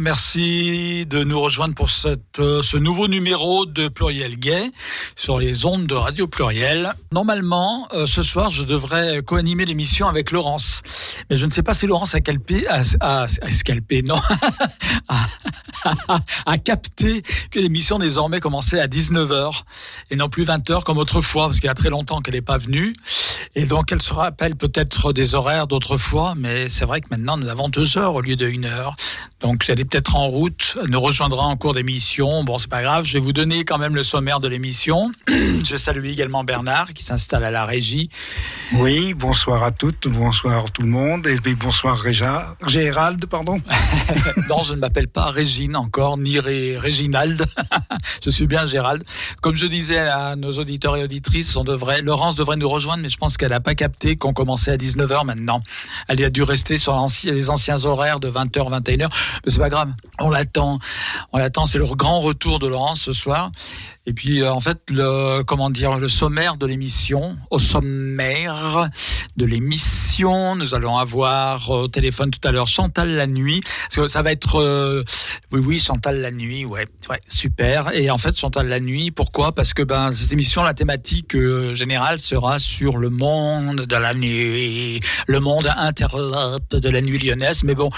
Merci de nous rejoindre pour euh, ce nouveau numéro de Pluriel Gay sur les ondes de Radio Pluriel. Normalement, euh, ce soir, je devrais co-animer l'émission avec Laurence. Mais je ne sais pas si Laurence a calpé, a, a, a scalpé, non, a, capté que l'émission désormais commençait à 19h et non plus 20h comme autrefois, parce qu'il y a très longtemps qu'elle n'est pas venue. Et donc, elle se rappelle peut-être des horaires d'autrefois, mais c'est vrai que maintenant, nous avons deux heures au lieu de une heure. Donc, elle est peut-être en route, elle nous rejoindra en cours d'émission. Bon, c'est pas grave, je vais vous donner quand même le sommaire de l'émission. je salue également Bernard qui s'installe à la régie. Oui, bonsoir à toutes, bonsoir tout le monde, et bonsoir Réja, Gérald, pardon. non, je ne m'appelle pas Régine encore, ni Ré, Réginald. je suis bien Gérald. Comme je disais à nos auditeurs et auditrices, on devrait, Laurence devrait nous rejoindre, mais je pense qu'elle n'a pas capté qu'on commençait à 19h maintenant. Elle a dû rester sur les anciens horaires de 20h, 21h, mais c'est pas grave on l'attend, on l'attend. C'est le grand retour de Laurence ce soir. Et puis euh, en fait le comment dire le sommaire de l'émission, au sommaire de l'émission, nous allons avoir euh, au téléphone tout à l'heure Chantal la nuit parce que ça va être euh, oui oui Chantal la nuit ouais ouais super. Et en fait Chantal la nuit pourquoi? Parce que ben cette émission la thématique générale sera sur le monde de la nuit, le monde interlope de la nuit lyonnaise. Mais bon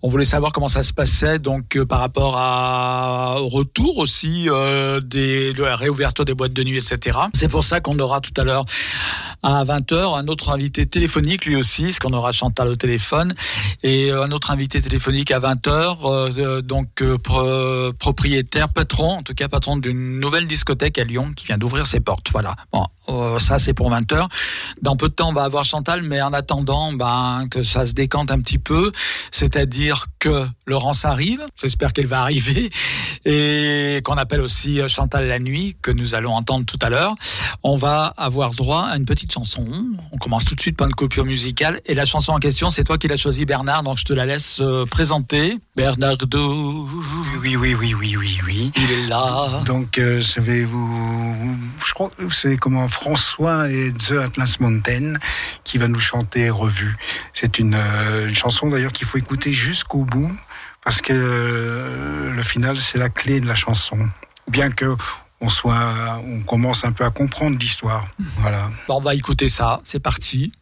on voulait savoir comment ça se passait donc par rapport à au retour aussi des la réouverture des boîtes de nuit, etc. C'est pour ça qu'on aura tout à l'heure à 20h un autre invité téléphonique lui aussi, parce qu'on aura Chantal au téléphone, et euh, un autre invité téléphonique à 20h, euh, euh, donc propriétaire, patron, en tout cas patron d'une nouvelle discothèque à Lyon qui vient d'ouvrir ses portes. Voilà. Bon, ça c'est pour 20h. Dans peu de temps, on va avoir Chantal, mais en attendant ben, que ça se décante un petit peu, c'est-à-dire que Laurence arrive, j'espère qu'elle va arriver, et qu'on appelle aussi Chantal la nuit, que nous allons entendre tout à l'heure, on va avoir droit à une petite chanson. On commence tout de suite par une coupure musicale. Et la chanson en question, c'est toi qui l'as choisie, Bernard, donc je te la laisse euh, présenter. Bernardo. Oui, oui, oui, oui, oui, oui. Il est là. Donc, euh, je vais vous. Je crois que c'est comment François et The Atlas Mountain qui va nous chanter Revue. C'est une, euh, une chanson d'ailleurs qu'il faut écouter jusqu'au bout parce que le final, c'est la clé de la chanson bien que on soit, on commence un peu à comprendre l'histoire. Voilà. on va écouter ça. C'est parti.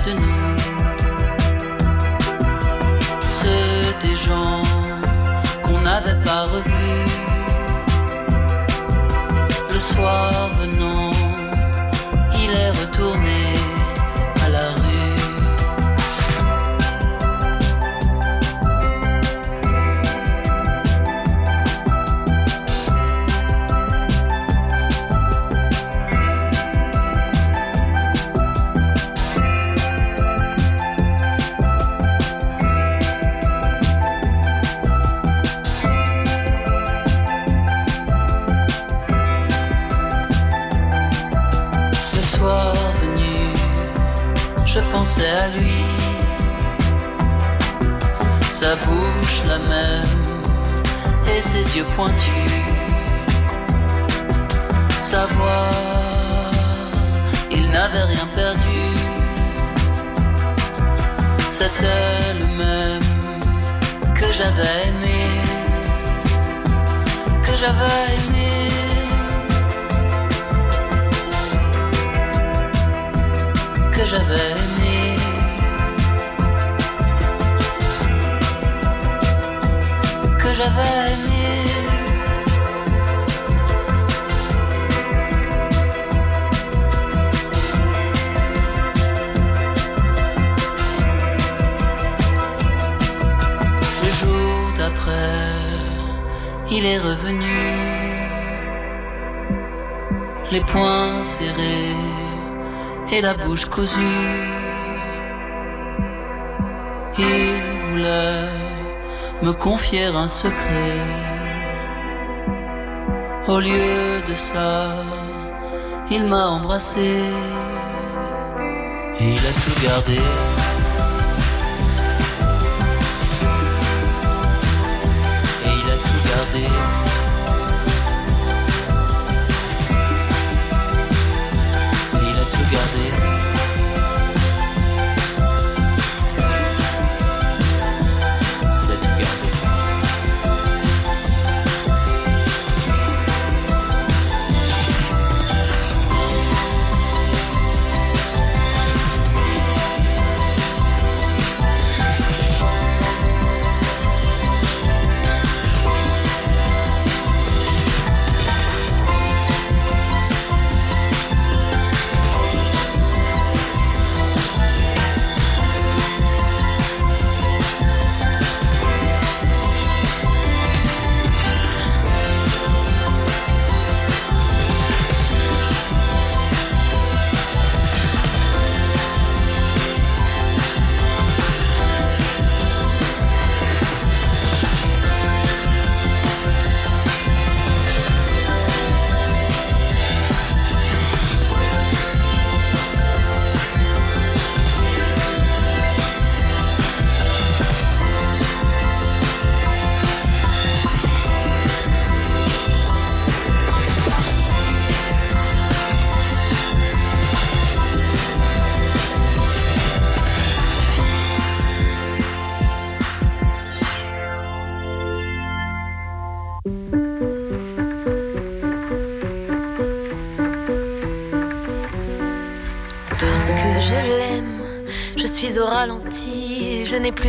De nous. Ceux des gens qu'on n'avait pas revus le soir Il voulait me confier un secret. Au lieu de ça, il m'a embrassé il a tout gardé.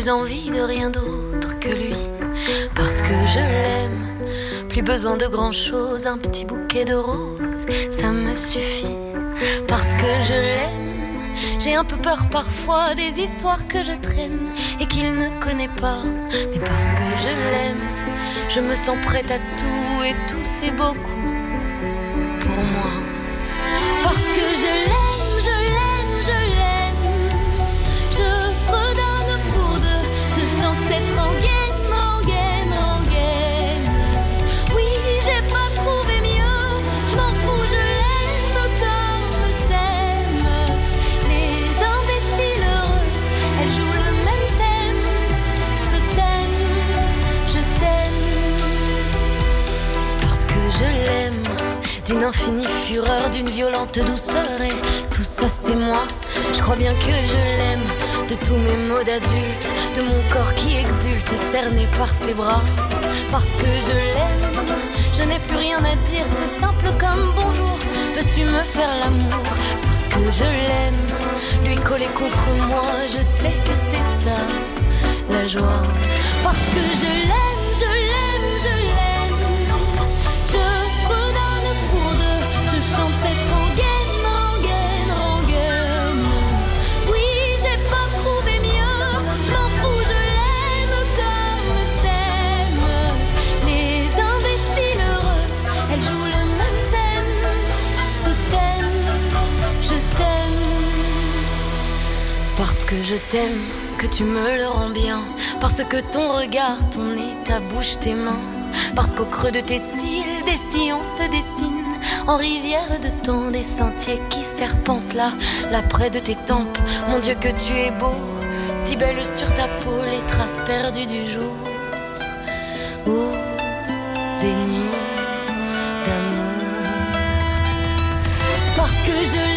Plus envie de rien d'autre que lui. Parce que je l'aime, plus besoin de grand chose, un petit bouquet de roses, ça me suffit. Parce que je l'aime, j'ai un peu peur parfois des histoires que je traîne et qu'il ne connaît pas. Mais parce que je l'aime, je me sens prête à tout et tout c'est beaucoup d'une infinie fureur, d'une violente douceur et tout ça c'est moi. Je crois bien que je l'aime, de tous mes mots d'adulte, de mon corps qui exulte, cerné par ses bras. Parce que je l'aime, je n'ai plus rien à dire, c'est simple comme bonjour. Veux-tu me faire l'amour? Parce que je l'aime, lui coller contre moi, je sais que c'est ça la joie. Parce que je l'aime, je t'aime, que tu me le rends bien, parce que ton regard, ton nez, ta bouche, tes mains, parce qu'au creux de tes cils, des sillons se dessinent, en rivière de temps, des sentiers qui serpentent là, là près de tes tempes, mon Dieu que tu es beau, si belle sur ta peau, les traces perdues du jour, ou des nuits d'amour, parce que je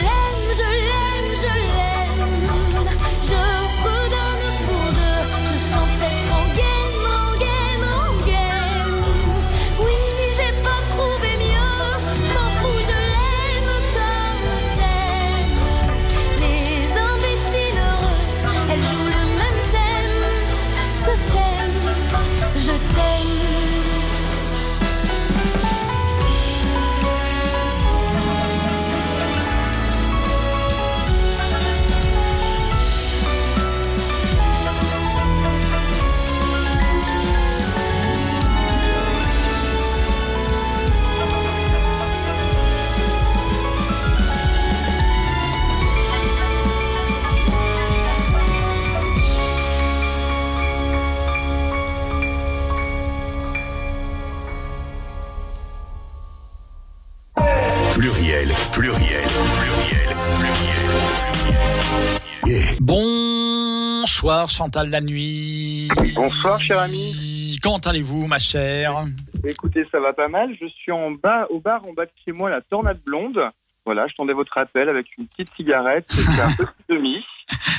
Bonsoir Chantal la nuit. Bonsoir cher ami. Comment allez-vous ma chère? Écoutez, ça va pas mal. Je suis en bas, au bar en bas de chez moi, la Tornade Blonde. Voilà, je tendais votre appel avec une petite cigarette et un petit demi.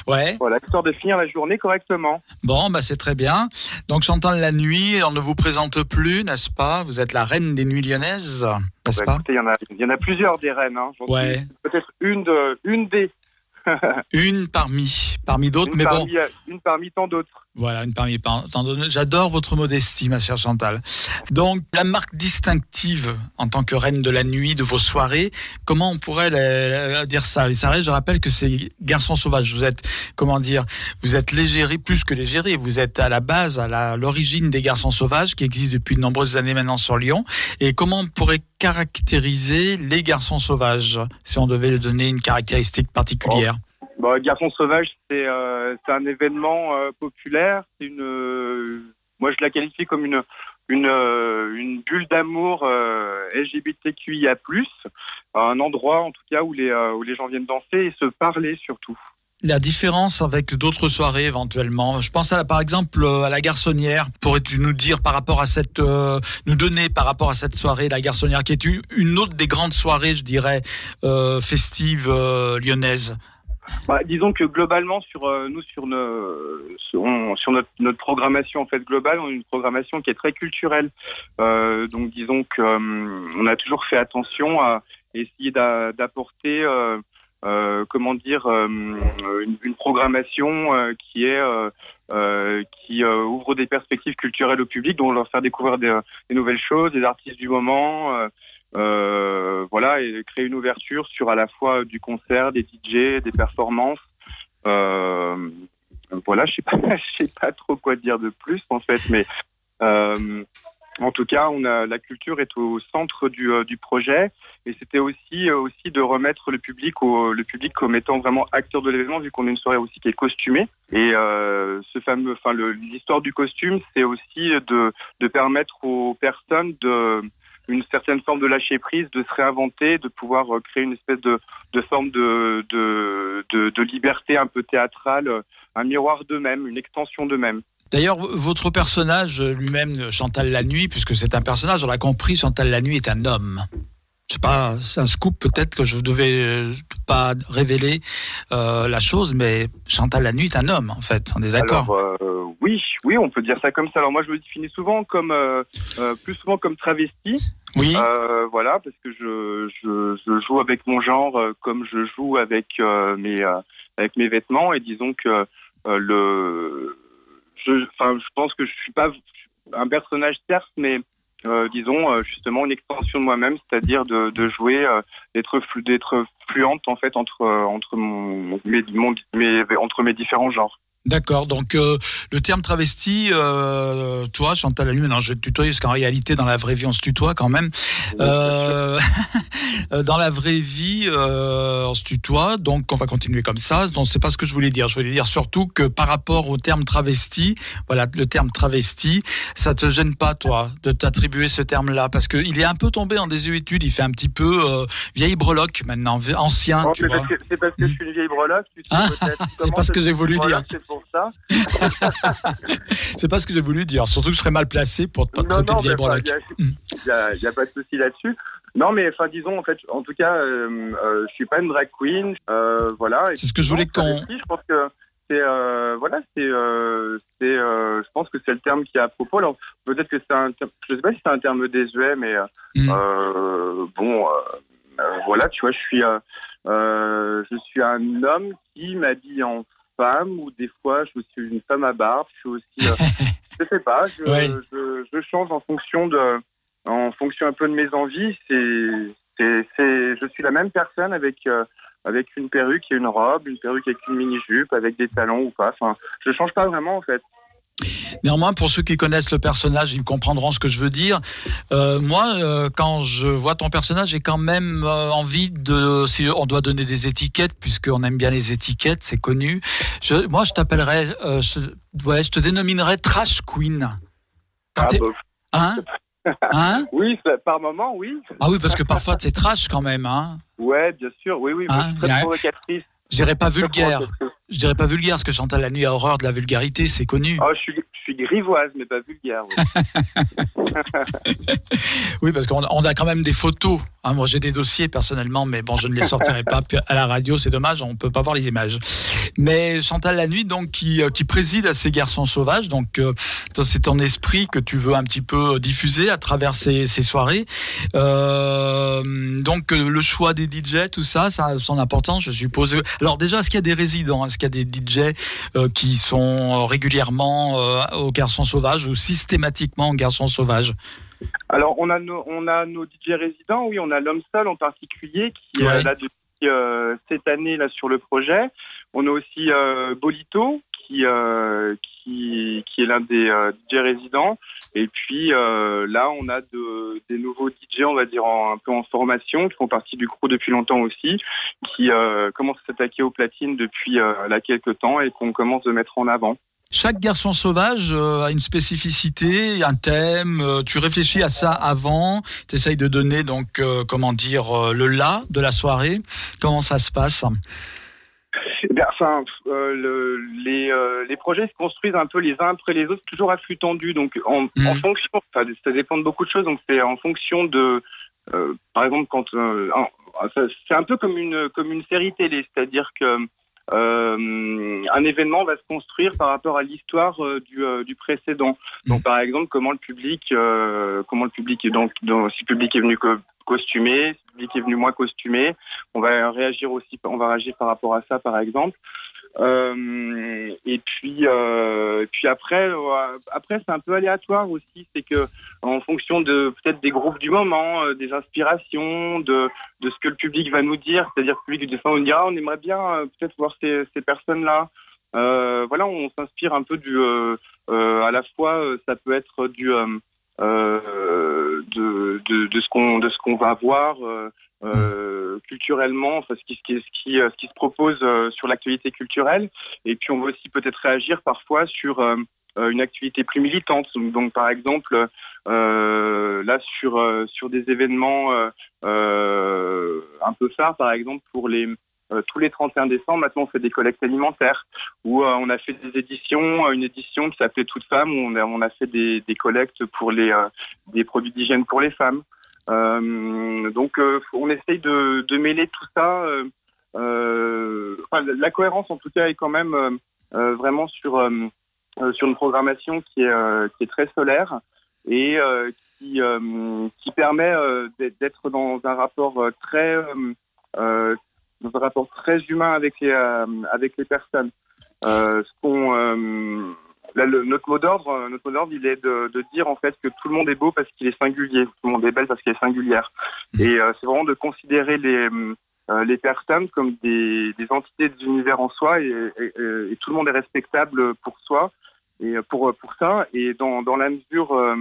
Ouais. Voilà, histoire de finir la journée correctement. Bon, bah c'est très bien. Donc Chantal la nuit, on ne vous présente plus, n'est-ce pas? Vous êtes la reine des nuits lyonnaises, n'est-ce Bah, pas? il y en a, il y en a plusieurs des reines. Hein. Ouais. Peut-être une de, une des, Une parmi, parmi d'autres, mais bon, parmi, une parmi tant d'autres. Voilà, une parmi tant. J'adore votre modestie, ma chère Chantal. Donc, la marque distinctive en tant que reine de la nuit de vos soirées, comment on pourrait dire ça? Les soirées, je rappelle que c'est Garçons sauvages. Vous êtes, comment dire, vous êtes légérie, plus que légérie. Vous êtes à la base, à l'origine des Garçons sauvages qui existent depuis de nombreuses années maintenant sur Lyon. Et comment on pourrait caractériser les Garçons sauvages si on devait lui donner une caractéristique particulière? Bon, Garçon sauvage, c'est euh, un événement euh, populaire. C'est une, euh, moi je la qualifie comme une une, euh, une bulle d'amour euh, LGBTQIA+, un endroit en tout cas où les euh, où les gens viennent danser et se parler surtout. La différence avec d'autres soirées éventuellement. Je pense à la, par exemple à la garçonnière. Pourrais-tu nous dire par rapport à cette, euh, nous donner par rapport à cette soirée, la garçonnière, qui est une autre des grandes soirées, je dirais, euh, festives euh, lyonnaises? Bah, disons que globalement sur euh, nous sur, nos, on- sur notre, notre programmation en fait globale, on a une programmation qui est très culturelle. Euh, donc disons que euh, on a toujours fait attention à essayer d'a- d'apporter euh, euh, comment dire euh, une, une programmation qui est qui ouvre des perspectives culturelles au public, dont leur faire découvrir des, des nouvelles choses, des artistes du moment. Euh, voilà, et créer une ouverture sur à la fois du concert, des DJ, des performances. Euh, voilà, je sais pas, sais pas trop quoi dire de plus en fait, mais euh, en tout cas, on a la culture est au centre du, du projet, et c'était aussi aussi de remettre le public au le public comme étant vraiment acteur de l'événement, vu qu'on est une soirée aussi qui est costumée. Et l'histoire du costume, c'est aussi de de permettre aux personnes de une certaine forme de lâcher prise, de se réinventer, de pouvoir euh, créer une espèce de, forme de, liberté un peu théâtrale, un miroir d'eux-mêmes, une extension d'eux-mêmes. D'ailleurs, votre personnage lui-même, Chantal la nuit, puisque c'est un personnage, on l'a compris, Chantal la nuit est un homme. Je sais pas, c'est un scoop peut-être que je devais euh, pas révéler euh, la chose, mais Chantal la nuit est un homme en fait. On est d'accord. Euh, oui, oui, on peut dire ça comme ça. Alors moi, je me définis souvent comme euh, plus souvent comme travesti. Oui. Voilà, parce que je, je, je joue avec mon genre comme je joue avec mes avec mes vêtements et disons que le je enfin je pense que je suis pas un personnage certes mais euh, disons euh, justement une extension de moi-même, c'est-à-dire de, de jouer euh, d'être d'être fluente en fait entre entre mon, entre mes différents genres. D'accord. Donc euh, le terme travesti, euh, toi, Chantal Lalu, non, je te tutoyer parce qu'en réalité, dans la vraie vie, on se tutoie quand même. Euh, dans la vraie vie, euh, on se tutoie, donc on va continuer comme ça. Donc c'est pas ce que je voulais dire. Je voulais dire surtout que par rapport au terme travesti, voilà, le terme travesti, ça te gêne pas, toi, de t'attribuer ce terme-là, parce que il est un peu tombé en désuétude. Il fait un petit peu euh, vieille breloque maintenant, ancien, Oh, c'est parce que c'est parce que je suis une vieille breloque. Tu sais, Hein? C'est pas ce que j'ai voulu dire. breloque, pour ça. C'est pas ce que j'ai voulu dire. Surtout que je serais mal placé pour te traiter non, de vieille il y a- il y a, pas de souci là-dessus. Non, mais enfin, disons, en fait, en tout cas, euh, euh, je suis pas une drag queen, euh, voilà. C'est ce que je voulais qu'on- Je pense que c'est, euh, voilà, c'est, euh, c'est, euh, je pense que c'est le terme qui est à propos. Alors, peut-être que c'est un, terme- je sais pas si c'est un terme désuet, mais Mm. bon, voilà, tu vois, je suis, je suis un homme qui m'habille en femme, ou des fois, je suis une femme à barbe. Je suis aussi, euh, je sais pas, je, Ouais. je, je change en fonction de, en fonction un peu de mes envies. C'est, c'est, c'est, je suis la même personne avec, euh, avec une perruque et une robe, une perruque avec une mini jupe, avec des talons ou pas. Enfin, je change pas vraiment en fait. Néanmoins, pour ceux qui connaissent le personnage, ils comprendront ce que je veux dire. Euh, moi, euh, quand je vois ton personnage, j'ai quand même euh, envie de, si on doit donner des étiquettes, puisqu'on aime bien les étiquettes, c'est connu. Je, moi, je t'appellerais, je, ouais, je te dénominerais Trash Queen. Ah, bof. Hein Hein Oui, par moment, oui. Ah oui, parce que parfois c'est trash quand même, hein Ouais, bien sûr. Oui, oui. Suis très provocatrice. Je dirais pas vulgaire. Je dirais pas vulgaire, parce que Chantal la nuit a horreur de la vulgarité, c'est connu. Oh, je suis, je suis grivoise, mais pas vulgaire. Oui, oui parce qu'on on a quand même des photos. Hein, moi, j'ai des dossiers personnellement, mais bon, je ne les sortirai pas à la radio, c'est dommage, on peut pas voir les images. Mais Chantal la nuit, donc, qui, euh, qui préside à ces garçons sauvages, donc, euh, c'est ton esprit que tu veux un petit peu diffuser à travers ces, ces soirées. Euh, donc, le choix des DJ, tout ça, ça a son importance, je suppose. Alors, déjà, est-ce qu'il y a des résidents? Qu'il y a des DJ euh, qui sont régulièrement euh, aux garçons sauvages ou systématiquement aux garçons sauvages Alors, on a, nos, on a nos DJ résidents, oui, on a l'homme seul en particulier qui Ouais. est là depuis euh, cette année là sur le projet. On a aussi euh, Bolito qui, euh, qui, qui est l'un des euh, DJ résidents. Et puis euh, là, on a de, des nouveaux DJ, on va dire un peu en formation, qui font partie du crew depuis longtemps aussi, qui euh, commencent à s'attaquer aux platines depuis euh, là quelques temps et qu'on commence de mettre en avant. Chaque garçon sauvage a une spécificité, un thème. tu réfléchis à ça avant. Tu essayes de donner donc comment dire le là de la soirée. Comment ça se passe? Eh bien, enfin, euh, le- les, euh, les projets se construisent un peu les uns après les autres, toujours à flux tendu. Donc, en, Mhm. en fonction, enfin, ça dépend de beaucoup de choses. Donc, c'est en fonction de, euh, par exemple, quand euh, ça- c'est un peu comme une comme une série télé, c'est-à-dire que euh, un événement va se construire par rapport à l'histoire euh, du, du précédent. Donc, par exemple, comment le public, comment le public est donc, donc, si le public est venu co- costumé, public est venu moins costumé, on va réagir aussi, on va réagir par rapport à ça, par exemple. Euh, et puis, euh, puis après, euh, après c'est un peu aléatoire aussi, c'est que en fonction de peut-être des groupes du moment, des inspirations, de de ce que le public va nous dire, c'est-à-dire le public des fois on dira, Ah, on aimerait bien peut-être voir ces ces personnes-là. Voilà, on s'inspire un peu du, à la fois, ça peut être du de, de, de ce qu'on de ce qu'on va voir euh, euh, culturellement, enfin ce qui ce qui ce qui, euh, ce qui se propose euh, sur l'actualité culturelle, et puis on va aussi peut-être réagir parfois sur euh, euh, une activité plus militante. Donc, par exemple, euh, là sur euh, sur des événements euh, euh, un peu phares, par exemple pour les euh, tous les 31 décembre, maintenant on fait des collectes alimentaires où euh, on a fait des éditions, euh, une édition qui s'appelait Toutes femmes où on a, on a fait des, des collectes pour les euh, des produits d'hygiène pour les femmes. Euh, donc euh, on essaye de, de mêler tout ça. enfin, la cohérence en tout cas est quand même vraiment sur sur une programmation qui est qui est très solaire et qui qui permet d'être- dans un rapport très euh, dans un rapport très humain avec les euh, avec les personnes. Euh, ce qu'on euh, là, le- notre mot d'ordre, notre mot d'ordre, il est de, de dire en fait que tout le monde est beau parce qu'il est singulier, tout le monde est belle parce qu'elle est singulière. Et euh, c'est vraiment de considérer les euh, les personnes comme des, des entités d'univers en soi et, et, et- et tout le monde est respectable pour soi et pour pour ça. Et dans dans la mesure euh,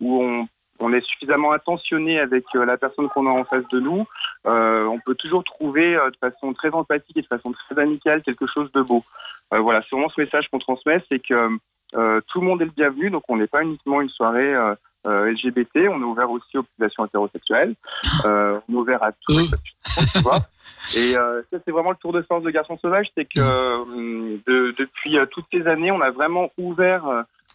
où on on est suffisamment attentionné avec euh, la personne qu'on a en face de nous, euh, on peut toujours trouver euh, de façon très empathique et de façon très amicale quelque chose de beau. Euh, voilà, c'est vraiment ce message qu'on transmet, c'est que euh, tout le monde est le bienvenu, donc on n'est pas uniquement une soirée LGBT, on est ouvert aussi aux populations hétérosexuelles, on est ouvert à tous statuts, tu vois. Et ça, c'est vraiment le tour de force de Garçon Sauvage, c'est que de- depuis toutes ces années, on a vraiment ouvert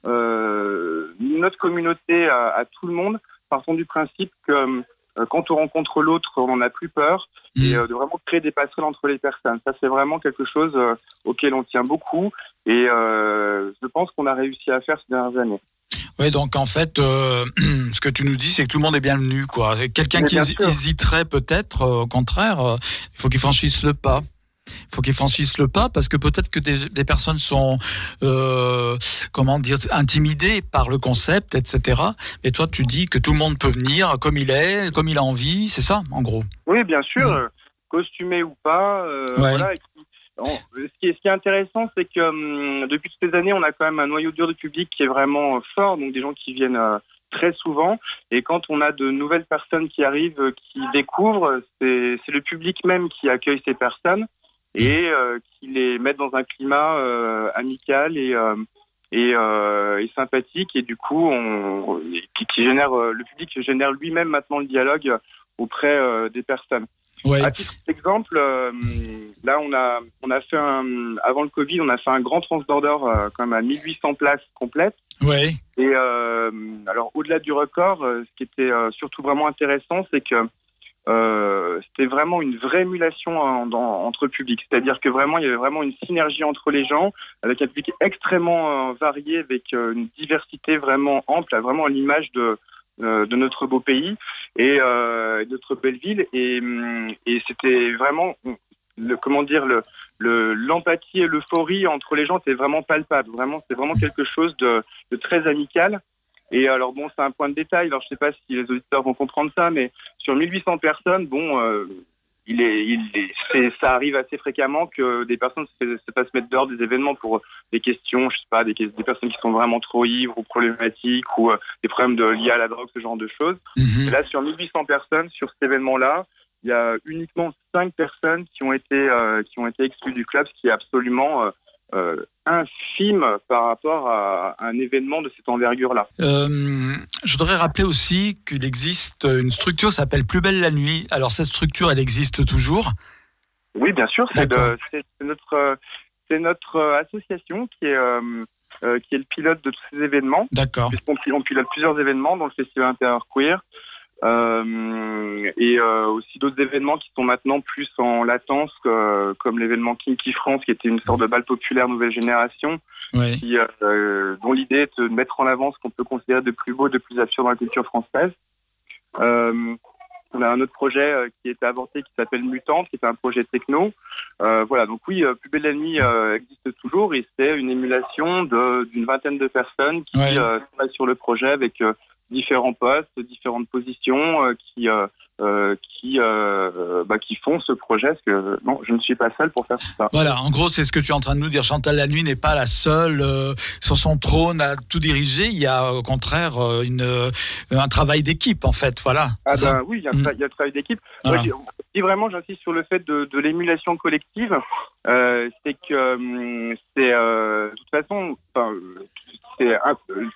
notre communauté à, à tout le monde, partant du principe que euh, quand on rencontre l'autre, on n'en a plus peur, et euh, de vraiment créer des passerelles entre les personnes. Ça, c'est vraiment quelque chose euh, auquel on tient beaucoup, et euh, je pense qu'on a réussi à faire ces dernières années. Oui, donc en fait, euh, ce que tu nous dis, c'est que tout le monde est bienvenu, quoi. Quelqu'un qui hésiterait peut-être, euh, au contraire, euh, il faut qu'il franchisse le pas. Il faut qu'il franchisse le pas parce que peut-être que des, des personnes sont, euh, comment dire, intimidées par le concept, etc. Mais toi, tu dis que tout le monde peut venir comme il est, comme il a envie, c'est ça, en gros? Oui, bien sûr, euh, costumé ou pas. euh, Ouais. voilà, et ce, qui est, ce qui est intéressant, c'est que hum, depuis toutes ces années, on a quand même un noyau dur de public qui est vraiment euh, fort, donc des gens qui viennent euh, très souvent. Et quand on a de nouvelles personnes qui arrivent, qui découvrent, c'est le public même qui accueille ces personnes et euh, qui les met dans un climat euh, amical et euh, et, euh, et sympathique et du coup on qui, qui génère le public génère lui-même maintenant le dialogue auprès euh, des personnes. Ouais. À titre d'exemple, euh, là on a on a fait un avant le Covid, on a fait un grand transborder quand même à 1800 places complètes. Ouais. Et alors au-delà du record, ce qui était surtout vraiment intéressant, c'est que euh, c'était vraiment une vraie émulation dans- entre le public. C'est-à-dire que vraiment il y avait vraiment une synergie entre les gens, avec un public extrêmement euh, varié, avec euh, une diversité vraiment ample, vraiment à l'image de notre beau pays et de notre belle ville. Et, hum, c'était vraiment le comment dire le le- l'empathie et l'euphorie entre les gens, c'est vraiment palpable. Vraiment, c'est vraiment quelque chose de très amical. Et alors bon, c'est un point de détail. Alors je sais pas si les auditeurs vont comprendre ça, mais sur 1800 personnes, bon, euh, il est, il est, ça arrive assez fréquemment que des personnes se, se fassent mettre dehors des événements pour des questions, je sais pas, des, des personnes qui sont vraiment trop ivres ou problématiques ou euh, des problèmes de, liés à la drogue, ce genre de choses. Mhm. Et là, sur 1800 personnes, sur cet événement-là, il y a uniquement cinq personnes qui ont été euh, qui ont été exclues du club, ce qui est absolument euh, infime par rapport à un événement de cette envergure-là. Euh, je voudrais rappeler aussi qu'il existe une structure qui s'appelle Plus belle la nuit. Alors cette structure, elle existe toujours. Oui, bien sûr, c'est notre euh, notre association qui est euh, qui est le pilote de tous ces événements. D'accord. puisqu'on pi- on pilote plusieurs événements dans le Festival intérieur queer. Euh, et euh, aussi d'autres événements qui sont maintenant plus en latence, comme l'événement Kinky France, qui était une sorte de bal populaire nouvelle génération, Ouais. qui, euh, dont l'idée est de mettre en avant ce qu'on peut considérer de plus beau, de plus absurde dans la culture française. Euh, on a un autre projet euh, qui est avorté qui s'appelle Mutante, qui est un projet techno. Euh, voilà, donc oui, euh, Plus belle la nuit euh, existe toujours et c'est une émulation d'une vingtaine de personnes qui Ouais. euh, travaillent sur le projet avec euh, différents postes, différentes positions euh, qui euh, euh, qui euh, bah, qui font ce projet. Parce que non, je ne suis pas seul pour faire ça. Voilà, en gros, c'est ce que tu es en train de nous dire. Chantal Lanuit n'est pas la seule euh, sur son trône à tout diriger. Il y a au contraire euh, une, euh, un travail d'équipe, en fait. Voilà. Ah ben oui, il y a, un Mm. tra- il y a le travail d'équipe. Je- si vraiment j'insiste sur le fait de, l'émulation collective, euh, c'est que hum, c'est euh, de toute façon,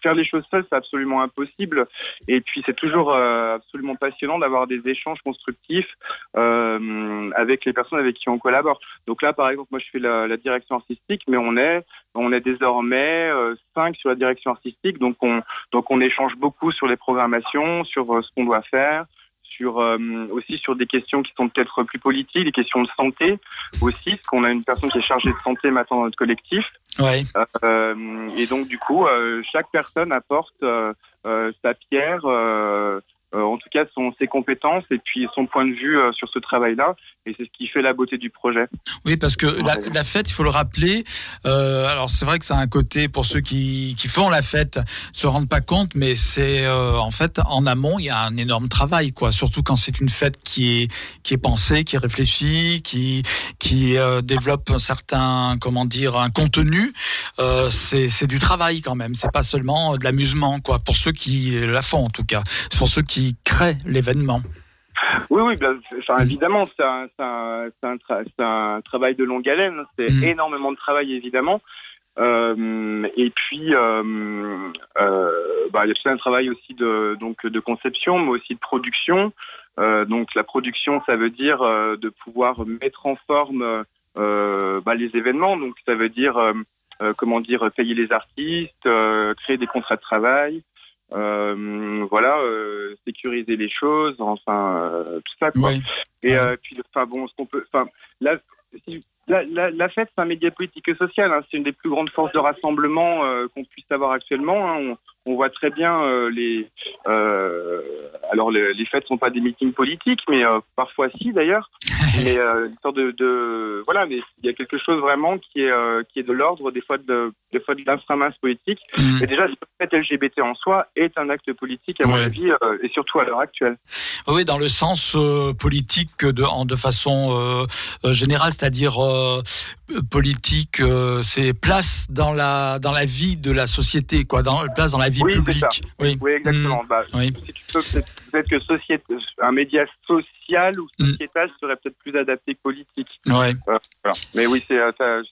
faire les choses seules, c'est absolument impossible. Et puis c'est toujours euh, absolument passionnant d'avoir des échanges constructifs euh, avec les personnes avec qui on collabore. Donc là, par exemple, moi je fais la, la direction artistique, mais on est on est désormais euh, cinq sur la direction artistique, donc on donc on échange beaucoup sur les programmations, sur euh, ce qu'on doit faire, sur euh, aussi sur des questions qui sont peut-être plus politiques, des questions de santé aussi, parce qu'on a une personne qui est chargée de santé maintenant dans notre collectif. Ouais. Euh, et donc du coup, euh, chaque personne apporte euh, euh, sa pierre, en tout cas son, ses compétences et puis son point de vue euh, sur ce travail-là. Et c'est ce qui fait la beauté du projet. Oui, parce que la, la fête, il faut le rappeler. Euh, alors c'est vrai que ça a un côté pour ceux qui, qui font la fête se rendent pas compte, mais c'est euh, en fait en amont il y a un énorme travail, quoi. Surtout quand c'est une fête qui est qui est pensée, qui est réfléchie, qui qui euh, développe un certain comment dire un contenu. Euh, c'est c'est du travail quand même. C'est pas seulement de l'amusement, quoi. Pour ceux qui la font en tout cas, pour ceux qui créent l'événement. Oui, oui, ben, enfin, évidemment, c'est un, c'est un, c'est un, tra- c'est un travail de longue haleine. C'est Mm. énormément de travail, évidemment. Euh, et puis, euh, euh, bah, il y a tout un travail aussi de, donc, de conception, mais aussi de production. Euh, donc, la production, ça veut dire de pouvoir mettre en forme bah, les événements. Donc, ça veut dire, comment dire, payer les artistes, créer des contrats de travail. Euh, voilà, euh, sécuriser les choses, enfin euh, tout ça quoi. Ouais. Et Ouais. puis, enfin bon, ce qu'on peut, enfin, la, si- la, la, la fête, c'est un média politique et social. hein. c'est une des plus grandes forces de rassemblement euh, qu'on puisse avoir actuellement. hein. On, voit très bien euh, les. euh, alors, les, les fêtes sont pas des meetings politiques, mais euh, parfois si d'ailleurs. mais euh, une sorte de, de, voilà, mais il y a quelque chose vraiment qui est euh, qui est de l'ordre des fois de des fois de l'inframince politique. Mm. Et déjà, la fête LGBT en soi est un acte politique à mon avis, euh, et surtout à l'heure actuelle. Oui, dans le sens euh, politique de, en, de façon générale, c'est-à-dire euh, politique, c'est place dans la dans la vie de la société, quoi, dans place dans la vie publique. Oui. oui, exactement. Mm. Bah, si tu peux peut-être que société, un média social ou mm. sociétal serait peut-être plus adapté que politique. Ouais. Mais oui, c'est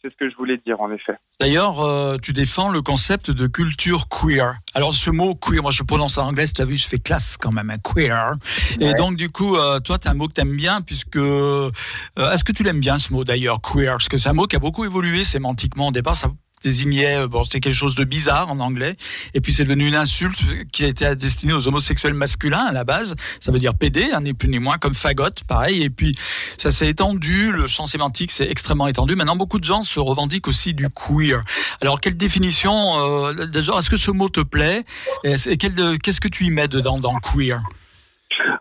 c'est ce que je voulais dire en effet. D'ailleurs, tu défends le concept de culture queer. Alors ce mot queer, moi je prononce en anglais, tu as vu, je fais classe quand même, un hein, queer. Et donc du coup, toi, tu as un mot que tu aimes bien, puisque... Est-ce que tu l'aimes bien ce mot d'ailleurs, queer? Parce que c'est un mot qui a beaucoup évolué sémantiquement. Au départ, ça désignait, euh, bon, c'était quelque chose de bizarre en anglais, et puis c'est devenu une insulte qui a été destinée aux homosexuels masculins à la base. Ça veut dire PD, hein, ni plus ni moins, comme fagotte, pareil. Et puis ça s'est étendu, le champ sémantique s'est extrêmement étendu. Maintenant, beaucoup de gens se revendiquent aussi du queer. Alors, quelle définition euh, Est-ce que ce mot te plaît? Et qu'est-ce que tu y mets dedans dans queer?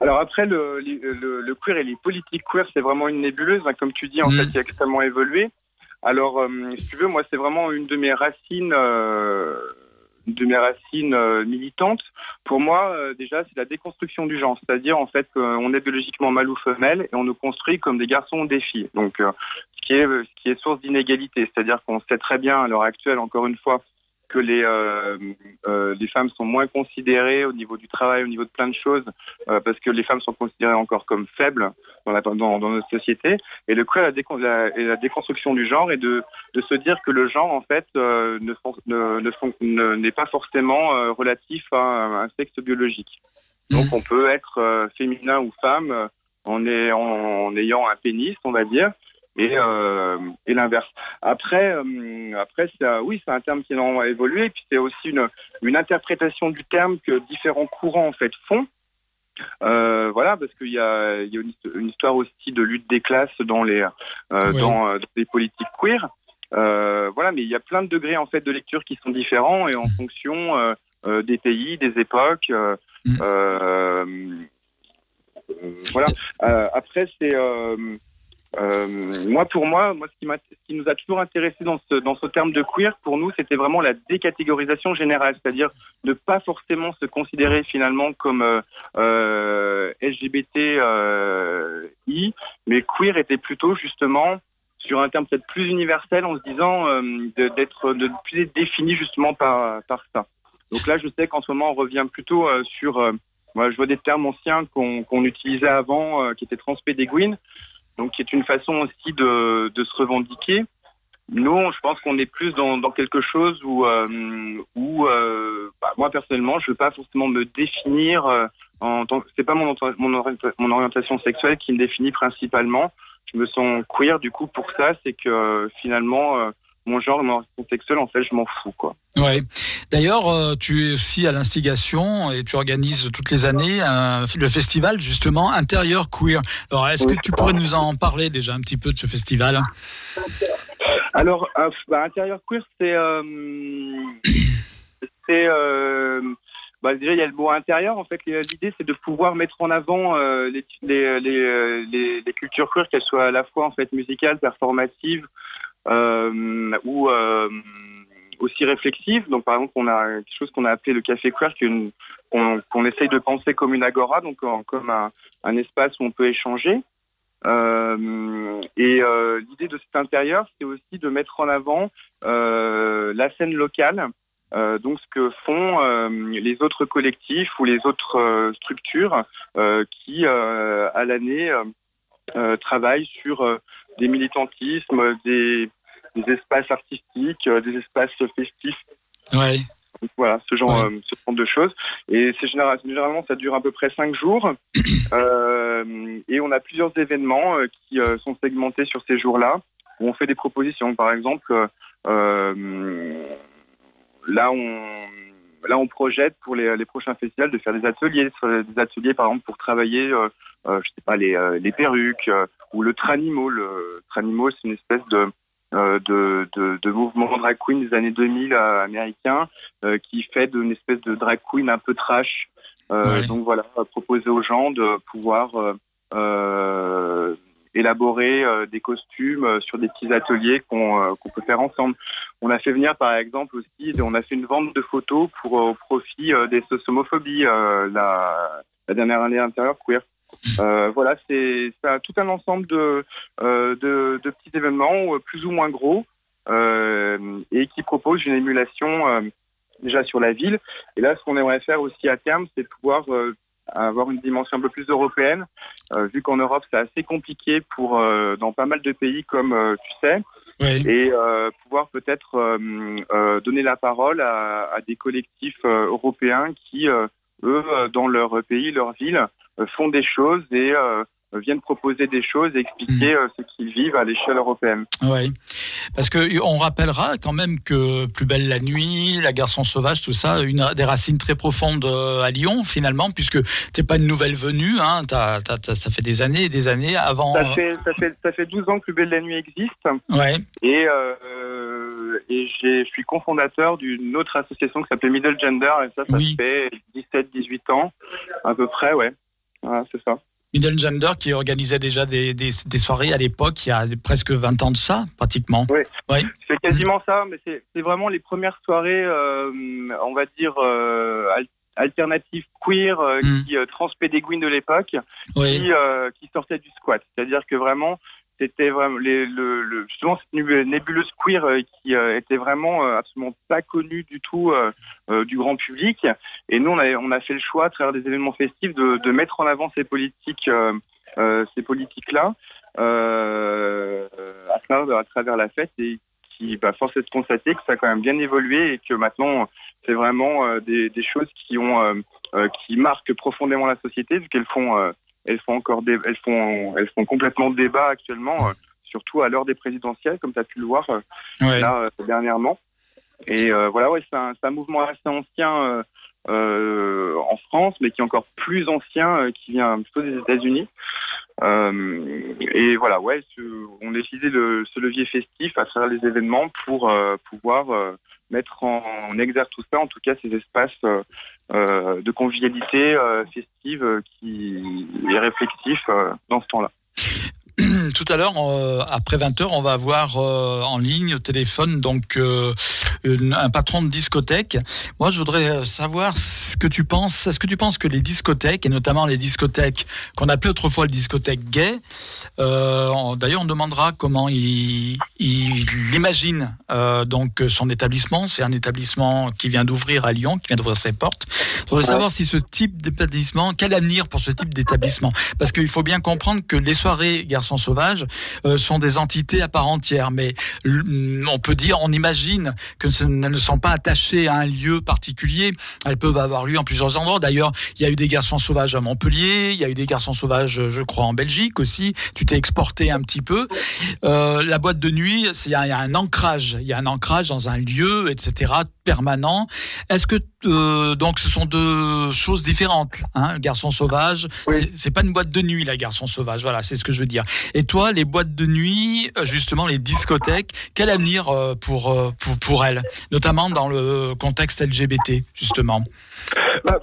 Alors après, le, le, queer et les politiques queer, c'est vraiment une nébuleuse, hein, comme tu dis, en mm. fait, qui a extrêmement évolué. Alors, euh, si tu veux, moi, c'est vraiment une de mes racines, euh, de mes racines euh, militantes. Pour moi, déjà, c'est la déconstruction du genre, c'est-à-dire en fait qu'on est biologiquement mâle ou femelle et on nous construit comme des garçons ou des filles. Donc, ce qui est ce qui est source d'inégalité, c'est-à-dire qu'on sait très bien à l'heure actuelle, encore une fois, que les, euh, euh, les femmes sont moins considérées au niveau du travail, au niveau de plein de choses, euh, parce que les femmes sont considérées encore comme faibles dans, la, dans, dans notre société. Et le coup, la, la, la, déconstruction du genre est de, de se dire que le genre, en fait, ne, ne, n'est pas forcément relatif à un sexe biologique. Donc, mmh. on peut être féminin ou femme en, est, en ayant un pénis, on va dire, et, euh, et l'inverse. Après, euh, après, oui, c'est un terme qui a évolué, et puis c'est aussi une, une interprétation du terme que différents courants en fait font. Euh, voilà, parce qu'il y a, il y a une, histoire aussi de lutte des classes dans les dans, dans, les politiques queer. Voilà, mais il y a plein de degrés en fait de lecture qui sont différents et en mm. fonction des pays, des époques. Mm. voilà. après, c'est moi, pour moi, moi, ce qui, ce qui, nous a toujours intéressé dans ce, dans ce terme de queer, pour nous, c'était vraiment la décatégorisation générale, c'est-à-dire ne pas forcément se considérer finalement comme euh, euh, LGBTI, euh, mais queer était plutôt justement sur un terme peut-être plus universel, en se disant euh, d'être de, plus être défini justement par par ça. Donc là, je sais qu'en ce moment, on revient plutôt euh, sur moi, je vois des termes anciens qu'on qu'on utilisait avant, qui étaient transpédéguines donc qui est une façon aussi de, se revendiquer. Nous, je pense qu'on est plus dans, quelque chose où, euh, euh, bah, moi personnellement, je ne veux pas forcément me définir euh, en c'est pas mon, mon, mon, orientation sexuelle qui me définit principalement. Je me sens queer du coup pour ça, c'est que finalement mon genre, mon sexuel, en fait, je m'en fous, quoi. Ouais. D'ailleurs, euh, tu es aussi à l'instigation et tu organises toutes les années le festival justement intérieur queer. Alors, est-ce que tu pourrais nous en parler déjà un petit peu de ce festival Alors, euh, bah, intérieur queer, c'est euh, c'est bah, déjà il y a le mot intérieur. En fait, l'idée c'est de pouvoir mettre en avant les, les, les, les, cultures queer, qu'elles soient à la fois en fait musicales, performatives euh, ou euh, aussi réflexive. Donc, par exemple, on a quelque chose qu'on a appelé le café queer, qu'on essaye de penser comme une agora, donc comme un, espace où on peut échanger. Euh, et euh, l'idée de cet intérieur, c'est aussi de mettre en avant euh, la scène locale, euh, donc ce que font les autres collectifs ou les autres structures qui, à l'année, travaillent sur des militantismes, des, des espaces artistiques, euh, des espaces festifs. Ouais. voilà, ce genre, euh, ce genre de choses. Et c'est généralement, ça dure à peu près cinq jours. euh, et on a plusieurs événements euh, qui sont segmentés sur ces jours-là, où on fait des propositions. Par exemple, là, on là, on projette pour les, les, prochains festivals de faire des ateliers, des ateliers par exemple pour travailler, je sais pas, les, les perruques ou le tranimo. Le tranimo, c'est une espèce de euh, de, de, de, mouvement drag queen des années 2000 euh, américain euh, qui fait d'une espèce de drag queen un peu trash. Donc voilà, proposer aux gens de pouvoir élaborer des costumes sur des petits ateliers qu'on qu'on peut faire ensemble. On a fait venir par exemple aussi, on a fait une vente de photos pour au profit des sociomophobies la, la dernière année intérieure queer. Voilà, c'est tout un ensemble de, de, de, petits événements plus ou moins gros et qui proposent une émulation déjà sur la ville. Et là, ce qu'on aimerait faire aussi à terme, c'est pouvoir avoir une dimension un peu plus européenne, vu qu'en Europe c'est assez compliqué pour dans pas mal de pays comme tu sais, et euh, pouvoir peut-être euh, euh, donner la parole à, à des collectifs européens qui, eux, dans leur pays, leur ville, font des choses et viennent proposer des choses et expliquer mmh. ce qu'ils vivent à l'échelle européenne. Oui, parce que on rappellera quand même que Plus belle la nuit, La garçon sauvage, tout ça, une des racines très profondes à Lyon finalement, puisque t'es pas une nouvelle venue, hein, ça fait des années et des années avant. Ça fait, ça fait, ça fait 12 ans que Plus belle la nuit existe. Ouais. Et euh, et je suis cofondateur d'une autre association qui s'appelle Middle Gender et ça, ça fait 17-18 ans à peu près, ouais. Voilà, c'est ça. Middle Gender qui organisait déjà des, des, des soirées à l'époque, il y a presque 20 ans de ça, pratiquement. Oui, oui. c'est quasiment ça, mais c'est vraiment les premières soirées, euh, on va dire, euh, alternatives queer euh, mm. qui transpédéguinent de l'époque, oui. qui, qui sortaient du squat. C'est-à-dire que vraiment, c'était vraiment le, le, cette nébuleuse queer euh, qui euh, était vraiment euh, absolument pas connue du tout du grand public. Et nous, on a, fait le choix, à travers des événements festifs, de, mettre en avant ces politiques, ces politiques-là à travers, la fête et qui, bah, force est de constater que ça a quand même bien évolué et que maintenant, c'est vraiment des, des, choses qui ont, qui marquent profondément la société, vu qu'elles font elles font encore des, elles font, elles font complètement débat actuellement, euh, surtout à l'heure des présidentielles, comme tu as pu le voir euh, là euh, dernièrement. Et voilà, ouais, c'est un, un, mouvement assez ancien en France, mais qui est encore plus ancien, qui vient plutôt des États-Unis. et voilà, ouais, on a utilisé le, ce levier festif à travers les événements pour pouvoir mettre en, exergue tout ça, en tout cas ces espaces euh, de convivialité euh, festive euh, qui est réflexif dans ce temps-là. Tout à l'heure, euh, après 20h, on va avoir euh, en ligne, au téléphone, donc euh, un patron de discothèque. Moi, je voudrais savoir ce que tu penses. Est-ce que tu penses que les discothèques, et notamment les discothèques qu'on appelait autrefois les discothèques gays, d'ailleurs, on demandera comment il, il imagine donc son établissement. C'est un établissement qui vient d'ouvrir à Lyon, qui vient d'ouvrir ses portes. Je voudrais savoir si ce type d'établissement, quel avenir pour ce type d'établissement? Parce qu'il faut bien comprendre que les soirées garçons sauvages euh, sont des entités à part entière. Mais on peut dire, on imagine que elles ne sont pas attachées à un lieu particulier. Elles peuvent avoir lieu en plusieurs endroits. D'ailleurs, il y a eu des garçons sauvages à Montpellier, il y a eu des garçons sauvages, je crois, en Belgique aussi. Tu t'es exporté un petit peu. Euh, la boîte de nuit, il y, a un ancrage, il y a un ancrage dans un lieu, etc permanent. Est-ce que euh, donc ce sont deux choses différentes hein Garçon sauvage, c'est pas une boîte de nuit la garçon sauvage. Voilà, c'est ce que je veux dire. Et toi, les boîtes de nuit, euh, justement les discothèques, quel avenir euh, pour pour pour elles, notamment dans le contexte LGBT justement? Bah,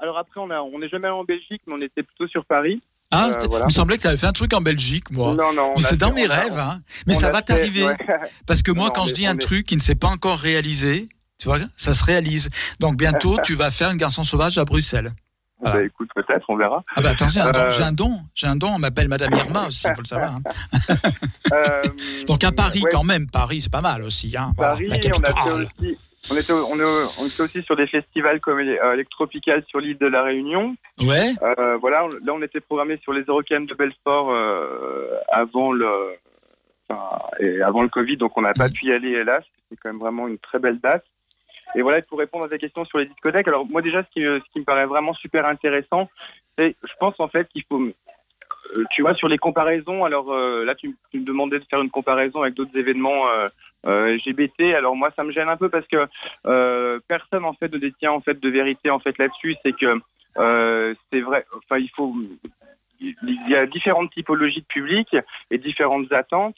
alors après, on n'est jamais allé en Belgique, mais on était plutôt sur Paris. Ah, il me semblait que tu avais fait un truc en Belgique, moi. Non, non. C'est dans mes rêves, hein. Mais ça va t'arriver. Parce que moi, quand je dis un truc qui ne s'est pas encore réalisé, tu vois, ça se réalise. Donc bientôt, tu vas faire un garçon sauvage à Bruxelles. Bah, écoute, peut-être, on verra. Ah bah attention, euh, j'ai un don, j'ai un don, on m'appelle Madame Irma aussi, il faut le savoir. Hein. Euh, Donc à Paris quand même, Paris c'est pas mal aussi. Hein. Paris, on a fait aussi, on était, on, on était aussi sur des festivals comme euh, Electropical sur l'île de la Réunion. Ouais. Euh, voilà, là on était programmé sur les Eurocam de Belfort euh, avant le, enfin, et avant le Covid, donc on n'a pas mm. pu y aller hélas. C'est quand même vraiment une très belle date. Et voilà, pour répondre à ta question sur les discothèques, alors moi déjà, ce qui, me paraît vraiment super intéressant, c'est, je pense en fait qu'il faut, euh, tu vois, sur les comparaisons, alors euh, là, tu, me demandais de faire une comparaison avec d'autres événements euh, euh LGBT. Alors moi, ça me gêne un peu parce que euh, personne en fait ne détient en fait de vérité en fait là-dessus. C'est que c'est vrai. Enfin, il faut. Il y a différentes typologies de public et différentes attentes.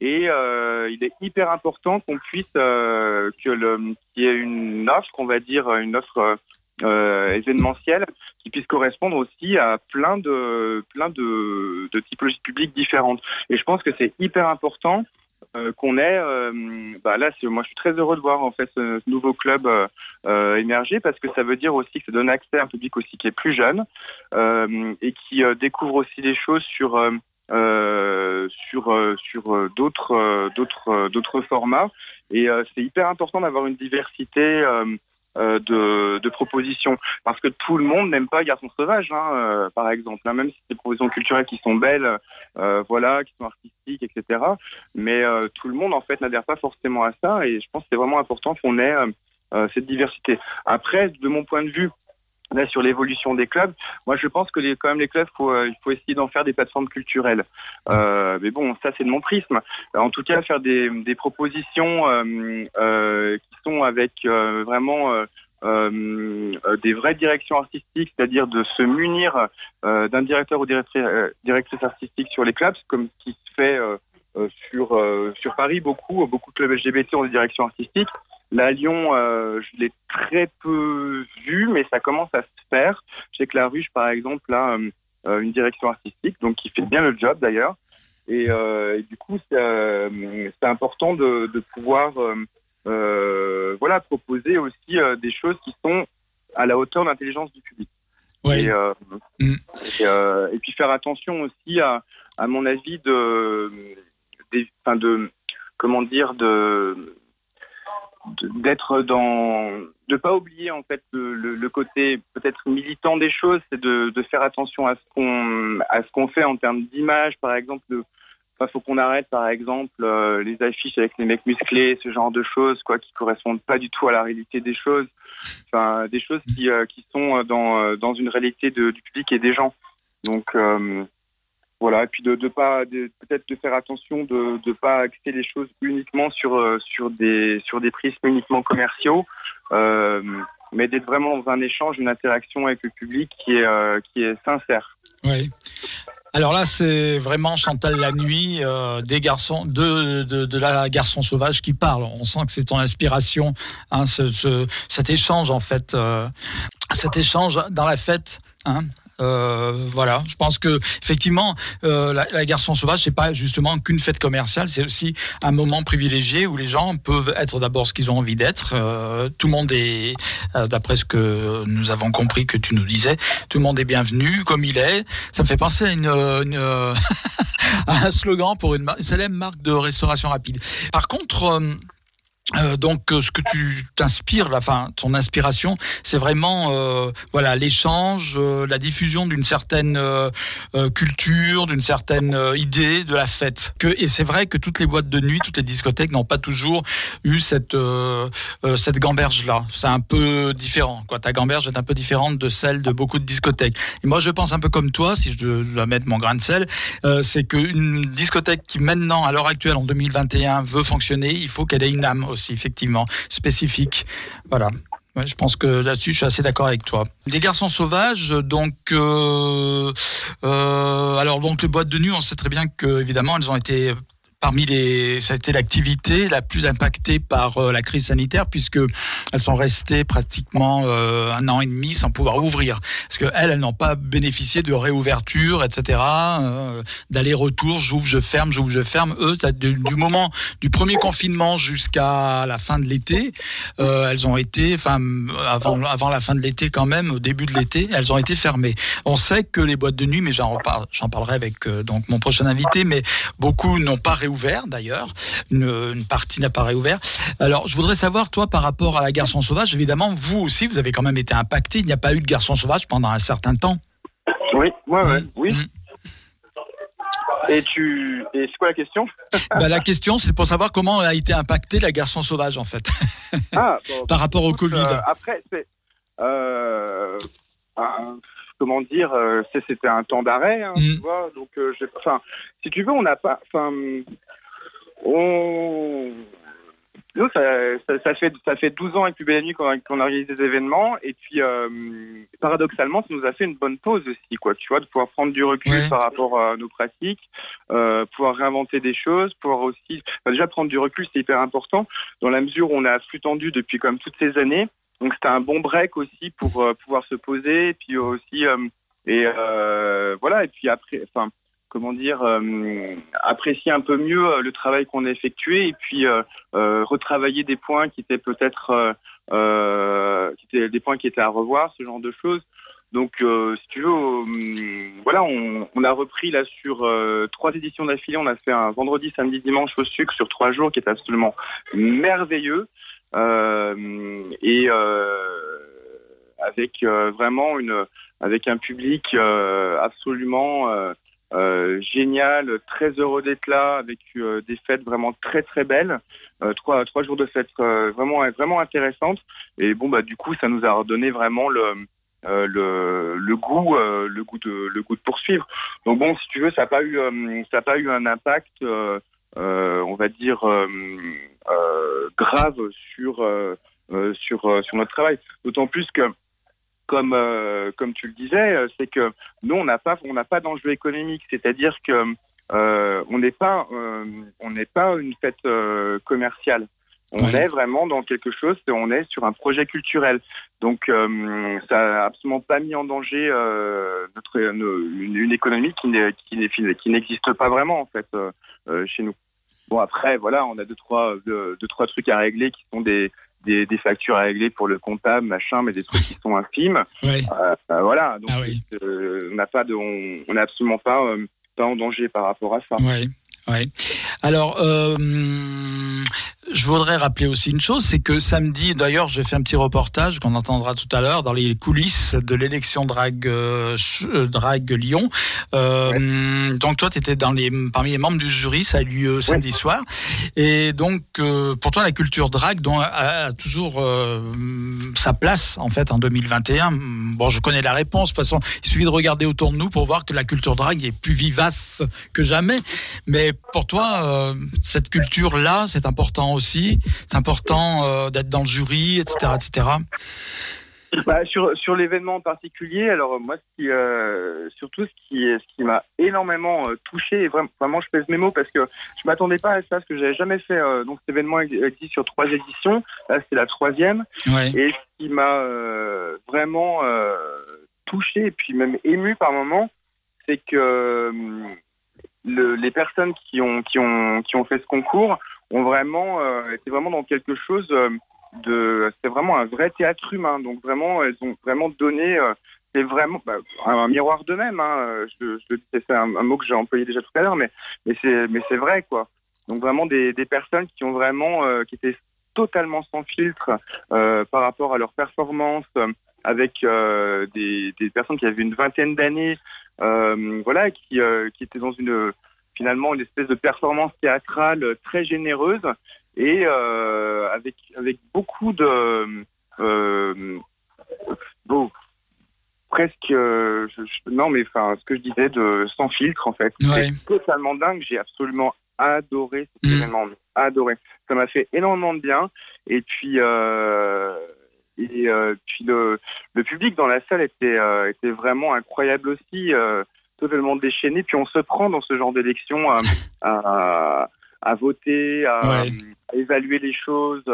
Et euh, il est hyper important qu'on puisse euh, que le qu'il y ait une offre, on va dire une offre euh, événementielle, qui puisse correspondre aussi à plein de plein de, de typologies publiques différentes. Et je pense que c'est hyper important euh, qu'on est, bah là, moi, je suis très heureux de voir en fait ce, nouveau club émerger parce que ça veut dire aussi que ça donne accès à un public aussi qui est plus jeune et qui découvre aussi des choses sur sur sur d'autres d'autres d'autres formats et c'est hyper important d'avoir une diversité euh, de, de, propositions. Parce que tout le monde n'aime pas Garçon Sauvage, hein, euh, par exemple. Hein, même si c'est des propositions culturelles qui sont belles, euh, voilà, qui sont artistiques, etc. Mais tout le monde, en fait, n'adhère pas forcément à ça. Et je pense que c'est vraiment important qu'on ait cette diversité. Après, de mon point de vue, là sur l'évolution des clubs. Moi, je pense que les, quand même les clubs, faut, il faut essayer d'en faire des plateformes culturelles. Euh, mais bon, ça c'est de mon prisme. En tout cas, faire des, des propositions euh, euh, qui sont avec euh, vraiment euh, euh, des vraies directions artistiques, c'est-à-dire de se munir d'un directeur ou directrice, artistique sur les clubs, comme qui se fait sur sur Paris. Beaucoup, beaucoup de clubs LGBT ont des directions artistiques. La Lyon, euh, je l'ai très peu vu, mais ça commence à se faire. Je sais que la Ruche, par exemple, a euh, une direction artistique, donc qui fait bien le job d'ailleurs. Et, euh, du coup, c'est important de, de pouvoir voilà, proposer aussi des choses qui sont à la hauteur de l'intelligence du public. Oui. Mm. Et, et, puis faire attention aussi à, à mon avis, de, des, de comment dire, de d'être dans de pas oublier en fait le, le, côté peut-être militant des choses c'est de, de, faire attention à ce qu'on à ce qu'on fait en termes d'image par exemple de enfin faut qu'on arrête par exemple euh, les affiches avec les mecs musclés ce genre de choses quoi qui correspondent pas du tout à la réalité des choses. Enfin des choses qui euh, qui sont dans dans une réalité de, du public et des gens. Donc euh, voilà, et puis de, de pas, peut-être de faire attention de ne pas axer les choses uniquement sur euh, sur des sur des prismes uniquement commerciaux, euh, mais d'être vraiment dans un échange, une interaction avec le public qui est euh, qui est sincère. Oui. Alors là, c'est vraiment Chantal la nuit euh, des garçons de, de, la garçon sauvage qui parle. On sent que c'est ton inspiration, hein, ce, ce, cet échange en fait, cet échange dans la fête. Hein, euh, voilà, je pense que effectivement, euh, la, la, Garçon sauvage, c'est pas justement qu'une fête commerciale, c'est aussi un moment privilégié où les gens peuvent être d'abord ce qu'ils ont envie d'être. Euh, tout le monde est, euh, d'après ce que nous avons compris que tu nous disais, tout le monde est bienvenu comme il est. Ça me fait penser à une, une à un slogan pour une, une célèbre marque de restauration rapide. Par contre euh, euh, donc euh, ce que tu t'inspires, enfin ton inspiration, c'est vraiment euh, voilà l'échange, la diffusion d'une certaine culture, d'une certaine idée de la fête. Que et c'est vrai que toutes les boîtes de nuit, toutes les discothèques n'ont pas toujours eu cette cette gamberge là. C'est un peu différent. Quoi, ta gamberge est un peu différente de celle de beaucoup de discothèques. Et moi je pense un peu comme toi, si je dois mettre mon grain de sel, c'est qu'une discothèque qui maintenant à l'heure actuelle en 2021 veut fonctionner, il faut qu'elle ait une âme effectivement, spécifique. Voilà. je pense que là-dessus, je suis assez d'accord avec toi. Les garçons sauvages, donc, euh, euh, alors donc les boîtes de nuit, on sait très bien que évidemment, elles ont été parmi les, ça a été l'activité la plus impactée par euh, la crise sanitaire puisque elles sont restées pratiquement euh, un an et demi sans pouvoir ouvrir parce que elles, n'ont pas bénéficié de réouverture, etc. Euh, d'aller-retour, j'ouvre, je ferme, j'ouvre, je ferme. Eux, du, du, moment du premier confinement jusqu'à la fin de l'été, elles ont été, enfin avant la fin de l'été quand même, au début de l'été, elles ont été fermées. On sait que les boîtes de nuit, mais j'en j'en parlerai avec donc mon prochain invité, mais beaucoup n'ont pas réouvert d'ailleurs. Une, partie n'a pas réouvert. Alors, je voudrais savoir, toi, par rapport à la Garçon Sauvage, évidemment, vous aussi, vous avez quand même été impacté. Il n'y a pas eu de Garçon Sauvage pendant un certain temps. Oui, ouais, ouais, mmh. oui. Mmh. Et tu, et c'est quoi la question? Bah, La question, c'est pour savoir comment a été impacté la Garçon Sauvage, en fait, ah, par rapport au Covid. Euh, après, c'est euh, comment dire, euh, c'était un temps d'arrêt, hein, tu mm. vois. Donc, euh, enfin, si tu veux, on n'a pas, enfin, on, nous, ça, ça, fait ça fait 12 ans avec belle nuit qu'on a, réalisé des événements et puis euh, paradoxalement, ça nous a fait une bonne pause aussi, quoi. Tu vois, de pouvoir prendre du recul par rapport à nos pratiques, euh, pouvoir réinventer des choses, pouvoir aussi, déjà prendre du recul, c'est hyper important dans la mesure où on a flux tendu depuis comme toutes ces années. Donc c'était un bon break aussi pour euh, pouvoir se poser, et puis aussi euh, et euh, voilà. Et puis après, comment dire, apprécier un peu mieux le travail qu'on a effectué et puis retravailler des points qui étaient peut-être des points qui étaient à revoir, ce genre de choses. Donc, si tu veux, voilà, on, on, a repris là sur trois éditions d'affilée. On a fait un vendredi, samedi, dimanche au sucre sur trois jours, qui est absolument merveilleux. Et avec euh, vraiment une, avec un public euh, absolument euh, génial, très heureux d'être là, avec des fêtes vraiment très très belles, trois trois jours de fêtes vraiment vraiment intéressantes. Et bon bah du coup ça nous a redonné vraiment le le, le goût le goût de le goût de poursuivre. Donc bon si tu veux ça n'a pas eu ça a pas eu un impact on va dire grave sur sur sur notre travail. D'autant plus que comme euh, comme tu le disais, euh, c'est que nous on n'a pas on n'a pas d'enjeu économique, c'est-à-dire que euh, on n'est pas on n'est pas une fête commerciale. On est vraiment dans quelque chose, on est sur un projet culturel. Donc, ça n'a absolument pas mis en danger notre une, une, économie qui qui n'existe pas vraiment en fait chez nous. Bon après, voilà, on a deux trois deux, deux, trois trucs à régler qui sont des des, des, factures à régler pour le comptable, machin, mais des trucs qui sont infimes. Euh, euh, voilà, donc ah euh, on n'a pas de, on n'est absolument pas, pas en danger par rapport à ça. Oui, oui. Alors, je voudrais rappeler aussi une chose, c'est que samedi, d'ailleurs, j'ai fait un petit reportage qu'on entendra tout à l'heure dans les coulisses de l'élection Drag euh, euh Drag Lyon. Euh, Donc toi, tu étais dans les parmi les membres du jury, ça a eu lieu samedi soir. Et donc, euh, pour toi, la culture drag dont a, toujours sa place en fait en 2021. Bon, je connais la réponse. De toute façon, il suffit de regarder autour de nous pour voir que la culture drag est plus vivace que jamais. Mais pour toi, cette culture-là, c'est important aussi. C'est important euh, d'être dans le jury, etc., etc. Bah, sur sur l'événement en particulier, alors moi, ce qui, euh, surtout ce qui ce qui m'a énormément euh, touché, et vraiment, vraiment, je pèse mes mots parce que je m'attendais pas à ça, parce que j'avais jamais fait. donc cet événement existe sur trois éditions, là c'est la troisième, et ce qui m'a vraiment touché et puis même ému par moment, c'est que le, les personnes qui ont qui ont qui ont fait ce concours ont vraiment euh, été vraiment dans quelque chose euh, de c'était vraiment un vrai théâtre humain. Donc vraiment elles ont vraiment donné euh, c'est vraiment bah, un, miroir d'eux-mêmes hein, je, je c'est un, mot que j'ai employé déjà tout à l'heure mais mais c'est mais c'est vrai quoi. Donc vraiment des, des personnes qui ont vraiment qui étaient totalement sans filtre par rapport à leur performance avec des, des personnes qui avaient une vingtaine d'années voilà qui qui étaient dans une finalement une espèce de performance théâtrale très généreuse et euh, avec avec beaucoup de euh, bon, presque euh, non mais enfin ce que je disais de sans filtre en fait. C'est totalement dingue. J'ai absolument adoré cet mm. événement. Adoré. Ça m'a fait énormément de bien. Et puis euh, et puis le, le public dans la salle était était vraiment incroyable aussi totalement déchaîné. Puis on se prend dans ce genre d'élection à, à, à, voter, à, à, évaluer les choses.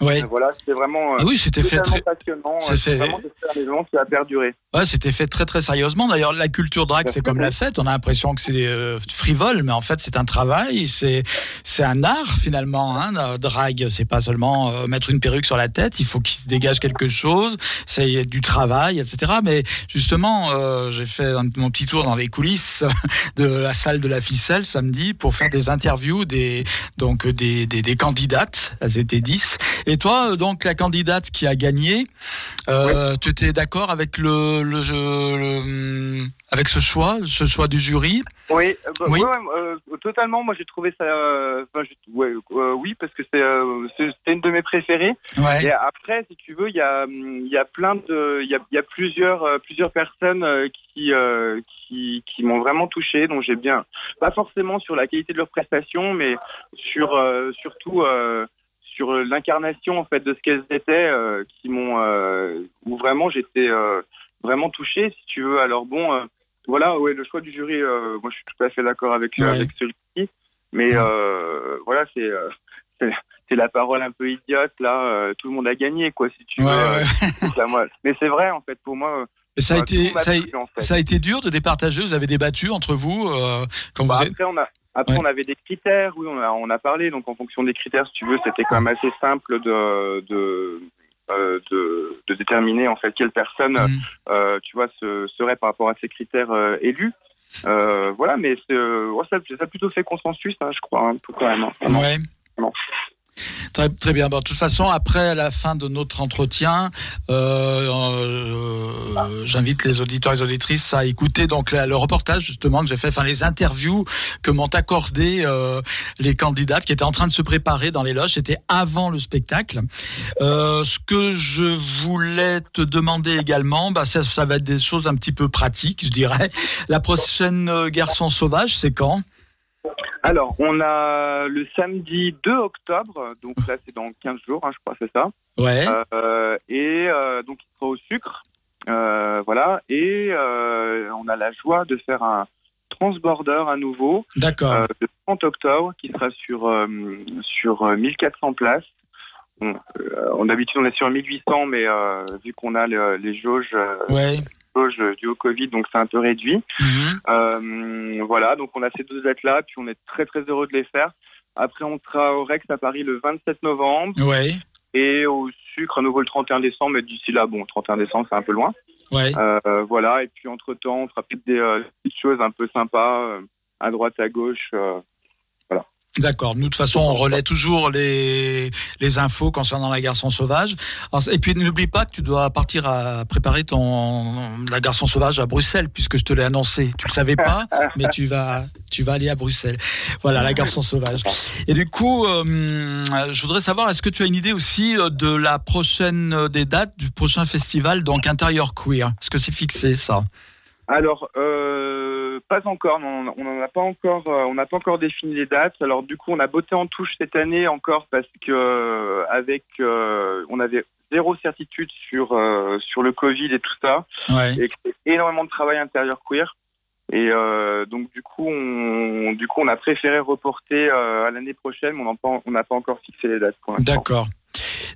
Ouais. Voilà, c'était vraiment ah oui, c'était fait très passionnant. C'est vraiment un événement qui a perduré. Ouais, c'était fait très très sérieusement. D'ailleurs, la culture drag, c'est comme la fête. On a l'impression que c'est euh, frivole, mais en fait, c'est un travail. C'est c'est un art finalement. Hein. Drag, c'est pas seulement euh, mettre une perruque sur la tête. Il faut qu'il se dégage quelque chose. C'est du travail, etc. Mais justement, euh, j'ai fait un, mon petit tour dans les coulisses de la salle de la ficelle samedi pour faire des interviews des donc des des, des candidates. Elles étaient 10 et toi, euh, donc la candidate qui a gagné, euh, tu étais d'accord avec le, le, le, avec ce choix, ce choix du jury Oui, euh, bah, oui. Euh, totalement. Moi, j'ai trouvé ça. Euh, ouais, oui, parce que c'est une de mes préférées. Ouais. Et après, si tu veux, il y a il y a plein de il y a, y a plusieurs plusieurs personnes qui qui qui m'ont vraiment touché. Donc j'ai bien pas forcément sur la qualité de leurs prestations, mais sur surtout sur l'incarnation en fait de ce qu'elles étaient, euh, qui m'ont euh, où vraiment j'étais euh, vraiment touché, si tu veux. Alors bon, voilà, ouais, le choix du jury, moi je suis tout à fait d'accord avec avec celui-ci, mais voilà, c'est c'est la parole un peu idiote là. tout le monde a gagné, quoi, si tu veux. mais c'est vrai en fait pour moi ça a Bah, été ça a, plu, en fait. ça a été dur de départager. Vous avez débattu entre vous euh, quand Bah, vous êtes- après, on a, après Ouais. on avait des critères, oui, on a, on a parlé. Donc, en fonction des critères, si tu veux, c'était quand même assez simple de, de, euh, de, de déterminer en fait quelle personne, Mhm. euh, tu vois, se, serait par rapport à ces critères euh, élus. Euh, voilà, mais ouais, ça, ça a plutôt fait consensus, hein, je crois, un peu quand même. hein. Ouais. Non. Très, bien. Bon, de toute façon, après la fin de notre entretien, euh, euh, j'invite les auditeurs et les auditrices à écouter donc le reportage justement que j'ai fait, enfin les interviews que m'ont accordé euh, les candidats qui étaient en train de se préparer dans les loges. C'était avant le spectacle. Euh, ce que je voulais te demander également, bah, ça, va être des choses un petit peu pratiques, je dirais. La prochaine Garçon sauvage, c'est quand? Alors, on a le samedi 2 octobre, donc là, c'est dans 15 jours, hein, je crois, c'est ça. Ouais. Euh, et euh, donc, il sera au sucre. Euh, voilà. Et on a la joie de faire un transborder à nouveau D'accord. le 30 octobre qui sera sur, euh, sur euh, 1400 places. Bon, on d'habitude on est sur 1800, mais vu qu'on a le- les jauges, ouais. Jauges dues au Covid, donc c'est un peu réduit. Mhm. Euh, voilà, donc on a ces deux dates-là, puis on est très très heureux de les faire. Après, on sera au Rex à Paris le 27 novembre Ouais. et au Sucre à nouveau le 31 décembre. Mais d'ici là, bon, 31 décembre, c'est un peu loin. Ouais. Euh, voilà, et puis entre temps, on fera peut-être des euh, petites choses un peu sympas euh, à droite, à gauche. D'accord. Nous, de toute façon, on relaie toujours les, les infos concernant la garçon sauvage. Et puis, n'oublie pas que tu dois partir à préparer ton, la garçon sauvage à Bruxelles, puisque je te l'ai annoncé. Tu le savais pas, mais tu vas, tu vas aller à Bruxelles. Voilà, la garçon sauvage. Et du coup, euh, je voudrais savoir, est-ce que tu as une idée aussi euh, de la prochaine, euh, des dates du prochain festival, donc intérieur queer? Est-ce que c'est fixé, ça? Alors, euh, pas encore. non, On n'en a pas encore. euh, on n'a pas encore défini les dates. Alors, du coup, on a botté en touche cette année encore parce que euh, avec, euh, on avait zéro certitude sur euh, sur le Covid et tout ça. Ouais. et énormément de travail intérieur queer. Et euh, donc du coup, on, du coup, on a préféré reporter euh, à l'année prochaine, mais on n'a pas, on n'a pas encore fixé les dates. D'accord.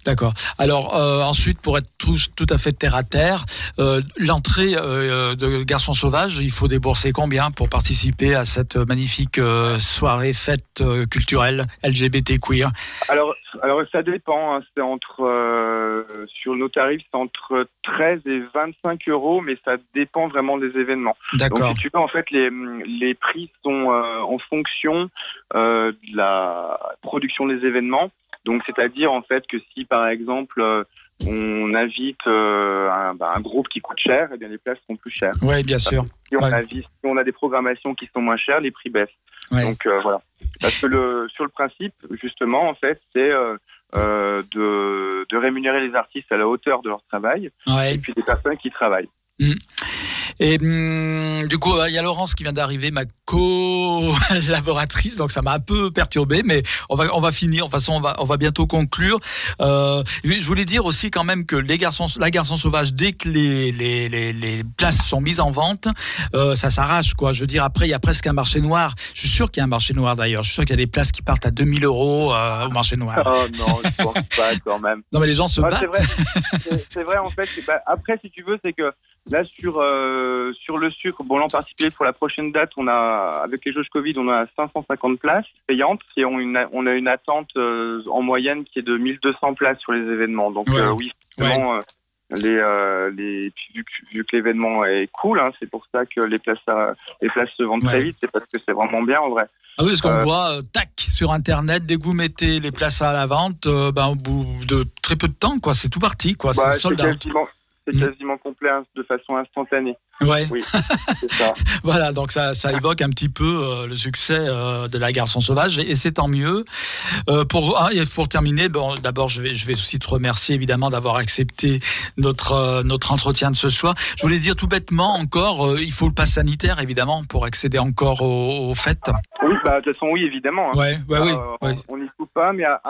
D'accord. Alors euh, ensuite, pour être tous tout à fait terre à terre, euh, l'entrée euh, de Garçon Sauvage, il faut débourser combien pour participer à cette magnifique euh, soirée fête euh, culturelle LGBT queer? Alors, alors ça dépend. hein. c'est entre euh, sur nos tarifs, c'est entre 13 et 25 euros, mais ça dépend vraiment des événements. Donc, D'accord. si tu veux, en fait, les, les prix sont euh, en fonction euh, de la production des événements. Donc, c'est-à-dire, en fait, que si, par exemple, euh, on invite euh, un, bah, un groupe qui coûte cher, eh bien, les places sont plus chères. Oui, bien sûr. Si on, Ouais. invite- si on a des programmations qui sont moins chères, les prix baissent. Ouais. Donc, euh, voilà. Parce que le, sur le principe, justement, en fait, c'est euh, euh, de, de rémunérer les artistes à la hauteur de leur travail Ouais. et puis des personnes qui travaillent. Et hum, du coup, il y a Laurence qui vient d'arriver, ma co-laboratrice, donc ça m'a un peu perturbé, mais on va on va finir. De toute façon, on va on va bientôt conclure. Euh, je voulais dire aussi quand même que les garçons, la garçon sauvage, dès que les les les, les places sont mises en vente, euh, ça s'arrache quoi. Je veux dire, après il y a presque un marché noir. Je suis sûr qu'il y a un marché noir d'ailleurs. Je suis sûr qu'il y a des places qui partent à 2000 euros euh, au marché noir. Oh non, je pense pas quand même. Non mais les gens se Ah, c'est battent. vrai, c'est vrai en fait. bah, après, si tu veux, c'est que là sur euh, sur le sucre, bon là en particulier pour la prochaine date, on a avec les jauges Covid, on a 550 places payantes et on, une, on a une attente euh, en moyenne qui est de 1200 places sur les événements. Donc Ouais. euh, oui, vraiment, les vu que, vu que l'événement est cool, hein, c'est pour ça que les places les places se vendent Ouais. très vite. C'est parce que c'est vraiment bien en vrai. Ah oui, parce qu'on voit, tac, sur Internet, dès que vous mettez les places à la vente, ben, au bout de très peu de temps, quoi, c'est tout parti, quoi, Bah, c'est c'est sold out. quasiment c'est Mm. quasiment complet hein, de façon instantanée. Ouais, Oui, ça. voilà, donc ça, ça évoque un petit peu euh, le succès euh, de la garçon sauvage, et, et c'est tant mieux. Euh, pour, ah, et pour terminer, bon, d'abord, je vais, je vais aussi te remercier évidemment d'avoir accepté notre, notre entretien de ce soir. Je voulais dire tout bêtement encore, il faut le pass sanitaire évidemment pour accéder encore aux, aux fêtes. Oui, bah, de toute façon, oui, évidemment. hein. Ouais, ouais, oui. Euh, ouais. On n'y fout pas, mais a-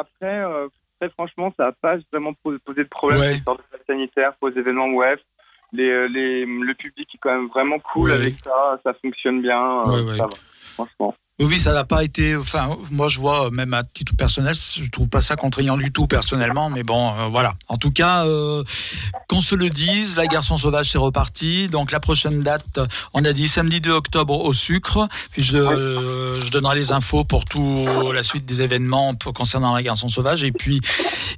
après, franchement, ça n'a pas vraiment posé, de problème Ouais. sanitaire pour les événements web. Les, euh, les, le public est quand même vraiment cool Ouais. avec ça, ça fonctionne bien, euh, ouais. ça va, franchement. Oui, ça n'a pas été. Enfin, moi, je vois, même à titre personnel, je trouve pas ça contraignant du tout personnellement, mais bon, euh, voilà. En tout cas, euh, qu'on se le dise, la Garçon Sauvage, c'est reparti. Donc, la prochaine date, on a dit samedi 2 octobre au sucre. Puis, je, je donnerai les infos pour tout la suite des événements concernant la Garçon Sauvage. Et puis,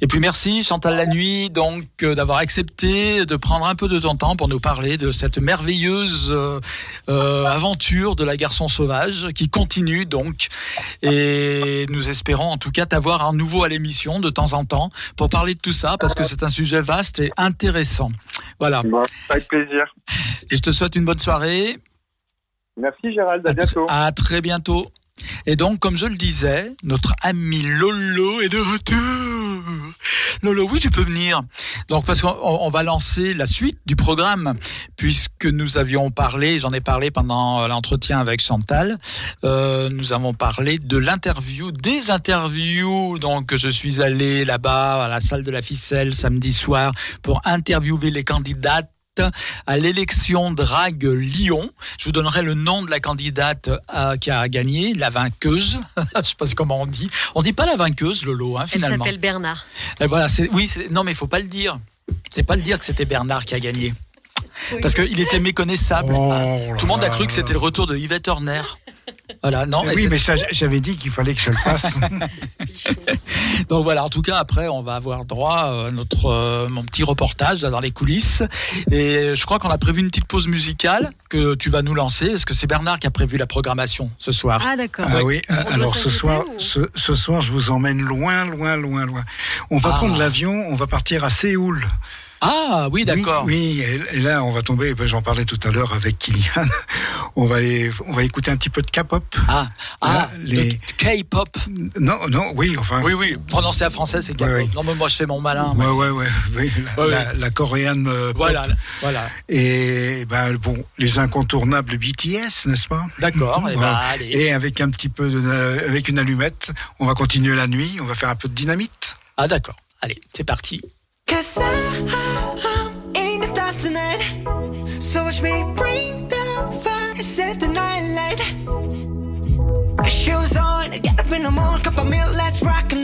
et puis, merci Chantal la nuit, donc, euh, d'avoir accepté de prendre un peu de ton temps pour nous parler de cette merveilleuse aventure de la Garçon Sauvage qui continue donc. Et nous espérons en tout cas t'avoir à nouveau à l'émission de temps en temps pour parler de tout ça parce que c'est un sujet vaste et intéressant. Voilà. avec plaisir. Et je te souhaite une bonne soirée. Merci Gérald, à, bientôt. À très bientôt. Et donc, comme je le disais, notre ami Lolo est de retour. Lolo, oui, tu peux venir. Donc, parce qu'on va lancer la suite du programme, puisque nous avions parlé, j'en ai parlé pendant l'entretien avec Chantal, euh, nous avons parlé de l'interview, des interviews. Donc, je suis allé là-bas à la salle de la ficelle samedi soir pour interviewer les candidates à l'élection Drague Lyon. Je vous donnerai le nom de la candidate euh, qui a gagné, la vainqueuse. Je sais pas comment on dit. On dit pas la vainqueuse, Lolo, hein, finalement. Elle s'appelle Bernard. Et voilà, oui, non, mais il faut pas le dire. C'est pas le dire que c'était Bernard qui a gagné. Parce qu'il était méconnaissable. Oh Tout le monde a cru que c'était le retour de Yvette Horner. Voilà, non. oui, mais j'avais dit qu'il fallait que je le fasse. Donc voilà, en tout cas, après, on va avoir droit à notre euh, mon petit reportage dans les coulisses. Et je crois qu'on a prévu une petite pause musicale que tu vas nous lancer. Est-ce que c'est Bernard qui a prévu la programmation ce soir Ah d'accord. Ah oui. Alors ce soir, ce, soir, je vous emmène loin, loin, loin, loin. On va ah. prendre l'avion, on va partir à Séoul. Ah oui, d'accord. Oui, et là on va tomber. Ben, j'en parlais tout à l'heure avec Kylian. On va on va écouter un petit peu de K-pop. Ah, ah les K-pop. Non, non, oui, enfin. Oui, oui. Prononcé à français, c'est K-pop. Non, mais moi je fais mon malin. Ouais, ouais, ouais. Oui, la, coréenne. Euh, voilà, voilà. Et ben bon, les incontournables BTS, n'est-ce pas? D'accord. Et, ben, et avec un petit peu, de, avec une allumette, on va continuer la nuit. On va faire un peu de dynamite. Ah d'accord. Allez, c'est parti. Cause I, ain't the stars tonight. So watch me bring the fire, set the night light. Shoes on, get up in the morning, cup of milk, let's rock and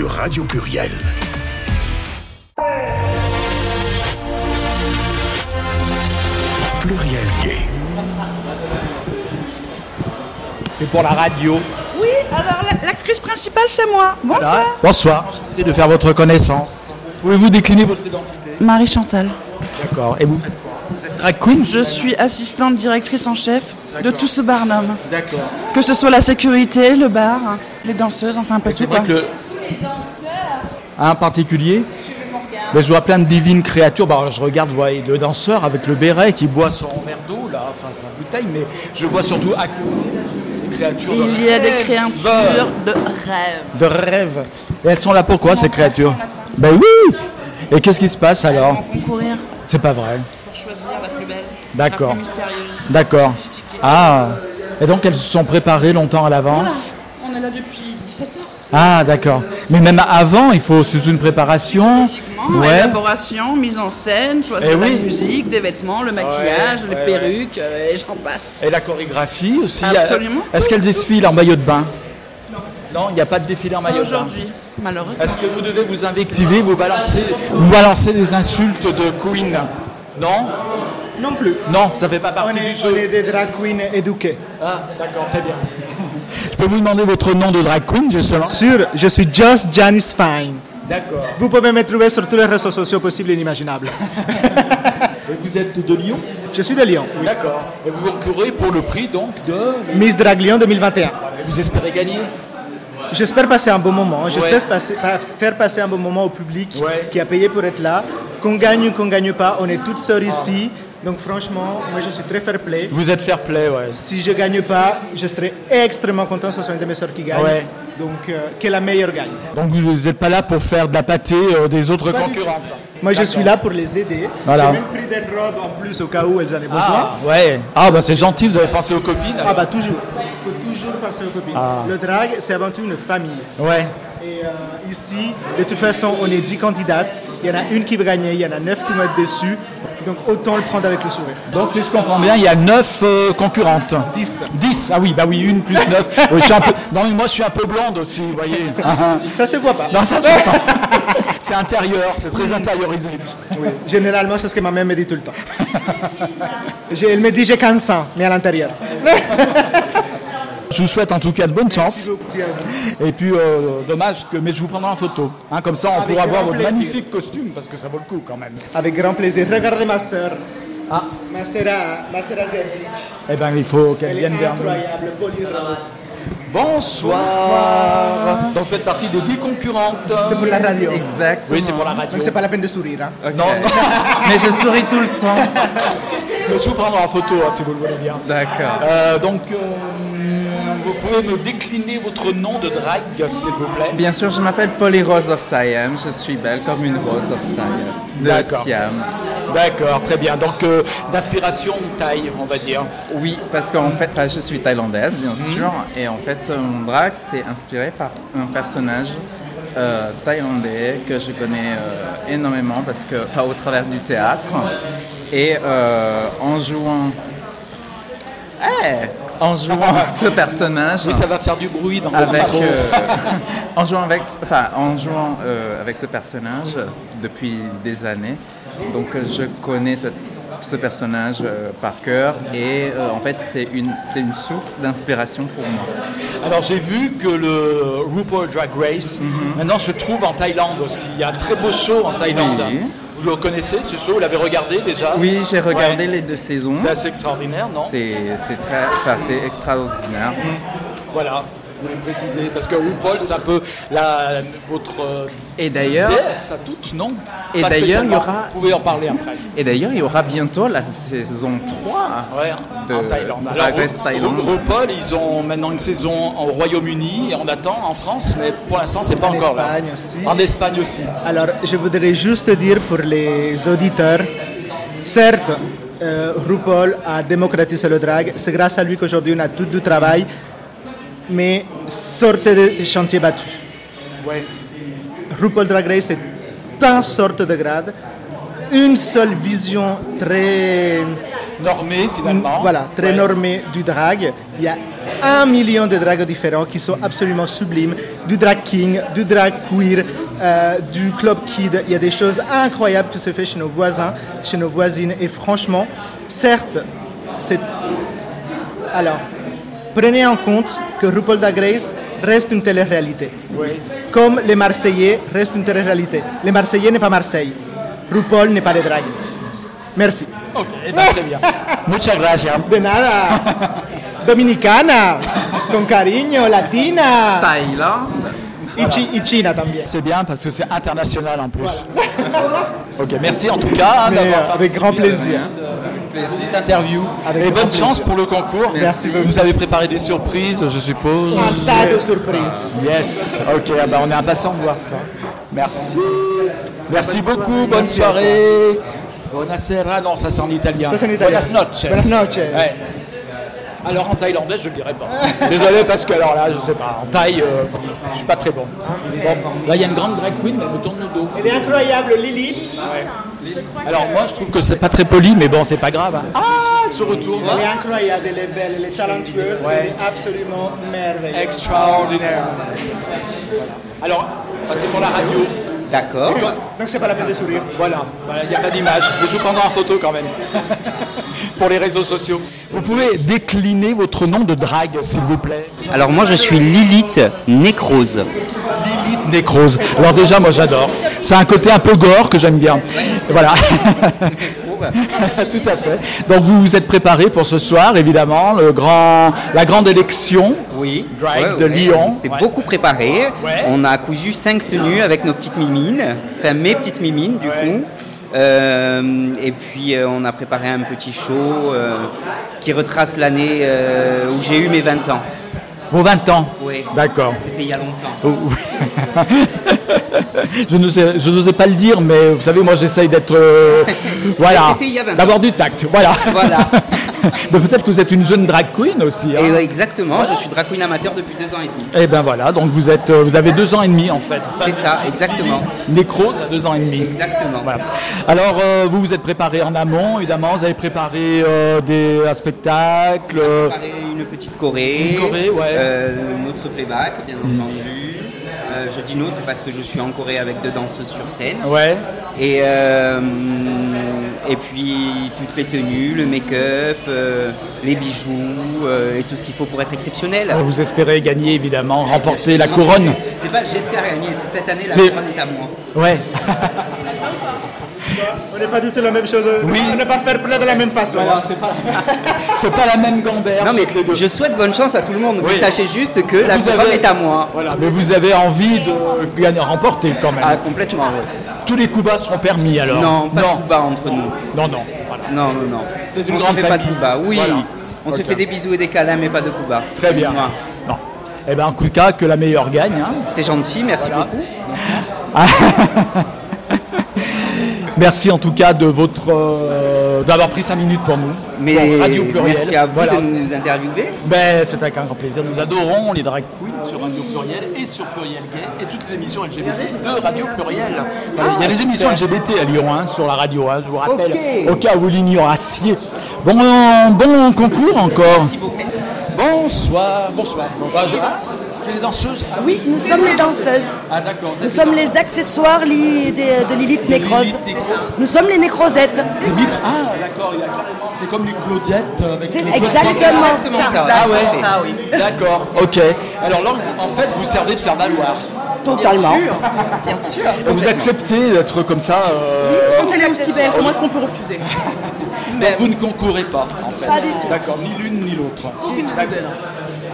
sur Radio Pluriel. Pluriel Gay. C'est pour la radio. Oui, alors la- l'actrice principale, c'est moi. Bonsoir. Bonsoir. Enchanté de faire votre connaissance. Pouvez-vous décliner votre identité Marie Chantal. D'accord. Et vous faites quoi Vous êtes drag queen Je suis assistante directrice en chef de tout ce Barnum. D'accord. Que ce soit la sécurité, le bar, les danseuses, enfin un peu C'est tout vrai quoi. que le... Un particulier mais je vois plein de divines créatures. Bah, je regarde, vous voyez, le danseur avec le béret qui boit son verre d'eau, là, enfin sa bouteille, mais je vois surtout à côté des créatures de Il y a des rêve. créatures de rêve. de rêve. Et elles sont là pourquoi, ces créatures. Ben oui Et qu'est-ce qui se passe Elles alors vont concourir C'est pas vrai. pour choisir la plus belle, D'accord. la plus mystérieuse, D'accord. Ah Et donc elles se sont préparées longtemps à l'avance On est là depuis 17 heures. Ah, d'accord. Mais même avant, il faut c'est une préparation. Ouais. élaboration, mise en scène, choix de Eh la musique, des vêtements, le maquillage, les ouais, perruques, euh, et j'en passe. Et la chorégraphie aussi. Absolument. Est-ce qu'elle défile en maillot de bain Non, il n'y a pas de défilé en maillot de bain. Aujourd'hui, malheureusement. Est-ce que vous devez vous invectiver, vous balancer, vous balancer des insultes de Queen Non Non plus. Non, ça fait pas On partie est, du jeu. on est des drag queens éduqués. Ah, d'accord, très bien. Je peux vous demander votre nom de drag queen, justement Sûr, je suis Just Janice Fine. D'accord. Vous pouvez me trouver sur tous les réseaux sociaux possibles et inimaginables. Et vous êtes de Lyon? Je suis de Lyon. D'accord. Et vous concourez pour le prix donc de... Miss Drag Lyon 2021. Et vous espérez gagner? J'espère passer un bon moment. J'espère Ouais. passer- pa- faire passer un bon moment au public Ouais. qui a payé pour être là. Qu'on gagne ou qu'on gagne pas, on est toutes sœurs ici. Donc franchement, moi je suis très fair play. Vous êtes fair play, ouais. Si je gagne pas, je serai extrêmement content. Ce sont une de mes sœurs qui gagne. Ouais. Donc euh, que la meilleure gagne. Donc vous n'êtes pas là pour faire de la pâtée euh, des autres Pas concurrentes Moi je suis là pour les aider. Voilà. J'ai même pris des robes en plus au cas où elles en aient besoin. Ah, ouais. Ah, bah c'est gentil, vous avez pensé aux copines Ah bah toujours. Il faut toujours penser aux copines. Ah. Le drag, c'est avant tout une famille. Ouais. Et euh, ici, de toute façon, on est 10 candidates. Il y en a une qui va gagner, il y en a 9 qui vont être dessus. Donc autant le prendre avec le sourire. Donc si je comprends bien, il y a 9 concurrentes. 10. 10 Ah oui, bah oui, une plus 9. Oui, je suis un peu... Non mais moi je suis un peu blonde aussi, vous voyez. Ça se voit pas. Non, ça se voit pas. C'est intérieur, c'est très intériorisé. Oui. Généralement, c'est ce que ma mère me dit tout le temps. Elle me dit j'ai 15 ans, mais à l'intérieur. Je vous souhaite en tout cas de bonne chance. Et puis, euh, dommage que, mais je vous prendrai en photo. Hein, comme ça, on Avec pourra voir votre plaisir. magnifique costume, parce que ça vaut le coup quand même. Avec grand plaisir. Regardez ma sœur. Ah. Ma sœur, a- ma sœur asiatique. Eh ben, il faut qu'elle vienne vers nous. incroyable, polyrose. Bonsoir. Donc, vous faites partie des 10 concurrentes. C'est pour la radio. Exactement. Oui, c'est pour la radio. Donc c'est pas la peine de sourire. hein. Non. Mais je souris tout le temps. Mais je vous prendrai en photo, hein, si vous le voulez bien. D'accord. Euh, donc, euh, vous pouvez me décliner votre nom de drag, s'il vous plaît? Bien sûr, je m'appelle Polly Rose of Siam. Je suis belle comme une rose of Siam. De D'accord. Siam. D'accord, très bien. Donc, euh, d'inspiration thaï, on va dire. Oui, parce qu'en fait, je suis thaïlandaise, bien Mhm. sûr. Et en fait, mon drag, c'est inspiré par un personnage euh, thaïlandais que je connais euh, énormément parce que, enfin, au travers du théâtre. Et en jouant. Eh, en jouant ce personnage. Oui, ça va faire du bruit dans avec, votre micro. euh, en jouant avec, enfin, en jouant euh, avec ce personnage depuis des années. Donc je connais ce, ce personnage euh, par cœur et euh, en fait c'est une, c'est une source d'inspiration pour moi. Alors j'ai vu que le RuPaul Drag Race maintenant se trouve en Thaïlande aussi. Il y a un très beau show en Thaïlande. Oui. Vous le connaissez ce show Vous l'avez regardé déjà Oui, j'ai regardé Ouais. les deux saisons. C'est assez extraordinaire, non C'est c'est très, enfin, c'est extraordinaire. Voilà. Vous voulez préciser parce que RuPaul c'est un peu la, votre Et d'ailleurs, déesse à toutes, non? Et d'ailleurs, il y aura- Vous pouvez en parler après. et d'ailleurs, il y aura bientôt la saison 3 Ouais, de en Thaïlande. Thaïlande. Ru- RuPaul, ils ont maintenant une saison au Royaume-Uni et on attend en France, mais pour l'instant c'est pas En encore Espagne là. aussi. En Espagne aussi. Alors, je voudrais juste dire pour les auditeurs, certes, euh, RuPaul a démocratisé le drag. C'est grâce à lui qu'aujourd'hui on a tout du travail, mais sortez des chantiers battus. Ouais. RuPaul Drag Race est un sorte de grade, une seule vision très Normé finalement. voilà, très Ouais. normée du drag. Il y a un million de drags différents qui sont absolument sublimes, du drag king, du drag queer, euh, du club kid. Il y a des choses incroyables qui se font chez nos voisins, chez nos voisines. Et franchement, certes, c'est... Alors, prenez en compte que RuPaul Drag Race reste une télé-réalité. Comme les Marseillais restent une télé-réalité. Les Marseillais n'est pas Marseille. RuPaul n'est pas les drags. Merci. Ok, eh ben, très bien. Muchas gracias. De nada. Dominicana. Con cariño. Latina. Thaïlande. Y China también. C'est bien parce que c'est international en plus. ok, merci en tout cas hein, d'avoir euh, avec grand plaisir. Cette interview. Avec Et bonne chance plaisir. pour le concours. Merci beaucoup. Vous avez préparé des surprises, je suppose. Un tas de surprises. Yes, ok, ah bah on est impatient de voir ça. Merci. Merci beaucoup, bonne soirée. Buonasera, non, ça c'est en italien. Ça, c'est en italien. Buenas noches. Buenas noches. Ouais. Alors en thaïlandais, je le dirais pas. Désolé parce que alors là, je sais pas, en thaï, euh, je suis pas très bon. Bon, là il y a une grande drag queen, mais elle me tourne le dos. Elle est incroyable, Lilith. Alors moi je trouve que c'est pas très poli, mais bon, c'est pas grave. hein. Ah, ce retour. Elle est incroyable, elle est belle, elle est talentueuse, Ouais. elle est absolument merveilleuse. Extraordinaire. Alors, ça, c'est pour la radio. D'accord. Donc c'est pas la peine de sourire. Voilà, Voilà, il n'y a pas d'image. Mais je vous prendrai en photo quand même. pour les réseaux sociaux. Vous pouvez décliner votre nom de drague, s'il vous plaît. Alors moi je suis Lilith Nécrose. Lilith Nécrose. Alors déjà, moi j'adore. C'est un côté un peu gore que j'aime bien. Voilà. Tout à fait. Donc vous vous êtes préparé pour ce soir, évidemment, le grand, la grande élection. Oui. Drag Ouais, de ouais. Lyon. C'est Ouais. beaucoup préparé. On a cousu cinq tenues avec nos petites mimines, enfin mes petites mimines du coup. Euh, et puis euh, on a préparé un petit show euh, qui retrace l'année où j'ai eu mes 20 ans. Vos 20 ans. Oui. D'accord. C'était il y a longtemps. Oh, je n'osais je pas le dire, mais vous savez, moi j'essaye d'être. euh, voilà. C'était il y a 20 ans. D'avoir du tact. Voilà. Voilà. mais peut-être que vous êtes une jeune drag queen aussi. hein. Et, euh, exactement, je suis drag queen amateur depuis deux ans et demi. Eh ben voilà, donc vous êtes, euh, vous avez deux ans et demi en fait. C'est ça, exactement. Nécrose à deux ans et demi. Exactement. Voilà. Alors euh, vous vous êtes préparé en amont, évidemment. Vous avez préparé euh, des un spectacle. préparé une petite choré, Une choré, ouais. Euh, notre playback, bien entendu. Euh, je dis notre parce que je suis en choré avec deux danseuses sur scène. Ouais. Et, euh, et puis toutes les tenues, le make-up, euh, les bijoux euh, et tout ce qu'il faut pour être exceptionnel. Vous espérez gagner évidemment, remporter la couronne. C'est pas j'espère gagner, c'est cette année la couronne est à moi. Ouais. On n'est pas du tout la même chose. Oui. On n'est pas faire play de la même façon. Voilà, c'est pas, c'est pas la même gamberge. Non mais toutes les deux. je souhaite bonne chance à tout le monde. Oui. Sachez juste que la Vous couronne avez- est à moi. Voilà, mais vous avez envie de gagner, remporter quand même. Ah complètement. Tous les coups bas seront permis alors. Non, pas non, de coup bas entre nous. non, non. Voilà. Non, non, non. C'est une on grande se fait pas de coups bas. Oui, Voilà. on se fait des bisous et des câlins, mais pas de coups bas. Très bien. Non. Eh ben, en tout cas, que la meilleure gagne. hein. C'est gentil, merci Voilà. beaucoup. Merci en tout cas de votre euh, d'avoir pris 5 minutes pour nous. Mais Pour Radio Pluriel. merci à vous Voilà. de nous interviewer. Ben, c'est avec un grand plaisir. Nous adorons les drag queens sur Radio Pluriel et sur Pluriel Gay et toutes les émissions LGBT de Radio Pluriel. Il y a des émissions LGBT à Lyon hein, sur la radio, hein, je vous rappelle, au cas où vous l'ignorassiez. Bon, bon concours encore. Bonsoir, bonsoir. bonsoir. Je- ah, c'est les danseuses Ah Oui, nous sommes les danseuses. Ah d'accord. Nous sommes les accessoires li- des- de Lilith Nécrose. Nous sommes les nécrosettes. Les Ah d'accord, il y a carrément. C'est comme les Claudettes avec C'est les exactement Claudettes. ça. Ah ouais. ça, oui. D'accord, ok. Alors là, en fait, vous servez de faire valoir. Totalement. Bien sûr. Vous acceptez d'être comme ça euh, Nous sommes les aussi belles. Comment est-ce qu'on peut refuser mais vous ne concourez pas, en fait. Pas du tout. D'accord, ni l'une ni l'autre.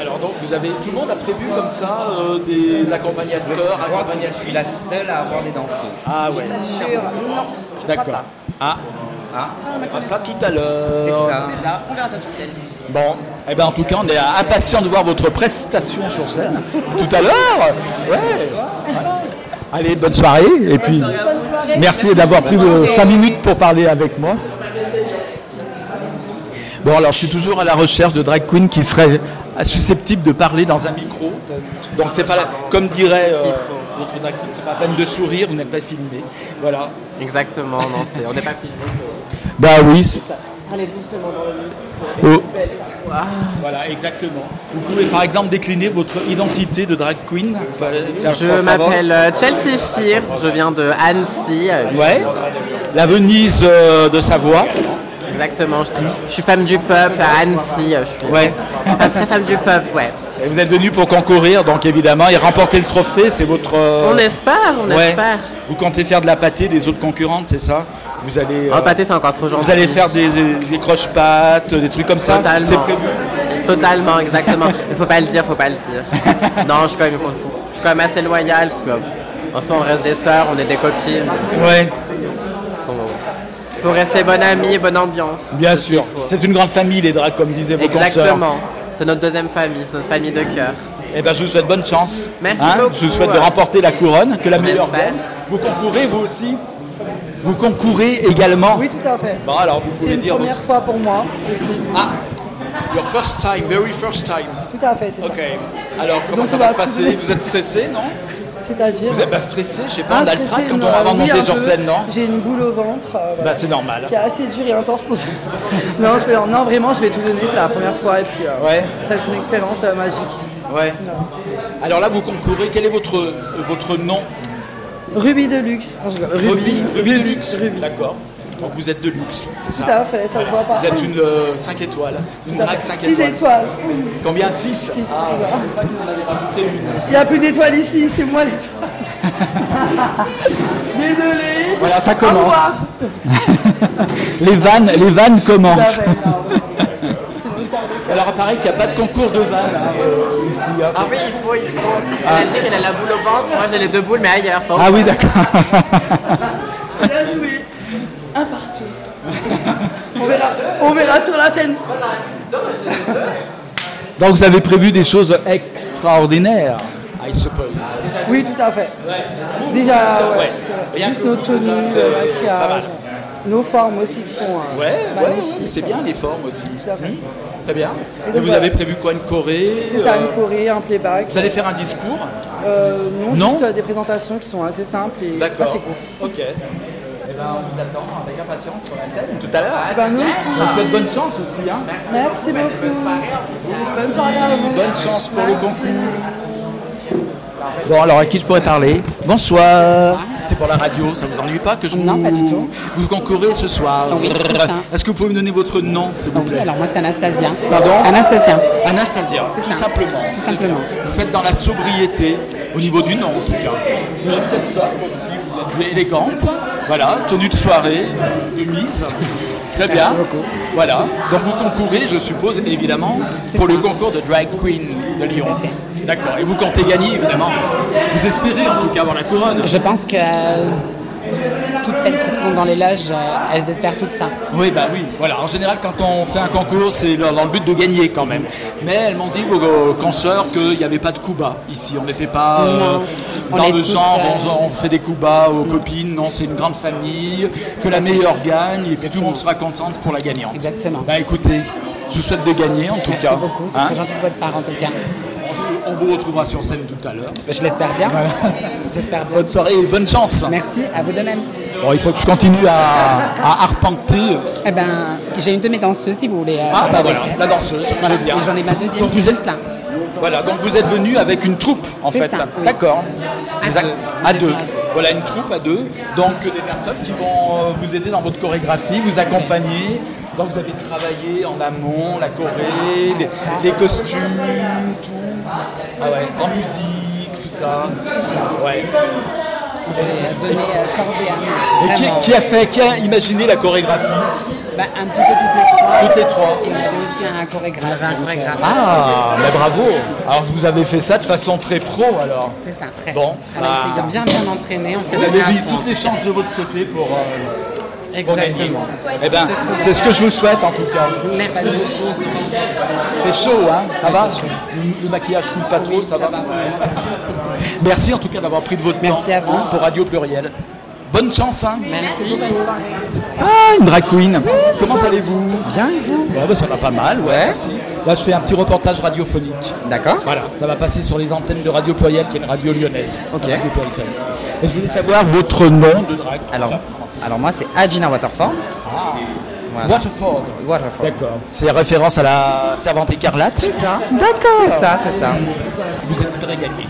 Alors donc, vous avez tout le monde a prévu comme ça euh, des accompagnateurs, Je suis accompagnatrices. la seule à avoir des danseuses. Ah ouais. Sûr. Non. D'accord. Ah. Ah, On fera ça tout à l'heure. c'est ça. C'est ça. On verra ça sur scène. Bon, eh ben en tout cas, on est impatient de voir votre prestation sur scène tout à l'heure. Ouais. Allez, bonne soirée et puis merci d'avoir pris 5 minutes pour parler avec moi. Bon, alors je suis toujours à la recherche de drag queen qui serait susceptible de parler dans un micro. Donc c'est pas la- comme dirait euh, notre drag queen, c'est pas la peine de sourire, vous n'êtes pas filmé. Voilà. Exactement, non, c'est- on n'est pas filmé. Bah oui. Allez doucement dans le micro. Oh. Belle. Voilà, exactement. Vous pouvez par exemple décliner votre identité de drag queen Je m'appelle euh, Chelsea Fierce, je viens de Annecy. Ouais. La Venise euh, de Savoie. Exactement, je, je suis femme du peuple à Annecy. Je suis Ouais. très femme du peuple, ouais. Et vous êtes venu pour concourir, donc évidemment, et remporter le trophée, c'est votre. euh, On espère, on ouais. espère. Vous comptez faire de la pâtée des autres concurrentes, c'est ça? Vous allez. Pâté, c'est encore trop gentil. Vous allez faire des, des croche-pattes, des trucs comme ça? Totalement. C'est prévu? Totalement, exactement. Il faut pas le dire, faut pas le dire. Non, je suis quand même, je suis quand même assez parce que en soi, on reste des sœurs, on est des copines. Ouais. Il faut rester bonne amie, bonne ambiance. Bien sûr. faut. C'est une grande famille, les drags, comme disaient vos. Exactement. C'est notre deuxième famille, c'est notre famille de cœur. Eh ben, je vous souhaite bonne chance. Merci Hein? beaucoup. Je vous souhaite de remporter la couronne, que la On meilleure. Vous concourez, vous aussi Vous concourez également Oui, tout à fait. Bon, alors, vous C'est pouvez une dire première fois pour moi aussi. Ah, your first time, very first time. Tout à fait, c'est ça. Ok. Alors, comment Donc, ça on va va se passer trouver- Vous êtes stressé, non C'est-à-dire. Vous êtes pas stressé Je sais pas, on a le trac stressé, quand non, on va oui, monter un sur peu. scène, non J'ai une boule au ventre. euh, voilà. Bah, c'est normal. Qui est assez dur et intense. non, je vais- non, vraiment, je vais tout donner. C'est la première fois et puis euh, Ouais. ça va être une expérience euh, magique. Ouais. Alors là, vous concourez. Quel est votre, votre nom Ruby de luxe. Non, je rigole. Ruby. Ruby de luxe. D'accord. Donc vous êtes de luxe, c'est Tout ça à fait, ça se voit pas. Vous êtes une 5 étoiles. Une drague 5 6 étoiles. étoiles. Combien? 6 Six, Ah, c'est je crois que vous en avez rajouté une. Il n'y a plus d'étoiles ici, c'est moi l'étoile. Désolé. Voilà, ça commence. Les vannes, les vannes commencent. Ça va, non. C'est une histoire de cœur. Alors, il paraît qu'il n'y a pas de concours de vannes hein, euh, ici. hein. Ah oui, il faut, il faut. Elle a dit qu'il a la boule au ventre, moi j'ai les deux boules, mais ailleurs. pas Ah oui, d'accord. Bien joué. Un partout. On verra, on verra sur la scène. Donc, vous avez prévu des choses extraordinaires, I suppose. Oui, tout à fait. Déjà, ouais. Ouais. Juste nos tenues, maquillage, nos formes aussi qui sont euh, Ouais, ouais, magnifiques. ouais, c'est bien les formes aussi. Tout à fait. Très bien. Et vous voilà. avez prévu quoi Une choré C'est ça, euh, une choré, un playback. Vous allez faire un discours Euh, non, Non juste euh, des présentations qui sont assez simples et assez courtes. Ok. Eh ben, on vous attend avec impatience sur la scène tout à l'heure. Eh ben, nous aussi. On vous souhaite bonne chance aussi. Hein. Merci beaucoup. Bonne soirée à vous. Bonne chance pour le concours. Bon, alors à qui je pourrais parler Bonsoir. C'est pour la radio, ça vous ennuie pas que je vous... Non, pas du tout. Vous concourez ce soir. Oui, c'est ça. Est-ce que vous pouvez me donner votre nom, s'il vous Oui, plaît alors moi c'est Anastasia. Pardon Anastasia. Anastasia, tout ça. simplement. Tout simplement. Vous faites dans la sobriété, au niveau du nom en tout cas. Vous faites ça aussi, vous êtes élégante. Voilà, tenue de soirée, de Miss. Très bien. Voilà. Donc vous concourez, je suppose, évidemment, pour le concours de Drag Queen de Lyon. D'accord. Et vous comptez gagner, évidemment. Vous espérez en tout cas avoir la couronne. Je pense que euh, toutes celles qui sont dans les loges, euh, elles espèrent tout ça. Oui, bah oui. Voilà. En général, quand on fait un concours, c'est dans le but de gagner quand même. Mais elles m'ont dit, vos consoeurs, qu'il n'y avait pas de coups bas ici. On n'était pas euh, dans le toutes, genre, euh, on, on fait des coups bas aux copines. Non, c'est une grande famille, que la meilleure gagne et puis tout le monde sera contente pour la gagnante. Exactement. Bah écoutez, je vous souhaite de gagner en tout Merci cas. beaucoup, c'est Hein très gentil de votre part en tout cas. On vous retrouvera sur scène tout à l'heure. Je l'espère bien. J'espère bien. Bonne soirée et bonne chance. Merci, à vous de même. Bon, il faut que je continue à, à arpenter. Eh ben, j'ai une de mes danseuses si vous voulez. euh, Ah bah voilà, elle. la danseuse, Voilà. je bien. Et j'en ai ma deuxième Donc vous êtes- là. Voilà, donc vous êtes venu avec une troupe en fait. oui. D'accord. À deux. À deux. Voilà une troupe à deux. Donc des personnes qui vont euh, vous aider dans votre chorégraphie, vous accompagner. Donc vous avez travaillé en amont, la choré, les, les costumes, tout. Ah ouais, en musique, tout ça. Ouais. S'est donné euh, corps et âme. Et qui, a fait, qui a imaginé la chorégraphie Bah, Un petit peu toutes les trois. Toutes les trois. Et on avait aussi un chorégraphe. un chorégraphe. Ah, mais bravo Alors vous avez fait ça de façon très pro alors C'est ça, très. Bon, Alors, s'est bien bien entraîné, on s'est Vous donné avez mis toutes les chances de votre côté pour, euh. Exactement. Eh ben, c'est ce que je vous souhaite en tout cas. Merci beaucoup. C'est chaud, hein Ça va? Le, le maquillage coule pas trop, ça, va, Merci en tout cas d'avoir pris de votre Merci temps à vous. pour Radio Pluriel. Bonne chance, hein Merci beaucoup. Ah, une drag queen Comment allez-vous? Bien et vous? Ouais, bah, ça va pas mal, ouais. Merci. Là, je fais un petit reportage radiophonique. D'accord. Voilà, ça va passer sur les antennes de Radio Pluriel, qui est une radio lyonnaise. Ok. Radio périphérique. Et je voulais savoir votre nom de. Alors, alors moi c'est Agina Waterford. Voilà. Waterford. Waterford. D'accord. C'est référence à la servante écarlate. C'est ça. D'accord. C'est ça, c'est ça. Vous espérez gagner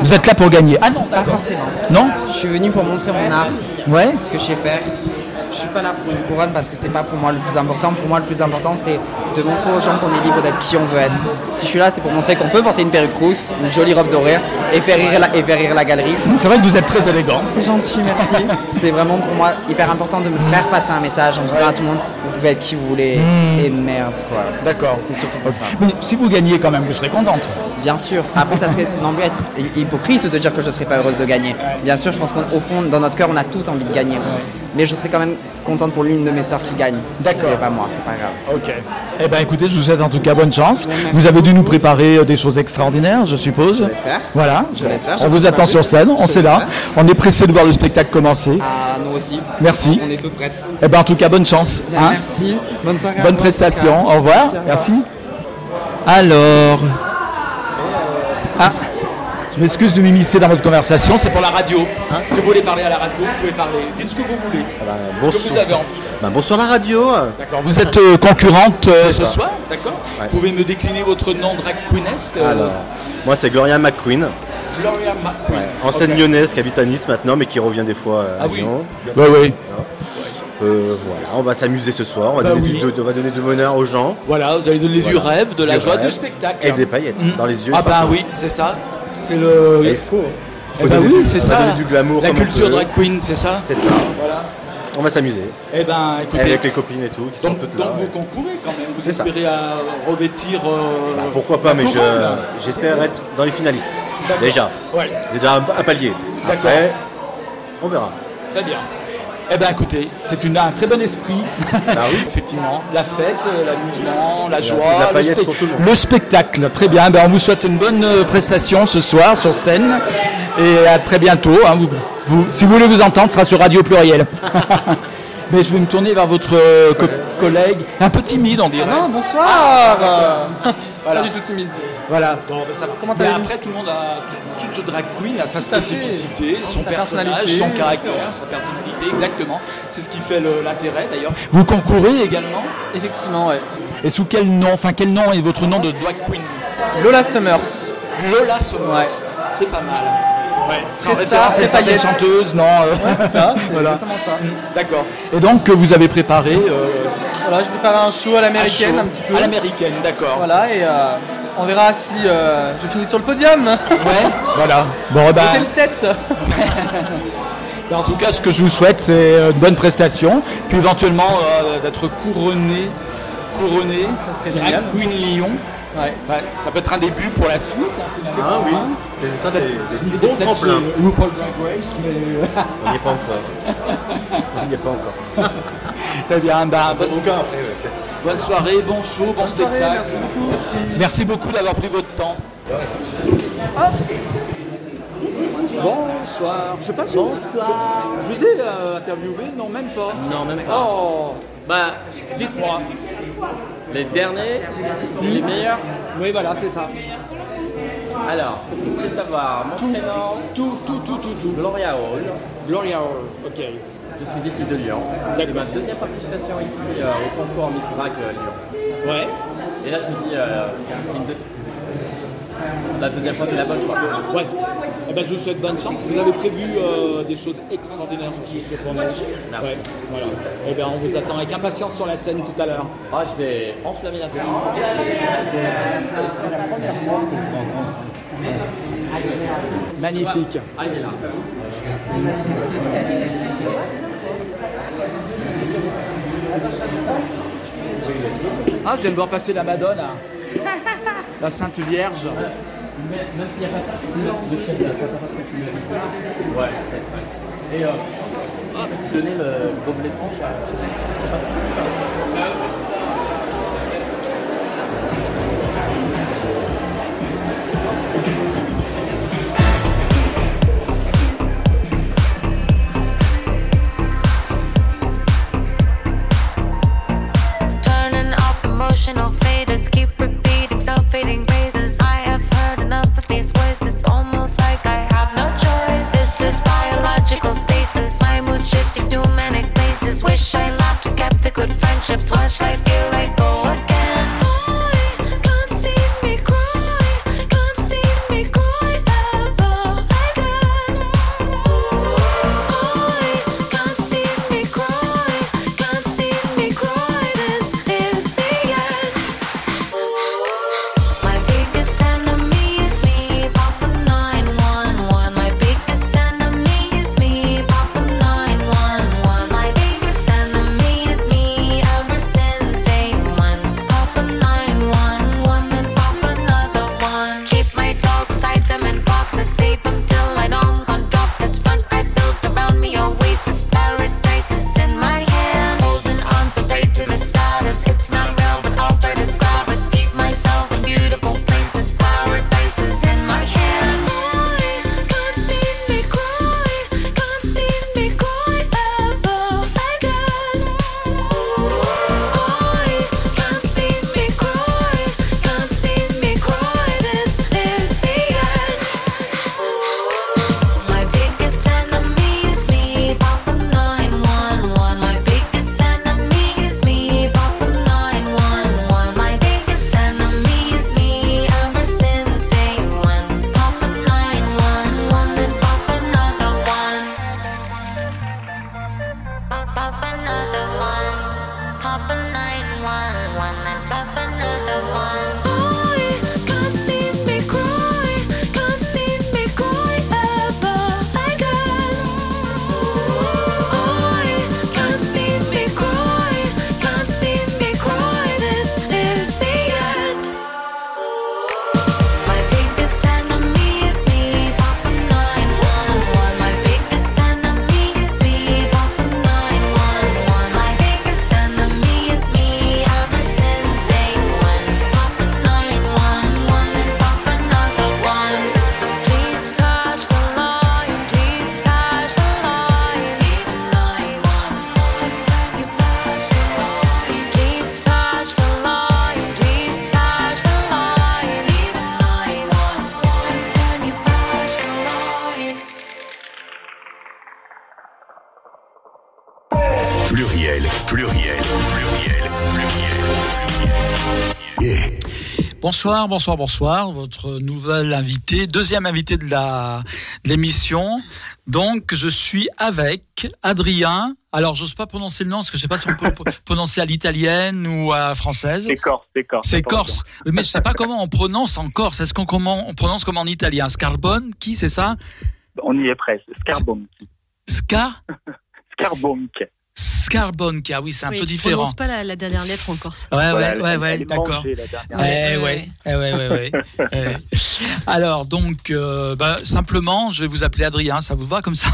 Vous êtes là pour gagner Ah non, Pas forcément. Non Je suis venu pour montrer mon art. Ouais. Ce que je sais faire. Je suis pas là pour une couronne parce que c'est pas pour moi le plus important. Pour moi, le plus important, c'est de montrer aux gens qu'on est libre d'être qui on veut être. Si je suis là, c'est pour montrer qu'on peut porter une perruque rousse, une jolie robe dorée et faire rire la, et faire rire la galerie. C'est vrai que vous êtes très élégant. C'est gentil, merci. c'est vraiment pour moi hyper important de me faire passer un message en disant à tout le monde vous pouvez être qui vous voulez Mm. et merde quoi. D'accord. C'est surtout pour ça. Mais si vous gagnez quand même, vous serez contente. Bien sûr. Après, ça serait non plus être hypocrite de dire que je ne serais pas heureuse de gagner. Bien sûr, je pense qu'au fond, dans notre cœur, on a tout envie de gagner. Mais je serais quand même contente pour l'une de mes sœurs qui gagne. D'accord. Pas moi, c'est pas grave. Ok. Eh ben écoutez, je vous souhaite en tout cas bonne chance. Vous avez dû nous préparer euh, des choses extraordinaires, je suppose. Je l'espère. Voilà. Je l'espère, On vous attend sur scène, on Je sait là. On est pressé de voir le spectacle commencer. Ah, nous aussi. Merci. On est toutes prêtes. Eh ben en tout cas, bonne chance. Bien, hein. merci. Bonne soirée. Bonne prestation. Au revoir. Merci, au revoir. Merci. Alors. Ah. Je m'excuse de m'immiscer dans votre conversation, c'est pour la radio. hein. Si vous voulez parler à la radio, vous pouvez parler. Dites ce que vous voulez. Ce que vous avez envie. Bah, bonsoir la radio. D'accord. Vous êtes euh, concurrente euh, ce ça. soir, d'accord Ouais. Vous pouvez me décliner votre nom drag queenesque euh, Alors, moi c'est Gloria McQueen, Gloria McQueen. ancienne lyonnaise qui habite à Nice maintenant, mais qui revient des fois à Ah oui. Lyon. Ouais, ouais. Euh, voilà, on va s'amuser ce soir, on va, Bah donner oui. du, on va donner du bonheur aux gens. Voilà, vous allez donner du rêve, de la Du joie, rêve. du spectacle. Et des paillettes Mm. dans les yeux. Ah bah partout. oui, c'est ça. C'est le. Et il faut. Eh donner oui, c'est ça. donner du glamour La culture drag queen, c'est ça C'est ça. Voilà. On va s'amuser. Eh ben, écoutez. Avec les copines et tout, qui sont Donc, toutes donc là. vous ouais. concourez quand même, vous ça. espérez à revêtir. euh, Bah, pourquoi pas, mais je- j'espère être dans les finalistes. Déjà. Ouais. Déjà un, un palier. D'accord. Après, on verra. Très bien. Eh bien écoutez, c'est un très bon esprit. oui. Effectivement, la fête, euh, l'amusement, la joie, la le, spectacle. Très bien, ben, on vous souhaite une bonne euh, prestation ce soir sur scène et à très bientôt. hein. Vous- vous- si vous voulez vous entendre, ce sera sur Radio Pluriel. Mais je vais me tourner vers votre euh, co- collègue, un peu timide on dirait. Non, bonsoir Voilà. Pas du tout timide. Voilà. Bon, ben, ça va. Comment Mais après, tout le monde a, tout- toute drag queen a sa Tout spécificité, son Sa personnage, personnalité. son caractère, sa personnalité, exactement. C'est ce qui fait l'intérêt d'ailleurs. Vous concourez également Effectivement, ouais. Et sous quel nom Enfin, quel nom est votre nom de drag queen? Lola Summers. Lola Summers. Ouais. C'est pas mal. Ouais. C'est référence star, une très certaine paillette. chanteuse, non euh, Ouais, c'est ça, c'est Voilà. exactement ça. D'accord. Et donc, que vous avez préparé euh, Voilà, je prépare un show à l'américaine un petit peu. À l'américaine, d'accord. Voilà, et euh, on verra si euh, je finis sur le podium. Ouais. Voilà. Bon, eh ben, C'était le 7. Ben, En tout cas, ce que je vous souhaite, c'est une bonne prestation, puis éventuellement euh, d'être couronné, couronné, Ça serait génial. Queen Lyon. Ouais. Ouais, ça peut être un début pour la suite. hein, finalement. Ah oui. Ça, c'est des bons Peut-être tremplins. chez RuPaul Drag Race, mais... On n'y est pas encore. On n'y est pas encore. Très bien, ben, bonne, ouais. bonne soirée, bon show, bon soirée, spectacle. merci beaucoup. Merci beaucoup d'avoir pris votre temps. Bonsoir. Je sais pas si Bonsoir. Je vous ai euh, interviewé, non même pas. Non, même pas. Oh. Bah, Dites-moi. Les derniers, c'est les meilleurs. Oui, voilà, c'est ça. Alors, est-ce que vous voulez savoir mon prénom Tout, tout, tout, tout, tout. Gloria Hall. Gloria Hall, ok. Je suis d'ici de Lyon. C'est ma deuxième participation ici euh, au concours Miss Drag euh, Lyon. Ouais. Et là, je me dis, euh, une deux- la deuxième fois, c'est la bonne fois. Ouais. Eh ben, je vous souhaite bonne chance. Vous avez prévu euh, des choses extraordinaires sur ce tournage. Merci. Ouais, voilà. Eh ben, on vous attend avec impatience sur la scène tout à l'heure. Ah, je vais enflammer la scène. Magnifique. Ah, il est là. Ah, je viens de voir passer la Madone. La Sainte Vierge. Même s'il n'y a pas de chaise, ça passe que tu veux. Ouais. Et euh, ah, donner le gobelet de hanche à. Bonsoir, bonsoir, bonsoir. Votre nouvelle invitée, deuxième invitée de la de l'émission. Donc, je suis avec Adrien. Alors, j'ose pas prononcer le nom parce que je sais pas si on peut le prononcer à l'italienne ou à la française. C'est corse, c'est corse. C'est corse. Mais je sais pas comment on prononce en corse. Est-ce qu'on comment on prononce comme en italien? Scarbone, qui c'est ça? On y est presque. Scarbonchi. Scar? Scarbonchi. Scarbonchi, ah oui, c'est un Oui, peu tu différent. prononces pas la, la dernière lettre en corse. Ouais, ouais, ouais, ouais, d'accord. Ouais, ouais, ouais, ouais, ouais, ouais, ouais. Alors, donc, euh, bah, simplement, je vais vous appeler Adrien, ça vous va comme ça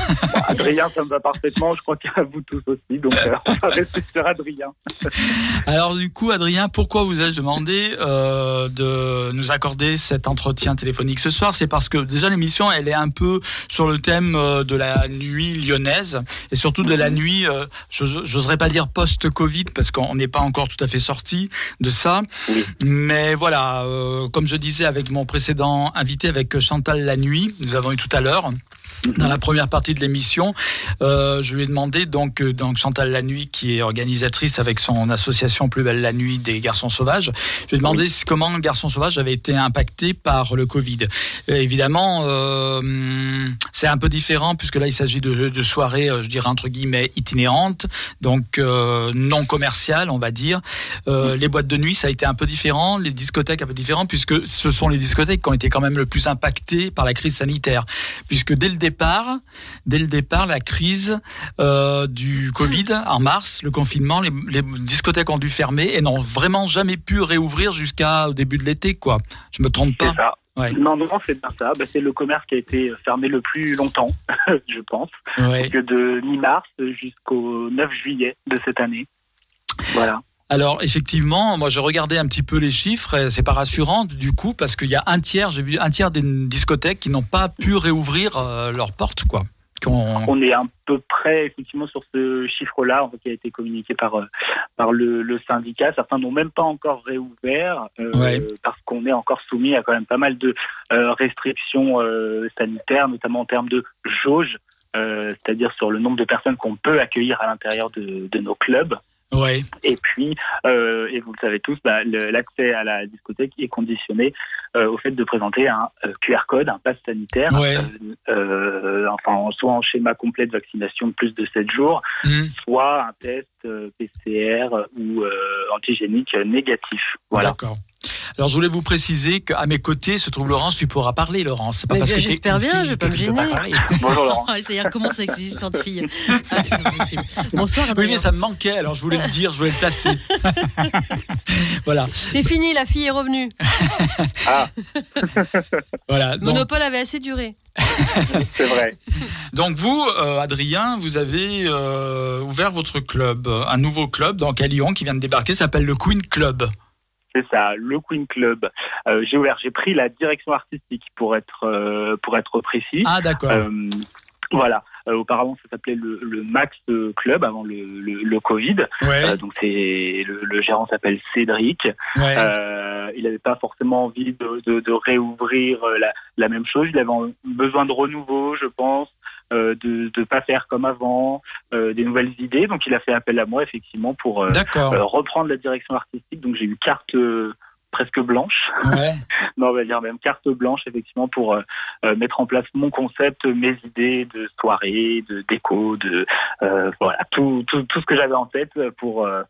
Adrien, ça me va parfaitement. Je crois qu'à vous tous aussi. Donc, euh, on va rester sur Adrien. Alors, du coup, Adrien, pourquoi vous ai-je demandé euh, de nous accorder cet entretien téléphonique ce soir? C'est parce que déjà l'émission, elle est un peu sur le thème euh, de la nuit lyonnaise et surtout de la nuit, euh, j'ose- j'oserais pas dire post-Covid parce qu'on n'est pas encore tout à fait sorti de ça. Mais voilà, comme je disais avec mon précédent invité, avec Chantal Lanuit, nous avons eu tout à l'heure. Dans la première partie de l'émission, euh, je lui ai demandé donc euh, donc Chantal Lanuit qui est organisatrice avec son association Plus belle la nuit des garçons sauvages. Je lui ai demandé si- comment le garçon sauvage avait été impacté par le Covid. Euh, évidemment, euh, c'est un peu différent puisque là il s'agit de, de soirées, euh, je dirais entre guillemets itinérantes, donc euh, non commerciales, on va dire. Euh, Les boîtes de nuit, ça a été un peu différent, les discothèques un peu différent puisque ce sont les discothèques qui ont été quand même le plus impactées par la crise sanitaire, puisque dès le départ, dès le départ, la crise euh, du Covid en mars, le confinement, les, les discothèques ont dû fermer et n'ont vraiment jamais pu réouvrir jusqu'au début de l'été, quoi. Je me trompe pas. C'est ça. Ouais. Non, non, c'est bien ça. Bah, c'est le commerce qui a été fermé le plus longtemps, je pense. Ouais. Que de mi-mars jusqu'au 9 juillet de cette année. Voilà. Alors effectivement, moi je regardais un petit peu les chiffres, et c'est pas rassurant du coup parce qu'il y a un tiers, j'ai vu un tiers des discothèques qui n'ont pas pu réouvrir euh, leurs portes, quoi. On est à peu près effectivement sur ce chiffre-là en fait, qui a été communiqué par euh, par le, le syndicat. Certains n'ont même pas encore réouvert euh, Ouais. parce qu'on est encore soumis à quand même pas mal de euh, restrictions euh, sanitaires, notamment en termes de jauge, c'est-à-dire sur le nombre de personnes qu'on peut accueillir à l'intérieur de, de nos clubs. Ouais. Et puis, euh, et vous le savez tous, bah, l'accès à la discothèque est conditionné euh, au fait de présenter un euh, QR code, un pass sanitaire, Ouais. euh, euh, enfin soit en schéma complet de vaccination de plus de 7 jours, Hmm. soit un test PCR ou euh, antigénique négatif. Voilà. D'accord. Alors je voulais vous préciser qu'à mes côtés se trouve Laurence, tu pourras parler Laurence. C'est pas Mais parce bien, que j'espère bien, fille je vais pas me gêner. Bonjour Laurent. Ah, ça y est, recommence avec ces histoires de filles. Ah, c'est possible. Bonsoir Oui Adrien. mais ça me manquait, alors je voulais le dire, je voulais le placer. voilà. C'est fini, la fille est revenue. Ah, Voilà. Donc, Monopole avait assez duré. c'est vrai. donc vous, euh, Adrien, vous avez euh, ouvert votre club, un nouveau club donc à Lyon qui vient de débarquer, s'appelle le Queen Club. C'est ça, le Queen Club. Euh, j'ai ouvert, j'ai pris la direction artistique pour être euh, pour être précis. Ah d'accord. Euh, voilà. Auparavant, ça s'appelait le, le Max Club avant le, le, le Covid. Ouais. Donc c'est le, gérant s'appelle Cédric. Ouais. Il n'avait pas forcément envie de, de, de réouvrir la, la même chose. Il avait besoin de renouveau, je pense, euh, de ne pas faire comme avant, euh, des nouvelles idées. Donc il a fait appel à moi effectivement pour euh, reprendre la direction artistique. Donc j'ai eu carte presque blanche. Ouais. non, on va dire même carte blanche effectivement pour euh, mettre en place mon concept, mes idées de soirée, de déco, de euh, voilà tout, tout, tout ce que j'avais en tête pour euh,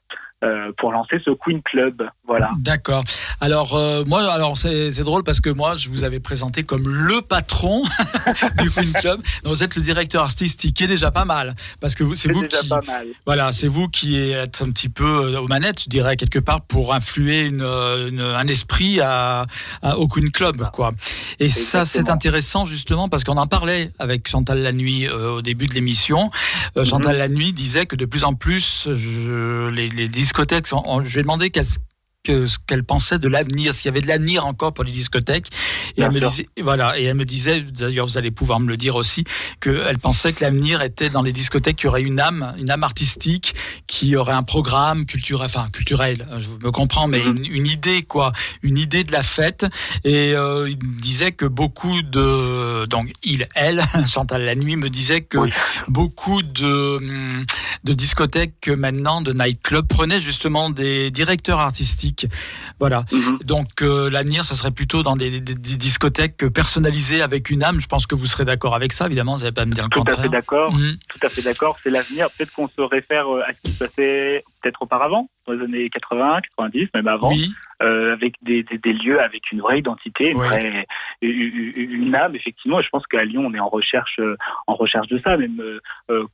euh, pour lancer ce Queen Club. Voilà. D'accord. Alors euh, moi, alors c'est drôle parce que moi, je vous avais présenté comme le patron du Queen Club. Donc, vous êtes le directeur artistique, qui est déjà pas mal, parce que c'est vous déjà qui, pas mal. voilà, c'est vous qui êtes un petit peu euh, aux manettes, je dirais quelque part, pour influer une, euh, une- un esprit à, à- au Queen Club, quoi. Et ça, c'est intéressant justement parce qu'on en parlait avec Chantal Lanuit euh, au début de l'émission. Euh, Chantal Lanuit disait que de plus en plus, je- les, les discothèques, sont, on- je lui ai demandé qu'elle que ce qu'elle pensait de l'avenir, s'il y avait de l'avenir encore pour les discothèques. Et Bien elle me disait, voilà, et elle me disait, d'ailleurs vous allez pouvoir me le dire aussi, qu'elle pensait que l'avenir était dans les discothèques, qu'il y aurait une âme, une âme artistique, qui aurait un programme culturel, enfin culturel, je me comprends, mais Mhm. une, une idée quoi, une idée de la fête. Et euh, il me disait que beaucoup de, donc il, elle, Chantal la nuit me disait que Oui. beaucoup de hum, de discothèques maintenant, de nightclubs prenaient justement des directeurs artistiques Voilà. Donc euh, l'avenir, ça serait plutôt dans des, des- des discothèques personnalisées avec une âme. Je pense que vous serez d'accord avec ça, évidemment. Vous n'allez pas me dire le Tout à fait d'accord. Mhm. Tout à fait d'accord. C'est l'avenir. Peut-être qu'on se réfère euh, à ce qui se passait peut-être auparavant, dans les années 80, 90, même avant, euh, avec des, des, des lieux avec une vraie identité, une, vraie, une, une âme, effectivement. Et je pense qu'à Lyon, on est en recherche, euh, en recherche de ça. Même euh,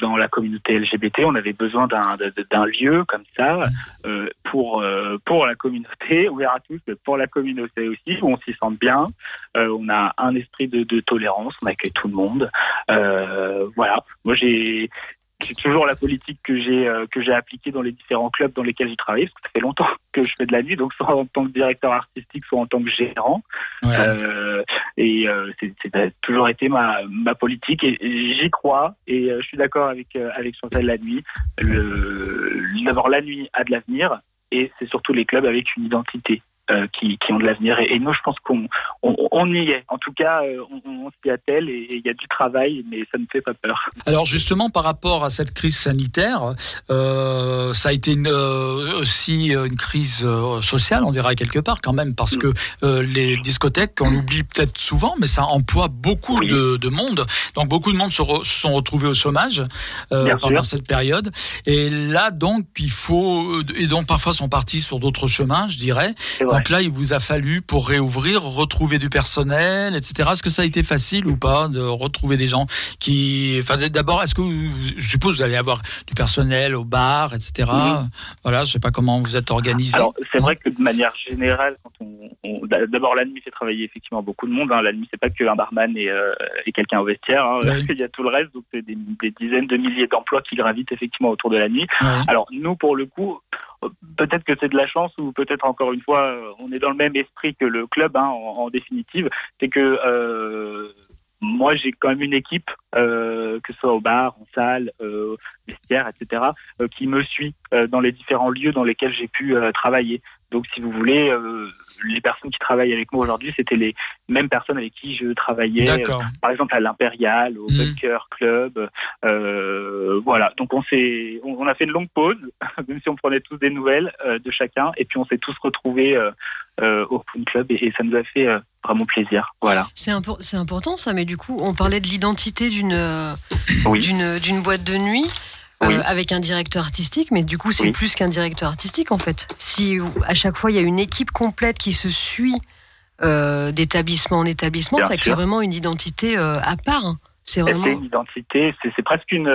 dans la communauté LGBT, on avait besoin d'un lieu comme ça euh, pour pour la communauté, ouvert à tous, mais pour la communauté aussi, où on s'y sent bien. On a un esprit de, de tolérance, on accueille tout le monde. Voilà. Moi, j'ai c'est toujours la politique que j'ai euh, que j'ai appliquée dans les différents clubs dans lesquels j'ai travaillé parce que ça fait longtemps que je fais de la nuit donc soit en tant que directeur artistique soit en tant que gérant. Euh, et euh, c'est toujours été ma ma politique et, et j'y crois et je suis d'accord avec avec Chantal la nuit d'abord la nuit a de l'avenir et c'est surtout les clubs avec une identité euh, qui, qui ont de l'avenir. Et, et nous, je pense qu'on on, on y est. En tout cas, euh, on, on s'y attelle et il y a du travail, mais ça ne fait pas peur. Alors justement, par rapport à cette crise sanitaire, euh, ça a été une, euh, aussi une crise euh, sociale, on dirait quelque part quand même, parce que euh, les discothèques, on l'oublie peut-être souvent, mais ça emploie beaucoup de, de monde. Donc beaucoup de monde se, re- se sont retrouvés au chômage euh, pendant sûr. cette période. Et là, donc, il faut et donc parfois sont partis sur d'autres chemins, je dirais. Donc là, il vous a fallu pour réouvrir, retrouver du personnel, etc. Est-ce que ça a été facile ou pas de retrouver des gens qui, enfin, d'abord, est-ce que vous, je suppose que vous allez avoir du personnel au bar, etc. Voilà, je sais pas comment vous êtes organisé. Alors, c'est vrai que de manière générale, quand on, on- d'a- d'abord la nuit fait travailler effectivement beaucoup de monde. Hein. La nuit, c'est pas que un barman et, euh, et quelqu'un au vestiaire. hein. Oui. Il y a tout le reste, donc c'est des, des dizaines de milliers d'emplois qui gravitent effectivement autour de la nuit. Ouais. Alors nous, pour le coup, peut-être que c'est de la chance ou peut-être encore une fois, euh, on est dans le même esprit que le club, hein, en, définitive. C'est que euh, moi, j'ai quand même une équipe, euh, que ce soit au bar, en salle, vestiaire, etc., euh, qui me suit euh, dans les différents lieux dans lesquels j'ai pu euh, travailler. Donc, si vous voulez, euh, les personnes qui travaillent avec moi aujourd'hui, c'était les mêmes personnes avec qui je travaillais, euh, par exemple à l'Impérial, au Mhm. Bunker Club. Euh, voilà. Donc, on s'est, on, on a fait une longue pause, même si on prenait tous des nouvelles euh, de chacun, et puis on s'est tous retrouvés euh, euh, au Poon Club, et, et ça nous a fait euh, vraiment plaisir. Voilà. C'est impor- c'est important ça, mais du coup, on parlait de l'identité d'une euh, Oui. d'une d'une boîte de nuit. Euh, avec un directeur artistique, mais du coup c'est Oui. plus qu'un directeur artistique en fait. Si à chaque fois il y a une équipe complète qui se suit euh, d'établissement en établissement, Bien ça crée vraiment une identité euh, à part. hein. C'est C'est vraiment. une identité, c'est presque une,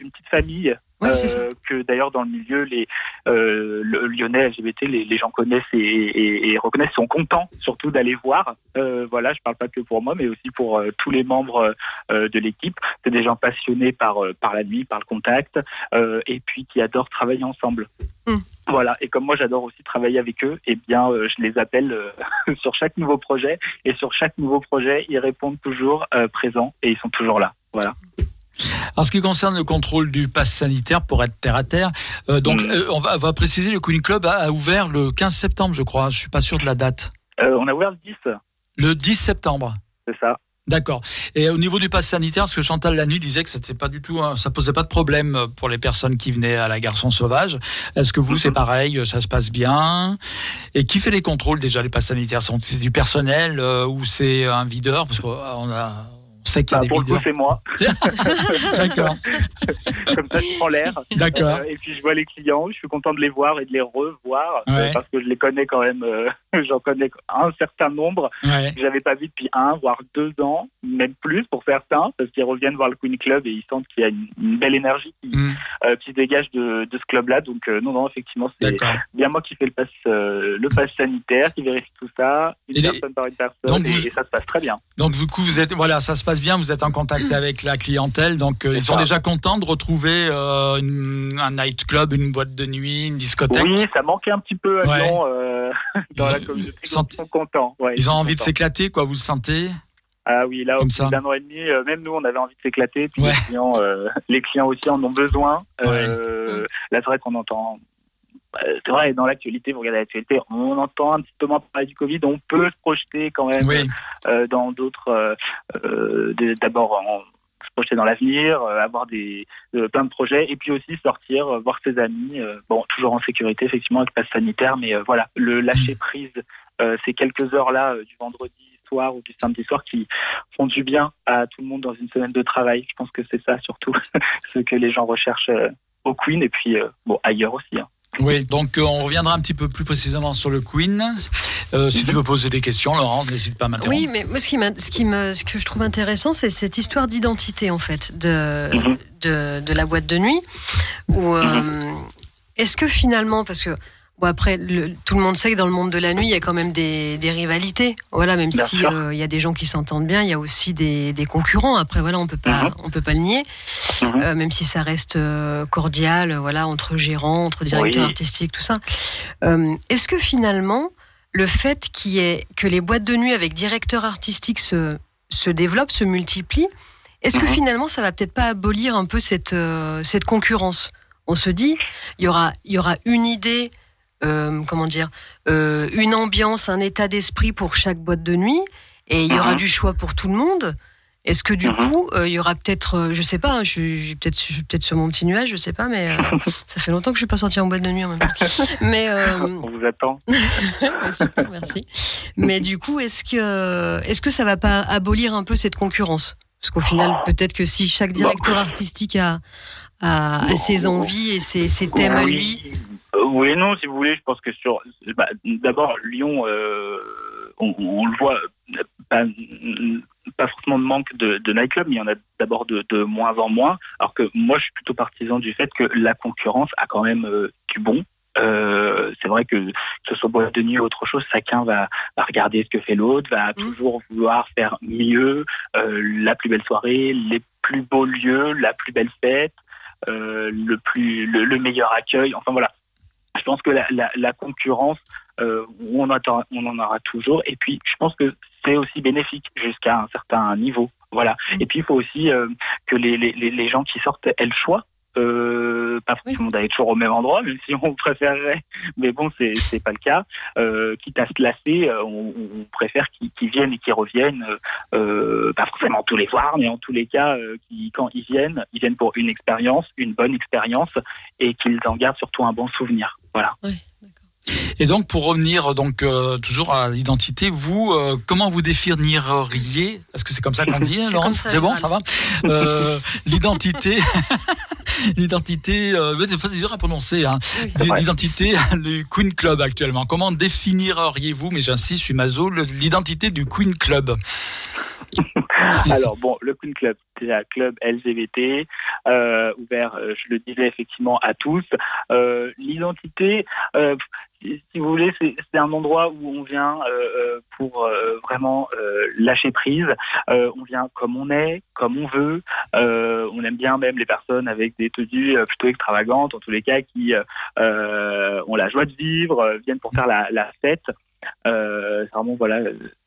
une petite famille. Ça. euh, que d'ailleurs dans le milieu les euh, le lyonnais LGBT les, les gens connaissent et, et, et reconnaissent sont contents surtout d'aller voir. Euh, voilà je parle pas que pour moi mais aussi pour tous les membres de l'équipe. C'est des gens passionnés par par la nuit par le contact et puis qui adorent travailler ensemble. Mm. voilà. Et comme moi j'adore aussi travailler avec eux et bien euh, je les appelle euh, sur chaque nouveau projet. Et sur chaque nouveau projet ils répondent toujours euh, présents et ils sont toujours là. Voilà En ce qui concerne le contrôle du pass sanitaire, pour être terre à terre, euh, donc Mhm. euh, on, va, on va préciser, le Queen Club a, a ouvert le 15 septembre, je crois. Je suis pas sûr de la date. Euh, on a ouvert le 10 Le 10 septembre. c'est ça D'accord. Et au niveau du pass sanitaire, parce que Chantal Lanu disait que c'était pas du tout, un- ça posait pas de problème pour les personnes qui venaient à la Garçon Sauvage. Est-ce que vous, c'est pareil, ça se passe bien? Et qui fait les contrôles déjà les passes sanitaires? C'est du personnel euh, ou c'est un videur? Parce qu'on a, Bah, des pour le coup, c'est moi. D'accord. Comme ça, je prends l'air. D'accord. Euh, et puis, je vois les clients. Je suis content de les voir et de les revoir euh, parce que je les connais quand même. euh, J'en connais un certain nombre Ouais. que j'avais pas vu depuis un, voire deux ans, même plus pour certains, parce qu'ils reviennent voir le Queen Club et ils sentent qu'il y a une, une belle énergie qui, Mm. euh, qui se dégage de, de ce club-là. Donc, euh, non, non, effectivement, c'est bien moi qui fais le pass, euh, le pass sanitaire, qui vérifie tout ça, une Et les- personne par une personne, Donc, et, vous- et ça se passe très bien. Donc du coup, vous êtes, voilà, ça se passe bien. Vous êtes en contact avec la clientèle, donc euh, ils sont ça. déjà contents de retrouver euh, une- un nightclub, une boîte de nuit, une discothèque? Oui, ça manquait un petit peu à Ouais. Lyon euh, dans Ils la communauté. ils sont contents. ouais, Ils ont envie de s'éclater, quoi. Vous le sentez? Ah oui, là, au bout d'un an et demi, euh, même nous, on avait envie de s'éclater. Puis Ouais. les, clients, euh, les clients aussi en ont besoin. Euh, Là, c'est vrai qu'on entend. Bah, C'est vrai, dans l'actualité, vous regardez l'actualité, on entend un petit peu moins parler du Covid. On peut se projeter quand même Oui. euh, dans d'autres. euh, euh, D'abord, en- projeter dans l'avenir, avoir des plein de projets, et puis aussi sortir, voir ses amis, bon, toujours en sécurité effectivement avec passe sanitaire, mais voilà, le lâcher mmh. prise, ces quelques heures là du vendredi soir ou du samedi soir qui font du bien à tout le monde dans une semaine de travail. Je pense que c'est ça surtout ce que les gens recherchent au Queen et puis bon ailleurs aussi. Hein. Oui, donc euh, on reviendra un petit peu plus précisément sur le Queen. Euh, si tu veux poser des questions, Laurent, n'hésite pas à m'interrompre. Oui, mais moi, ce, qui ce, qui me, ce que je trouve intéressant, c'est cette histoire d'identité, en fait, de, mhm. de, de, la boîte de nuit. Où, euh, mhm. Est-ce que finalement, parce que Bon après, tout le monde sait que dans le monde de la nuit, il y a quand même des, des rivalités. Voilà, même si euh, il y a des gens qui s'entendent bien, il y a aussi des, des, concurrents. Après, voilà, on peut pas, mhm. on peut pas le nier, mhm. euh, même si ça reste euh, cordial, voilà, entre gérants, entre directeurs artistiques, tout ça. Est-ce que finalement, le fait qu'il ait, que les boîtes de nuit avec directeurs artistiques se, se développent, se multiplient, est-ce que mhm. finalement, ça va peut-être pas abolir un peu cette, cette concurrence? On se dit, il y aura, il y aura une idée euh, comment dire, euh, une ambiance, un état d'esprit pour chaque boîte de nuit, et il y aura mhm. du choix pour tout le monde. Est-ce que du mhm. coup, euh, il y aura peut-être, je sais pas, hein, je suis peut-être sur mon petit nuage, je sais pas, mais ça fait longtemps que je suis pas sortie en boîte de nuit en même temps. Mais on vous attend. super, merci. Mais du coup, est-ce que est-ce que ça va pas abolir un peu cette concurrence? Parce qu'au final, oh. peut-être que si chaque directeur artistique a, a, ses envies et ses, ses thèmes à lui, euh, oui et non, si vous voulez. Je pense que sur. Bah, D'abord, Lyon, euh, on, le voit, pas, pas, forcément de manque de, de nightclub, mais il y en a d'abord de, de, moins en moins. Alors que moi, je suis plutôt partisan du fait que la concurrence a quand même euh, du bon. Euh, c'est vrai que que ce soit boîte de nuit ou autre chose, chacun va, va regarder ce que fait l'autre, va mmh. toujours vouloir faire mieux, euh, la plus belle soirée, les plus beaux lieux, la plus belle fête, le plus le, le, meilleur accueil. Enfin voilà, je pense que la, la, la concurrence, euh, on, attend, on en aura toujours. Et puis, je pense que c'est aussi bénéfique jusqu'à un certain niveau. Voilà. Et puis, il faut aussi euh, que les, les, les gens qui sortent aient le choix euh, pas forcément d'aller toujours au même endroit, même si on préférerait, mais bon, c'est c'est pas le cas. Euh, quitte à se lasser, euh, on, on préfère qu'ils viennent et qu'ils reviennent, euh, pas forcément tous les soirs, mais en tous les cas, euh, qui, quand ils viennent, ils viennent pour une expérience, une bonne expérience, et qu'ils en gardent surtout un bon souvenir. Voilà. Et donc, pour revenir donc euh, toujours à l'identité, vous, euh, comment vous définiriez Est-ce que c'est comme ça qu'on dit, Laurence C'est bon, ça va euh, L'identité, l'identité, c'est dur à prononcer. Hein, l'identité du Queen Club actuellement. Comment définiriez-vous Mais j'insiste, je suis mazo. L'identité du Queen Club? Alors bon, le Queen Club, c'est un club LGBT euh, ouvert, euh, je le disais effectivement à tous. Euh, L'identité, euh, si, vous voulez, c'est un endroit où on vient euh, pour vraiment lâcher prise. on vient comme on est, comme on veut. on aime bien même les personnes avec des tenues plutôt extravagantes, en tous les cas, qui ont la joie de vivre, viennent pour faire la, la fête. C'est vraiment voilà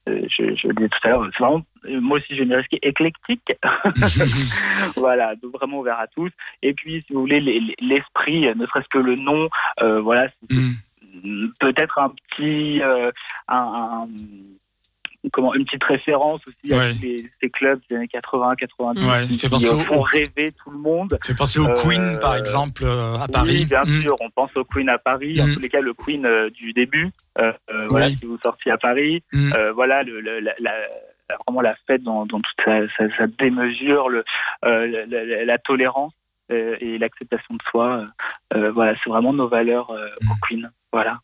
je, je, le disais tout à l'heure, c'est vraiment, moi aussi j'ai une risqué éclectique. voilà, donc vraiment ouvert à tous. Et puis, si vous voulez, l'esprit, ne serait-ce que le nom, euh, voilà, mm. peut-être un petit, euh, un, comment une petite référence aussi à ces clubs des années 80, 90 ouais, qui, fait penser euh, font rêver tout le monde. C'est penser au Queen par exemple à Paris. Oui, bien mm. sûr, on pense au Queen à Paris. En mm. tous les cas, le Queen du début. Voilà, si vous sortiez à Paris, voilà le, la, la vraiment la fête dans, dans toute sa, sa, démesure, le, euh, la, la, tolérance euh, et l'acceptation de soi. Euh, voilà, c'est vraiment nos valeurs au Queen. Voilà.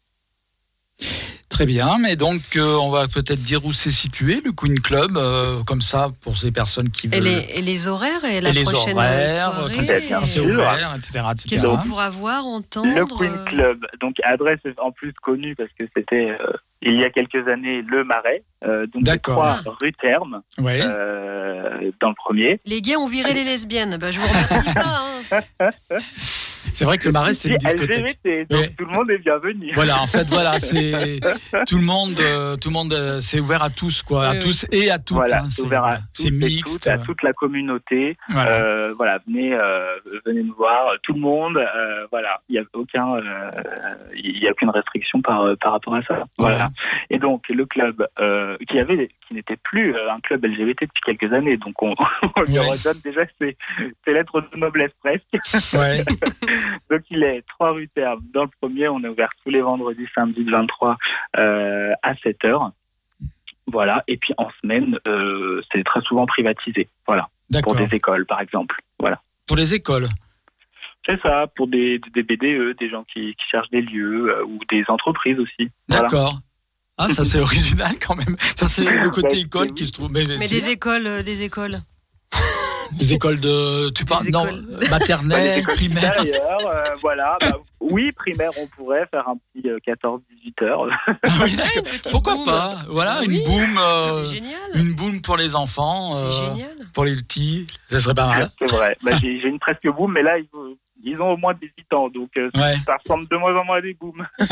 Très bien, mais donc on va peut-être dire où c'est situé le Queen Club, comme ça pour ces personnes qui veulent. Et les, et les horaires et la et prochaine horaires, soirée. C'est ouvert, etc. Qu'est-ce qu'on pourra voir, entendre Le Queen Club, donc adresse en plus connue parce que c'était il y a quelques années le Marais, euh, donc trois rue Terme, euh, dans le premier. Les gays ont viré les lesbiennes, bah, je vous remercie pas. Hein. C'est vrai que le Marais, c'est une discothèque. LGBT, donc tout le monde est bienvenu. Voilà, en fait, voilà, c'est tout le monde, euh, tout le monde, euh, c'est ouvert à tous, quoi, à tous et à toutes. Voilà, hein, c'est ouvert à c'est mixte, à toute la communauté. Voilà, euh, voilà venez, euh, venez nous voir, tout le monde. Euh, voilà, il y a aucun, il y a aucune restriction par par rapport à ça. Voilà. Et donc le club qui avait qui n'était plus euh, un club LGBT depuis quelques années. Donc on, on lui redonne déjà ses, ses lettres de noblesse presque. Ouais. Donc il est 3 rue Terme. Dans le premier, on est ouvert tous les vendredis, samedi de 23 euh, à 7 heures. Voilà. Et puis en semaine, euh, c'est très souvent privatisé. Voilà. Pour D'accord. des écoles, par exemple. Voilà. Pour les écoles. C'est ça, pour des, des BDE, des gens qui, qui cherchent des lieux euh, ou des entreprises aussi. Voilà. Ah, ça c'est original quand même. Ça c'est le côté école qui se trouve. Mais, Mais des écoles, euh, des écoles. des écoles de. Tu parles non euh, maternelle, primaire. Supérieur, euh, voilà. Bah, oui, primaire, on pourrait faire un petit euh, 14-18 heures. Pourquoi pas? Voilà une boum. euh, C'est génial. une boum pour les enfants. C'est euh, génial. Pour les petits, ça serait pas mal. C'est vrai. Bah, J'ai une presque boum, mais là, ils, ont- ils ont au moins 18 ans, donc euh, Ouais. ça ressemble de moins en moins à des booms.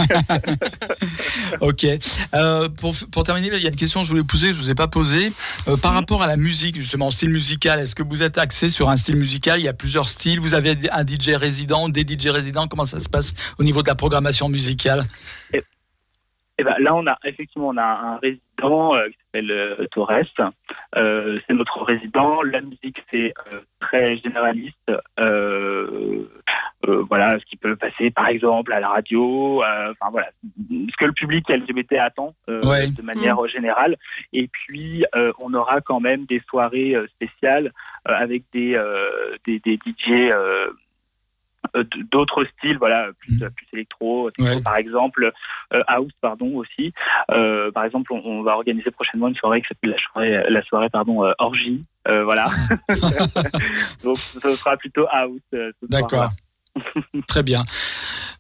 Ok. Euh, pour, pour terminer, il y a une question que je voulais poser, que je vous ai pas posée. Euh, par rapport à la musique, justement, style musical, est-ce que vous êtes axé sur un style musical? Il y a plusieurs styles. Vous avez un DJ résident, des DJ résidents. Comment ça se passe au niveau de la programmation musicale? Et ben là, on a effectivement on a un résident euh, qui s'appelle euh, Torres. Euh, c'est notre résident. La musique c'est euh, très généraliste. Euh, euh, voilà, ce qui peut passer par exemple à la radio. euh, Enfin voilà, ce que le public LGBT attend euh, Ouais. de manière générale. Et puis euh, on aura quand même des soirées euh, spéciales euh, avec des euh, des, des DJ. Euh, d'autres styles, voilà, plus, plus électro, Ouais. par exemple, euh, house, pardon, aussi. Euh, par exemple, on, on va organiser prochainement une soirée qui s'appelle la soirée, la soirée, pardon, euh, orgie, voilà. Donc, ce sera plutôt house. D'accord. Très bien.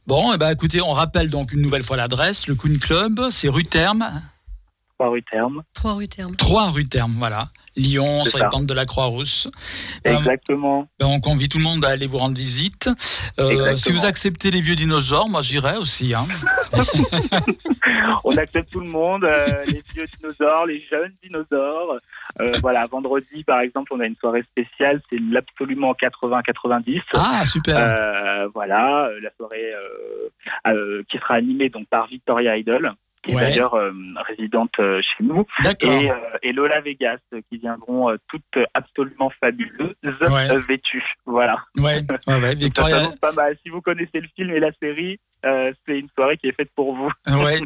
Bon, eh ben, écoutez, on rappelle donc une nouvelle fois l'adresse. Le Queen Club, c'est rue Terme, Trois rue Terme. 3 rue Terme. 3 rue Terme, voilà. Lyon, sur les ça. pentes de la Croix-Rousse. Ben, Exactement. ben, on convie tout le monde à aller vous rendre visite. Euh, si vous acceptez les vieux dinosaures, moi j'irai aussi. Hein. On accepte tout le monde, euh, les vieux dinosaures, les jeunes dinosaures. Euh, voilà, vendredi, par exemple, on a une soirée spéciale, c'est l'absolument 80-90. Ah, super. Euh, voilà, euh, la soirée euh, euh, qui sera animée donc par Victoria Idol, qui est Ouais. d'ailleurs euh, résidente euh, chez nous, et, euh, et Lola Vegas, euh, qui viendront euh, toutes absolument fabuleuses, Ouais. vêtues. Voilà. Ouais, ouais, Victoria. pas mal. Si vous connaissez le film et la série, euh, c'est une soirée qui est faite pour vous. Ouais.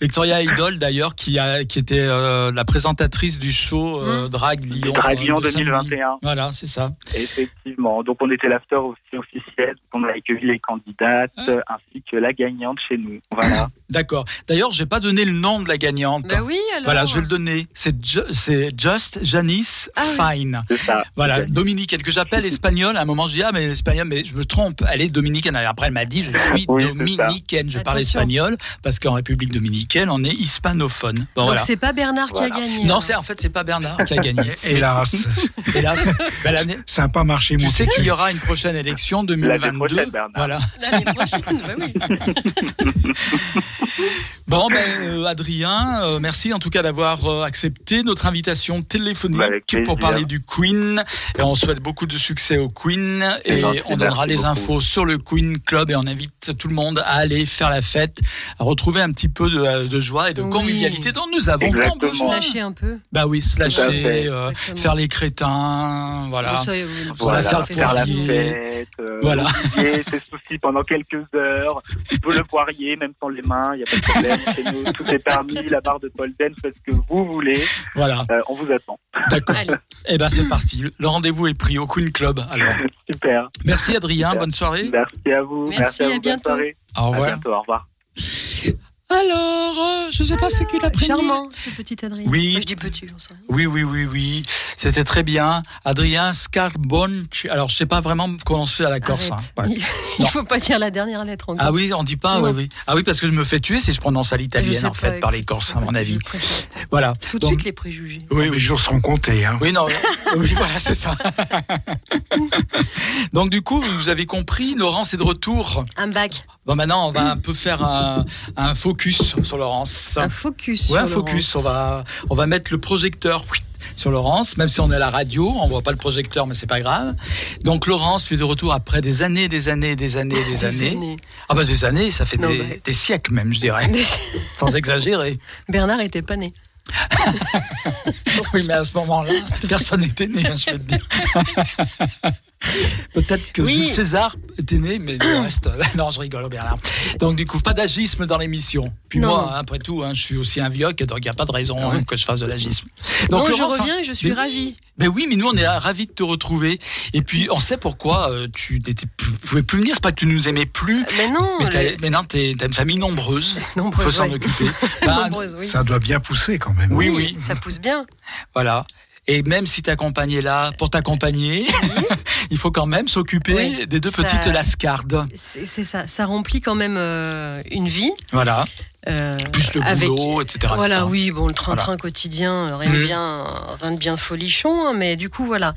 Victoria Idol d'ailleurs qui a qui était euh, la présentatrice du show euh, Drag Lyon. Drag euh, Lyon de samedi. 2021. Voilà, c'est ça. Effectivement. Donc on était l'after aussi officiel. On a accueilli les candidates euh, ainsi que la gagnante chez nous. Voilà. D'accord. D'ailleurs, j'ai pas donné le nom de la gagnante. Bah oui, alors. Voilà, je vais le donner. C'est Ju- c'est Just Janice Fine. C'est ça. Voilà, dominicaine que j'appelle espagnole. À un moment, je dis ah mais espagnole, mais je me trompe. Elle est dominicaine. Après, elle m'a dit je suis Oui, ça. Dominicaine. Je parle espagnol parce qu'en République dominicaine, on est hispanophone. Bon, Donc voilà. c'est pas Bernard qui a gagné. Non, c'est en fait c'est pas Bernard qui a gagné. Hélas. Hélas. Ben, Ça n'a pas marché, tu mon sais qu'il y aura une prochaine élection 2022. prochaine, voilà. L'année prochaine, bah oui. Bon, ben, euh, Adrien, euh, merci en tout cas d'avoir euh, accepté notre invitation téléphonique Bah, plaisir. pour parler du Queen. Et on souhaite beaucoup de succès au Queen. Et on donnera les beaucoup. infos sur le Queen Club et on invite tout le monde à aller faire la fête, à retrouver un petit peu de, de joie et de Oui. convivialité dont nous avons tant besoin. Lâcher un peu. Bah oui, se à lâcher, euh, faire les crétins, voilà. Ça, euh, Voilà, faire faire la fête, euh, Voilà. oublier ses soucis pendant quelques heures. On peut le poirier, même sans les mains, il n'y a pas de problème. Chez nous, tout est permis, la barre de pole dance, faites ce que vous voulez. Voilà, Euh, on vous attend. d'accord. Eh ben c'est parti. Le rendez-vous est pris au Queen Club. Alors, Super. merci Adrien, Super. bonne soirée. Merci à vous. Merci, à à vous. bonne bientôt. soirée. Au À revoir. bientôt. Au revoir. Alors, euh, je sais pas ce qu'il a pris. Charmant, ce petit Adrien. Oui. Moi, je dis petit, on. Oui, oui, oui, oui. C'était très bien. Adrien Scarbonch. Alors, je sais pas vraiment prononcer à la Corse. Arrête. hein. Ouais. Il faut pas dire la dernière lettre. Ah oui, on dit pas, oui, oui. Ah oui, parce que je me fais tuer si je prononce à l'italienne, en fait, par les Corses, à mon avis. Voilà. Tout de suite les préjugés. Oui, Les oui. jours seront comptés. Hein. Oui, non. oui, voilà, c'est ça. Donc, du coup, vous avez compris, Laurence est de retour. Un bac, Bon, maintenant, on va un peu faire un, un focus sur Laurence. un focus. Ouais, un focus. On va, on va mettre le projecteur sur Laurence, même si on est à la radio, on voit pas le projecteur, mais c'est pas grave. Donc Laurence, tu es de retour après des années, des années, des années, des, Des années. années. Ah bah des années, ça fait Non, des, bah. des siècles même, je dirais, sans exagérer. Bernard était pas né. oui, mais à ce moment-là, personne n'était né, hein, je vais te dire. Peut-être que Oui. Jules César était né, mais le reste. euh, Non, je rigole, Bernard. Donc, du coup, pas d'agisme dans l'émission. Puis Non, moi, après tout, hein, je suis aussi un vieux, donc il n'y a pas de raison hein, que je fasse de l'agisme. non, je reviens et je suis mais- ravie. Mais oui, mais nous, on est ravis de te retrouver. Et puis, on sait pourquoi euh, tu n'étais plus- pouvais plus venir. C'est pas que tu nous aimais plus. Mais non. Mais, t'as- le- mais non, t'es- t'as une famille nombreuse. Nombreuse, faut s'en ouais. occuper. Bah, Nombreuse, oui. Ça doit bien pousser quand même. oui, oui. Ça pousse bien. Voilà. Et même si t'accompagnais là pour t'accompagner, il faut quand même s'occuper Oui. des deux Ça- petites lascardes. C'est c'est ça. Ça remplit quand même euh, une vie. Voilà. Euh, Plus le avec, boulot, etc. Voilà, etc. oui, bon, le train-train Voilà. quotidien, euh, rien, de Mhm. bien, rien de bien folichon, hein, mais du coup, voilà.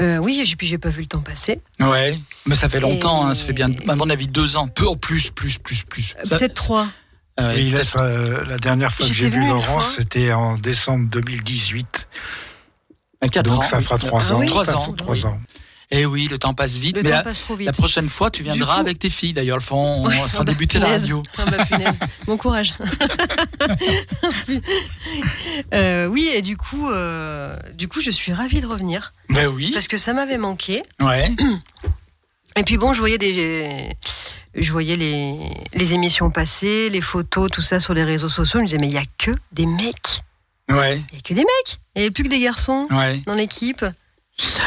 Euh, oui, et puis j'ai pas vu le temps passer. Ouais. Mais ça fait longtemps, Et- hein, ça fait bien, à mon avis, deux ans. Peu, oh, plus, plus, plus, plus. Peut-être trois. Ah là, euh, la dernière fois que j'ai vu une Laurence, c'était en décembre 2018. à quatre Donc ans. ça fera trois Ah ans. oui, Trois Ça ans. fait Trois ans. Et oui, le temps passe vite. Le mais temps la, passe trop vite. la prochaine fois, tu viendras coup- avec tes filles. D'ailleurs, Ouais, on fera ah bah, débuter la radio. Ah bah. Bon courage. Euh, oui, et du coup, euh, du coup, je suis ravie de revenir Ben oui. parce que ça m'avait manqué. Ouais. Et puis bon, je voyais des, je voyais les, les émissions passer, les photos, tout ça sur les réseaux sociaux. Je me disais, mais il y a que des mecs. Ouais. Il y a que des mecs. Il n'y avait plus que des garçons Ouais. dans l'équipe.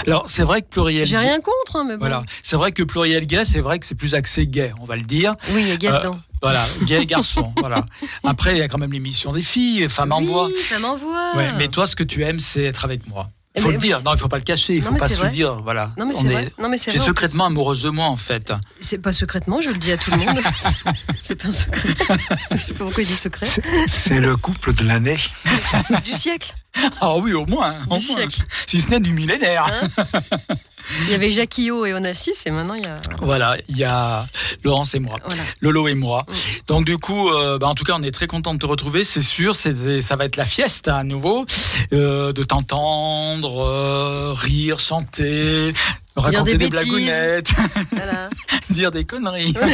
Alors, c'est vrai que pluriel. J'ai rien contre, hein, mais bon. Voilà. C'est vrai que pluriel gay, c'est vrai que c'est plus axé gay, on va le dire. Oui, il y a gay Euh, dedans. Voilà, gay garçon. voilà. Après, il y a quand même l'émission des filles, femmes en voix. Ça m'envoie. Ouais, mais toi, ce que tu aimes, c'est être avec moi. Eh Faut le dire. Non, il faut pas le cacher. Il faut pas se vrai. le dire. Voilà. Non, mais c'est est- vrai. Non, mais c'est Tu es vrai, en secrètement amoureuse de moi, en fait. C'est pas secrètement, je le dis à tout le monde. c'est pas un secret. Je sais pas pourquoi il dit secret. C'est le couple de l'année. Du siècle. Ah oui, au moins. au moins. Si ce n'est du millénaire. Hein Il y avait Jacquillot et Onassis, et maintenant il y a. Voilà, il y a Laurence et moi, Voilà. Lolo et moi. Donc du coup, euh, bah, en tout cas, on est très content de te retrouver, c'est sûr. C'est, ça va être la fiesta à nouveau, euh, de t'entendre, euh, rire, chanter, raconter des des, bêtises. blagounettes, Voilà. dire des conneries.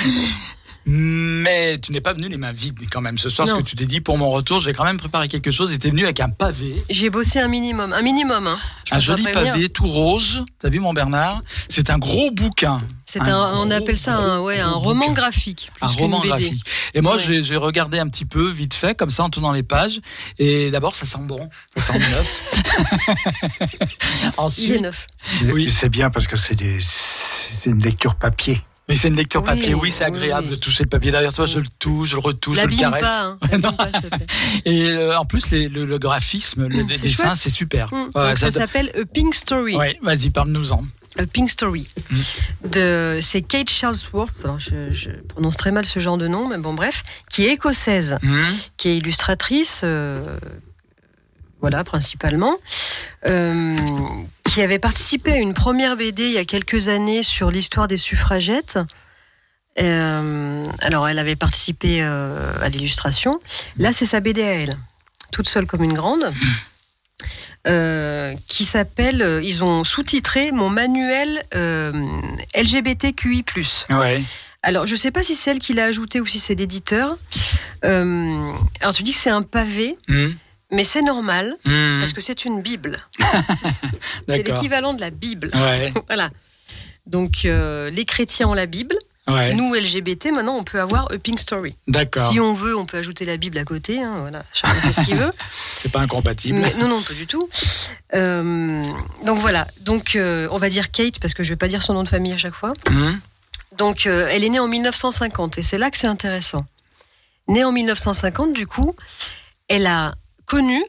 Mais tu n'es pas venu les mains vides quand même ce soir, Non. ce que tu t'es dit pour mon retour, j'ai quand même préparé quelque chose. Et t'es venu avec un pavé, J'ai bossé un minimum. Un minimum, hein. Un joli pavé tout rose. T'as vu mon Bernard? C'est un gros bouquin. C'est un, on gros, appelle ça un, ouais, un roman bouquin. graphique. Plus un roman BD. graphique. Et moi, Ouais. j'ai regardé un petit peu, vite fait, comme ça, en tournant les pages. Et d'abord, ça sent bon, ça sent neuf. Il est Ensuite, neuf. Oui. C'est bien parce que c'est des- c'est une lecture papier. Mais c'est une lecture papier. Oui, c'est oui. agréable de toucher le papier. Derrière toi, je le touche, je le retouche, je le caresse. pas, hein. Pas. Et euh, en plus, les- le, le graphisme, le Mm, c'est dessin, c'est super. Mm. Ouais, Donc ça ça- s'appelle A Pink Story. Ouais, vas-y, parle-nous-en. A Pink Story. Mm. De, c'est Kate Charlesworth, alors je, je prononce très mal ce genre de nom, mais bon, bref, qui est écossaise, qui est illustratrice, euh, voilà, principalement, euh, qui avait participé à une première BD il y a quelques années sur l'histoire des suffragettes. Euh, alors, elle avait participé euh, à l'illustration. Là, c'est sa BD à elle, toute seule comme une grande. qui s'appelle, ils ont sous-titré mon manuel LGBTQI+. Ouais. Alors, je ne sais pas si c'est elle qui l'a ajouté ou si c'est l'éditeur. Euh, alors, tu dis que c'est un pavé, Mm. Mais c'est normal, Mm. parce que c'est une Bible. c'est l'équivalent de la Bible. Ouais. voilà. Donc, euh, les chrétiens ont la Bible. Ouais. Nous, LGBT, maintenant, on peut avoir A Pink Story. D'accord. Si on veut, on peut ajouter la Bible à côté. hein, voilà, chacun fait ce qu'il veut. C'est pas incompatible. Mais- non, non, pas du tout. Euh, donc voilà. Donc, euh, on va dire Kate, parce que je vais pas dire son nom de famille à chaque fois. Mm. Donc, elle est née en 1950 et c'est là que c'est intéressant. Née en 1950, du coup, elle a connu,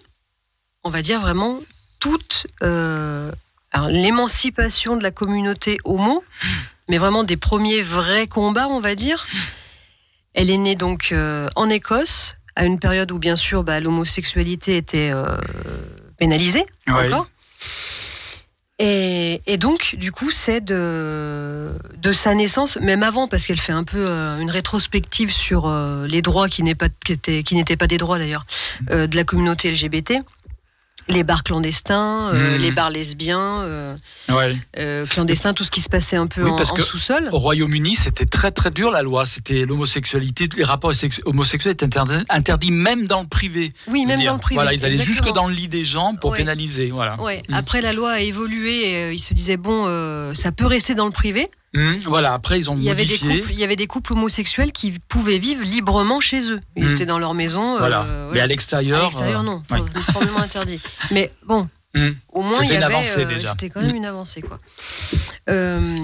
on va dire vraiment, toute euh, l'émancipation de la communauté homo, mais vraiment des premiers vrais combats, on va dire. Elle est née donc euh, en Écosse, à une période où, bien sûr, bah, l'homosexualité était euh, pénalisée encore. Et, et donc, du coup, c'est de, de sa naissance, même avant, parce qu'elle fait un peu euh, une rétrospective sur euh, les droits qui n'est pas- qui étaient qui n'étaient pas des droits d'ailleurs, euh, de la communauté LGBT. Les bars clandestins, euh, Mhm. les bars lesbiens, euh, Ouais. euh, clandestins, tout ce qui se passait un peu Oui, parce en sous-sol. Au Royaume-Uni, c'était très très dur la loi. C'était l'homosexualité, les rapports sex- homosexuels étaient interdits, interdits même dans le privé. Oui, même dans le privé, Voilà, ils allaient exactement. jusque dans le lit des gens pour Ouais. pénaliser. Voilà. Ouais. Mm. Après, la loi a évolué. Et, ils se disaient bon, ça peut rester dans le privé. Mm, Voilà. Après, ils ont Il y avait des couples, il y avait des couples homosexuels qui pouvaient vivre librement chez eux. Ils Mm. étaient dans leur maison. euh, Voilà. Mais à l'extérieur, À l'extérieur, euh, non. ouais. Faut- Formellement interdit. Mais bon, Mm. au moins il y avait. avancée, euh. C'était quand même une avancée, quoi. Euh,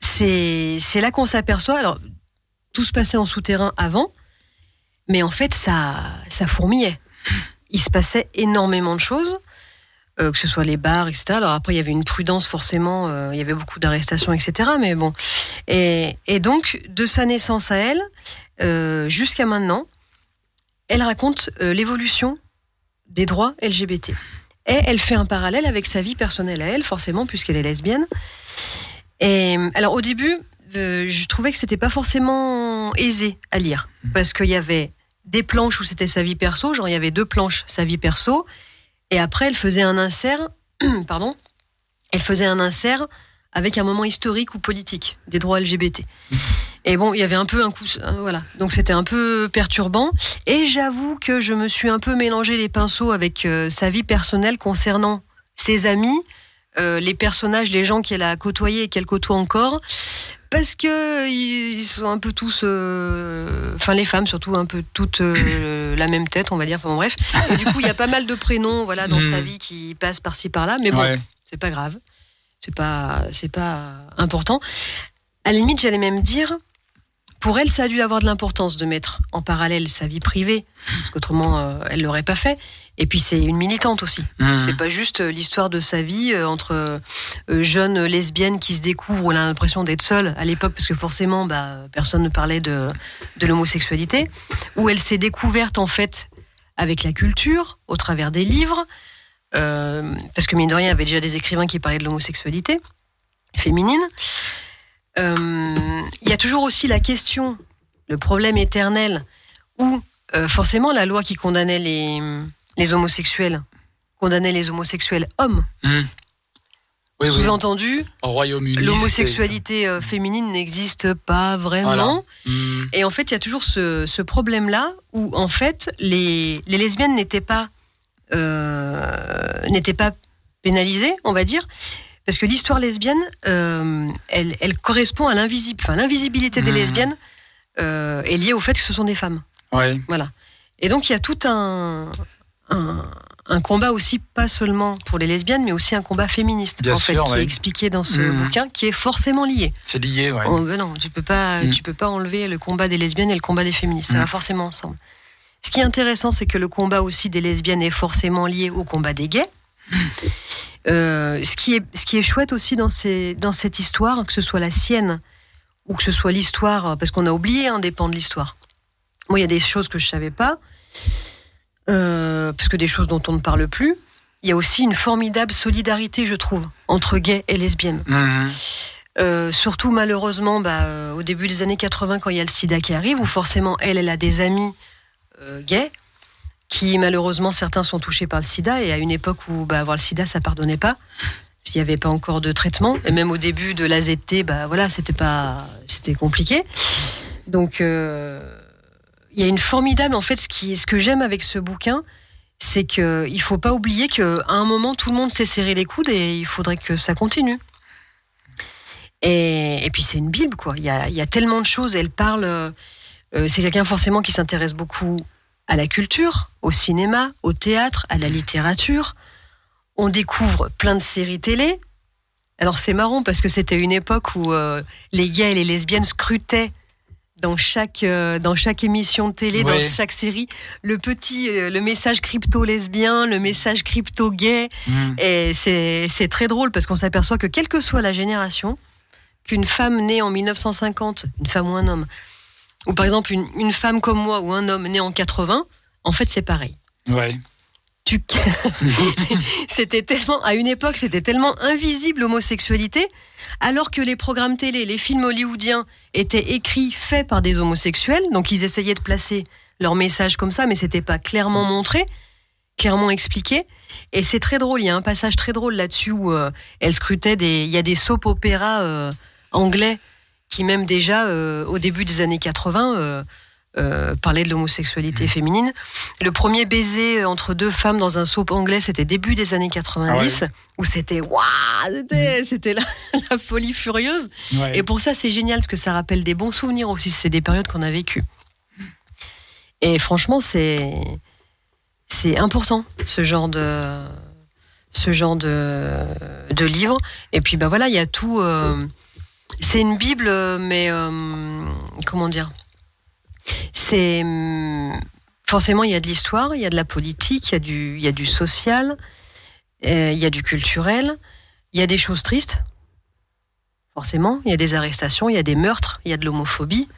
c'est c'est là qu'on s'aperçoit. Alors, tout se passait en souterrain avant, mais en fait, ça, ça fourmillait. Il se passait énormément de choses. Euh, que ce soit les bars, etc. Alors après, il y avait une prudence forcément, euh, il y avait beaucoup d'arrestations, etc. Mais bon. Et, et donc, de sa naissance à elle, euh, jusqu'à maintenant, elle raconte l'évolution des droits LGBT. Et elle fait un parallèle avec sa vie personnelle à elle, forcément, puisqu'elle est lesbienne. Et alors, au début, je trouvais que c'était pas forcément aisé à lire, parce qu'il y avait des planches où c'était sa vie perso, genre il y avait deux planches, sa vie perso, et après elle faisait un insert, pardon, elle faisait un insert avec un moment historique ou politique des droits LGBT. Et bon, il y avait un peu un coup, euh, voilà. Donc c'était un peu perturbant. Et j'avoue que je me suis un peu mélangé les pinceaux avec euh, sa vie personnelle concernant ses amis, euh, les personnages, les gens qu'elle a côtoyés et qu'elle côtoie encore. Parce que ils sont un peu tous, euh, enfin les femmes surtout un peu toutes euh, la même tête, on va dire. Enfin bon, bref. Et du coup, il y a pas mal de prénoms, voilà, dans Mm. sa vie qui passent par-ci par-là. Mais bon, Ouais. c'est pas grave, c'est pas, c'est pas important. À la limite, j'allais même dire, pour elle, ça a dû avoir de l'importance de mettre en parallèle sa vie privée, parce qu'autrement, euh, elle l'aurait pas fait. Et puis, c'est une militante aussi. Mhm. C'est pas juste euh, l'histoire de sa vie euh, entre euh, jeunes lesbiennes qui se découvrent, où elle a l'impression d'être seule à l'époque, parce que forcément, bah, personne ne parlait de, de l'homosexualité, où elle s'est découverte en fait avec la culture, au travers des livres, euh, parce que mine de rien, il y avait déjà des écrivains qui parlaient de l'homosexualité féminine. Euh, Il y a toujours aussi la question, le problème éternel, où euh, forcément la loi qui condamnait les, les homosexuels condamnait les homosexuels hommes. Mm. Oui, oui. Sous-entendu, Au Royaume-Uni. l'homosexualité euh, féminine n'existe pas vraiment. Voilà. Et en fait, il y a toujours ce, ce problème-là où, en fait, les, les lesbiennes n'étaient pas, euh, n'étaient pas pénalisées, on va dire, parce que l'histoire lesbienne, euh, elle, elle correspond à l'invisible, enfin, l'invisibilité des Mhm. lesbiennes euh, est liée au fait que ce sont des femmes. Ouais. Voilà. Et donc, il y a tout un, un, un combat aussi, pas seulement pour les lesbiennes, mais aussi un combat féministe, Bien en fait, qui est expliqué dans ce Mhm. bouquin, qui est forcément lié. C'est lié. Oh, ben non, tu peux pas, Mm. tu peux pas enlever le combat des lesbiennes et le combat des féministes. Ça va forcément ensemble. Ce qui est intéressant, c'est que le combat aussi des lesbiennes est forcément lié au combat des gays. Euh, ce, qui est, ce qui est chouette aussi dans, ces, dans cette histoire, que ce soit la sienne ou que ce soit l'histoire, parce qu'on a oublié un des pans de l'histoire. Moi, il y a des choses que je savais pas, euh, parce que des choses dont on ne parle plus. Il y a aussi une formidable solidarité, je trouve, entre gays et lesbiennes. Mhm. Euh, surtout malheureusement bah, au début des années 80 quand il y a le sida qui arrive où forcément elle elle a des amis gays qui malheureusement certains sont touchés par le sida et à une époque où bah, avoir le sida ça pardonnait pas s'il n'y avait pas encore de traitement et même au début de l'AZT bah voilà c'était pas c'était compliqué donc euh, il y a une formidable en fait ce qui ce que j'aime avec ce bouquin c'est que il faut pas oublier que à un moment tout le monde s'est serré les coudes et il faudrait que ça continue et, puis c'est une Bible, quoi. Il y a, tellement de choses. Elle parle. euh, c'est quelqu'un forcément qui s'intéresse beaucoup à la culture, au cinéma, au théâtre, à la littérature. On découvre plein de séries télé. Alors c'est marrant parce que c'était une époque où euh, les gays et les lesbiennes scrutaient dans chaque euh, dans chaque émission de télé, dans chaque série, le petit euh, le message crypto lesbien, le message crypto gay. Mm. Et c'est très drôle parce qu'on s'aperçoit que quelle que soit la génération, qu'une femme née en 1950, une femme ou un homme, ou par exemple une, une femme comme moi ou un homme né en 80, en fait c'est pareil. Ouais. Tu... c'était tellement à une époque c'était tellement invisible l'homosexualité alors que les programmes télé les films hollywoodiens étaient écrits faits par des homosexuels donc ils essayaient de placer leur message comme ça mais c'était pas clairement montré clairement expliqué. Et c'est très drôle. Il y a un passage très drôle là-dessus où euh, elle scrutait des. Il y a des soap opéras euh, anglais qui même déjà euh, au début des années 80 euh, euh, parlaient de l'homosexualité féminine. Le premier baiser entre deux femmes dans un soap anglais, c'était début des années 90, Ah ouais. où c'était waouh, c'était c'était la, la folie furieuse. Ouais. Et pour ça, c'est génial parce que ça rappelle des bons souvenirs aussi. C'est des périodes qu'on a vécues. Et franchement, c'est c'est important ce genre de ce genre de de livre. Et puis bah voilà, il y a tout. euh, c'est une bible, mais euh, comment dire? C'est hum, forcément il y a de l'histoire, il y a de la politique, il y a du il y a du social, euh, il y a du culturel, il y a des choses tristes. Forcément, il y a des arrestations, il y a des meurtres, il y a de l'homophobie.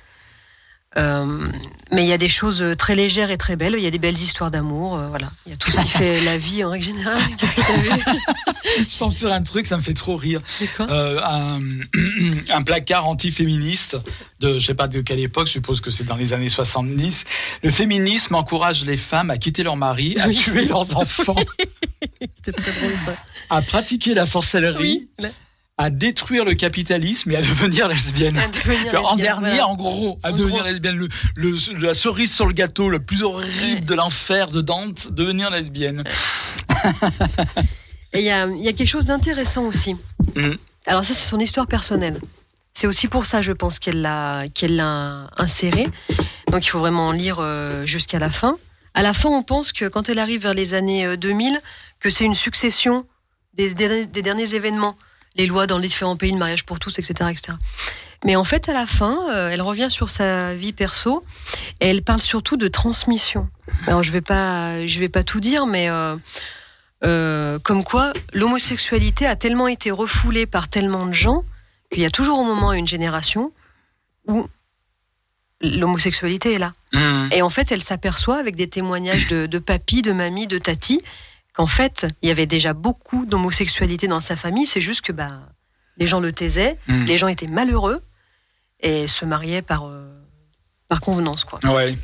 Euh, mais il y a des choses très légères et très belles. Il y a des belles histoires d'amour. euh, voilà, il y a tout ce qui fait la vie en règle générale. Qu'est-ce que t'as vu? Je tombe sur un truc, ça me fait trop rire. Euh, un, un placard antiféministe de, je sais pas de quelle époque, je suppose que c'est dans les années 70. Le féminisme encourage les femmes à quitter leur mari, à tuer leurs enfants, C'était très drôle ça. à pratiquer la sorcellerie. Oui. À détruire le capitalisme et à devenir lesbienne. À devenir en dernier, voilà. en gros, à En devenir gros. lesbienne. Le, le- la cerise sur le gâteau, le plus horrible de l'enfer de Dante, devenir lesbienne. Et il y a, il y a quelque chose d'intéressant aussi. Mm. Alors ça, c'est son histoire personnelle. C'est aussi pour ça, je pense, qu'elle l'a qu'elle l'a inséré. Donc il faut vraiment en lire euh, jusqu'à la fin. À la fin, on pense que quand elle arrive vers les années euh, 2000, que c'est une succession des derniers événements, les lois dans les différents pays, le mariage pour tous, etc., etc. Mais en fait, à la fin, euh, elle revient sur sa vie perso et elle parle surtout de transmission. Alors je vais pas, je vais pas tout dire, mais euh, euh, comme quoi l'homosexualité a tellement été refoulée par tellement de gens qu'il y a toujours un moment, une génération où l'homosexualité est là. Mmh. Et en fait, elle s'aperçoit avec des témoignages de, de papy, de mamie, de tati, qu'en fait, il y avait déjà beaucoup d'homosexualité dans sa famille. C'est juste que bah, les gens le taisaient, Mm. les gens étaient malheureux et se mariaient par, euh, par convenance. Quoi. Ouais.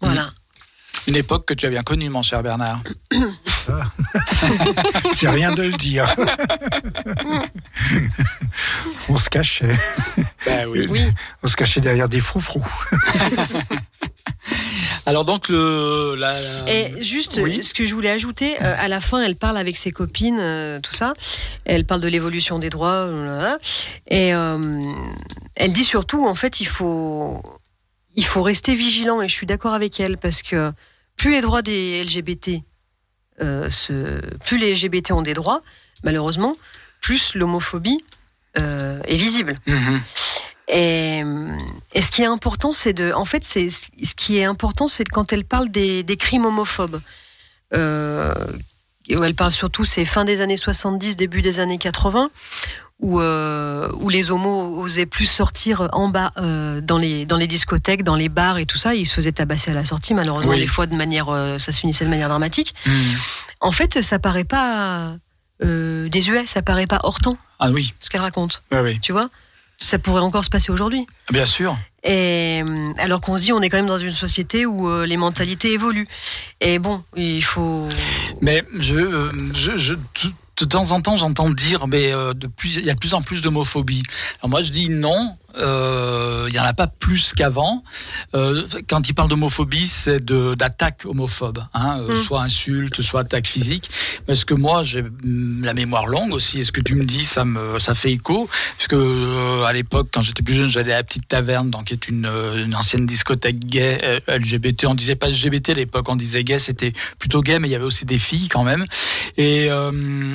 Voilà. Une époque que tu as bien connue, mon cher Bernard. C'est rien de le dire. On se cachait. Ben oui. On se cachait derrière des froufrous. Alors donc le la, Et juste, Oui. ce que je voulais ajouter, euh, à la fin, elle parle avec ses copines, euh, tout ça. Elle parle de l'évolution des droits, blablabla. et euh, elle dit surtout, en fait, il faut, il faut rester vigilant. Et je suis d'accord avec elle parce que plus les droits des LGBT, euh, se, plus les LGBT ont des droits, malheureusement, plus l'homophobie euh, est visible. Mhm. Et, et ce qui est important, c'est de, en fait, c'est ce qui est important, c'est quand elle parle des, des crimes homophobes. Euh, où elle parle surtout, c'est fin des années 70, début des années 80, où, euh, où les homos osaient plus sortir en bas euh, dans, les, dans les discothèques, dans les bars et tout ça. Ils se faisaient tabasser à la sortie, malheureusement, Oui. des fois de manière, euh, ça se finissait de manière dramatique. Mhm. En fait, ça paraît pas euh, désuet, ça paraît pas hors temps, Ah oui, ce qu'elle raconte. oui, oui. Tu vois? Ça pourrait encore se passer aujourd'hui. Bien sûr. Et euh, alors qu'on se dit, on est quand même dans une société où euh, les mentalités évoluent. Et bon, il faut. Mais je, euh, je, je- de, temps en temps, j'entends dire, mais euh, il y a de plus en plus d'homophobie. Alors moi, je dis non. Euh, Il y en a pas plus qu'avant. Euh, quand il parle d'homophobie, c'est d'attaque homophobe, hein, euh, Mm. soit insulte, soit attaque physique. Parce que moi, j'ai mm, la mémoire longue aussi. Et ce que tu me dis, ça me ça fait écho? Parce que euh, à l'époque, quand j'étais plus jeune, j'allais à la petite taverne, donc qui est une, euh, une ancienne discothèque gay LGBT. On disait pas LGBT à l'époque, on disait gay. C'était plutôt gay, mais il y avait aussi des filles quand même. Et euh,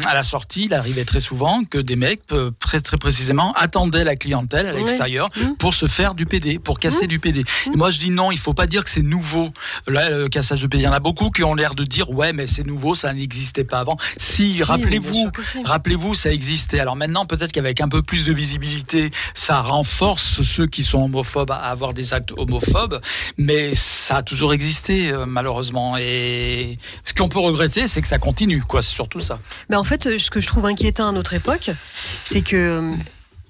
à la sortie, il arrivait très souvent que des mecs, très très précisément, attendaient la clientèle à Oui. Mmh. pour se faire du PD, pour casser du PD. Et moi, je dis non, il faut pas dire que c'est nouveau. Là, le cassage de PD, il y en a beaucoup qui ont l'air de dire ouais, mais c'est nouveau, ça n'existait pas avant. Si, rappelez-vous, rappelez-vous, ça existait. Alors maintenant, peut-être qu'avec un peu plus de visibilité, ça renforce ceux qui sont homophobes à avoir des actes homophobes, mais ça a toujours existé euh, malheureusement. Et ce qu'on peut regretter, c'est que ça continue, quoi. C'est surtout ça. Mais en fait, ce que je trouve inquiétant à notre époque, c'est que euh,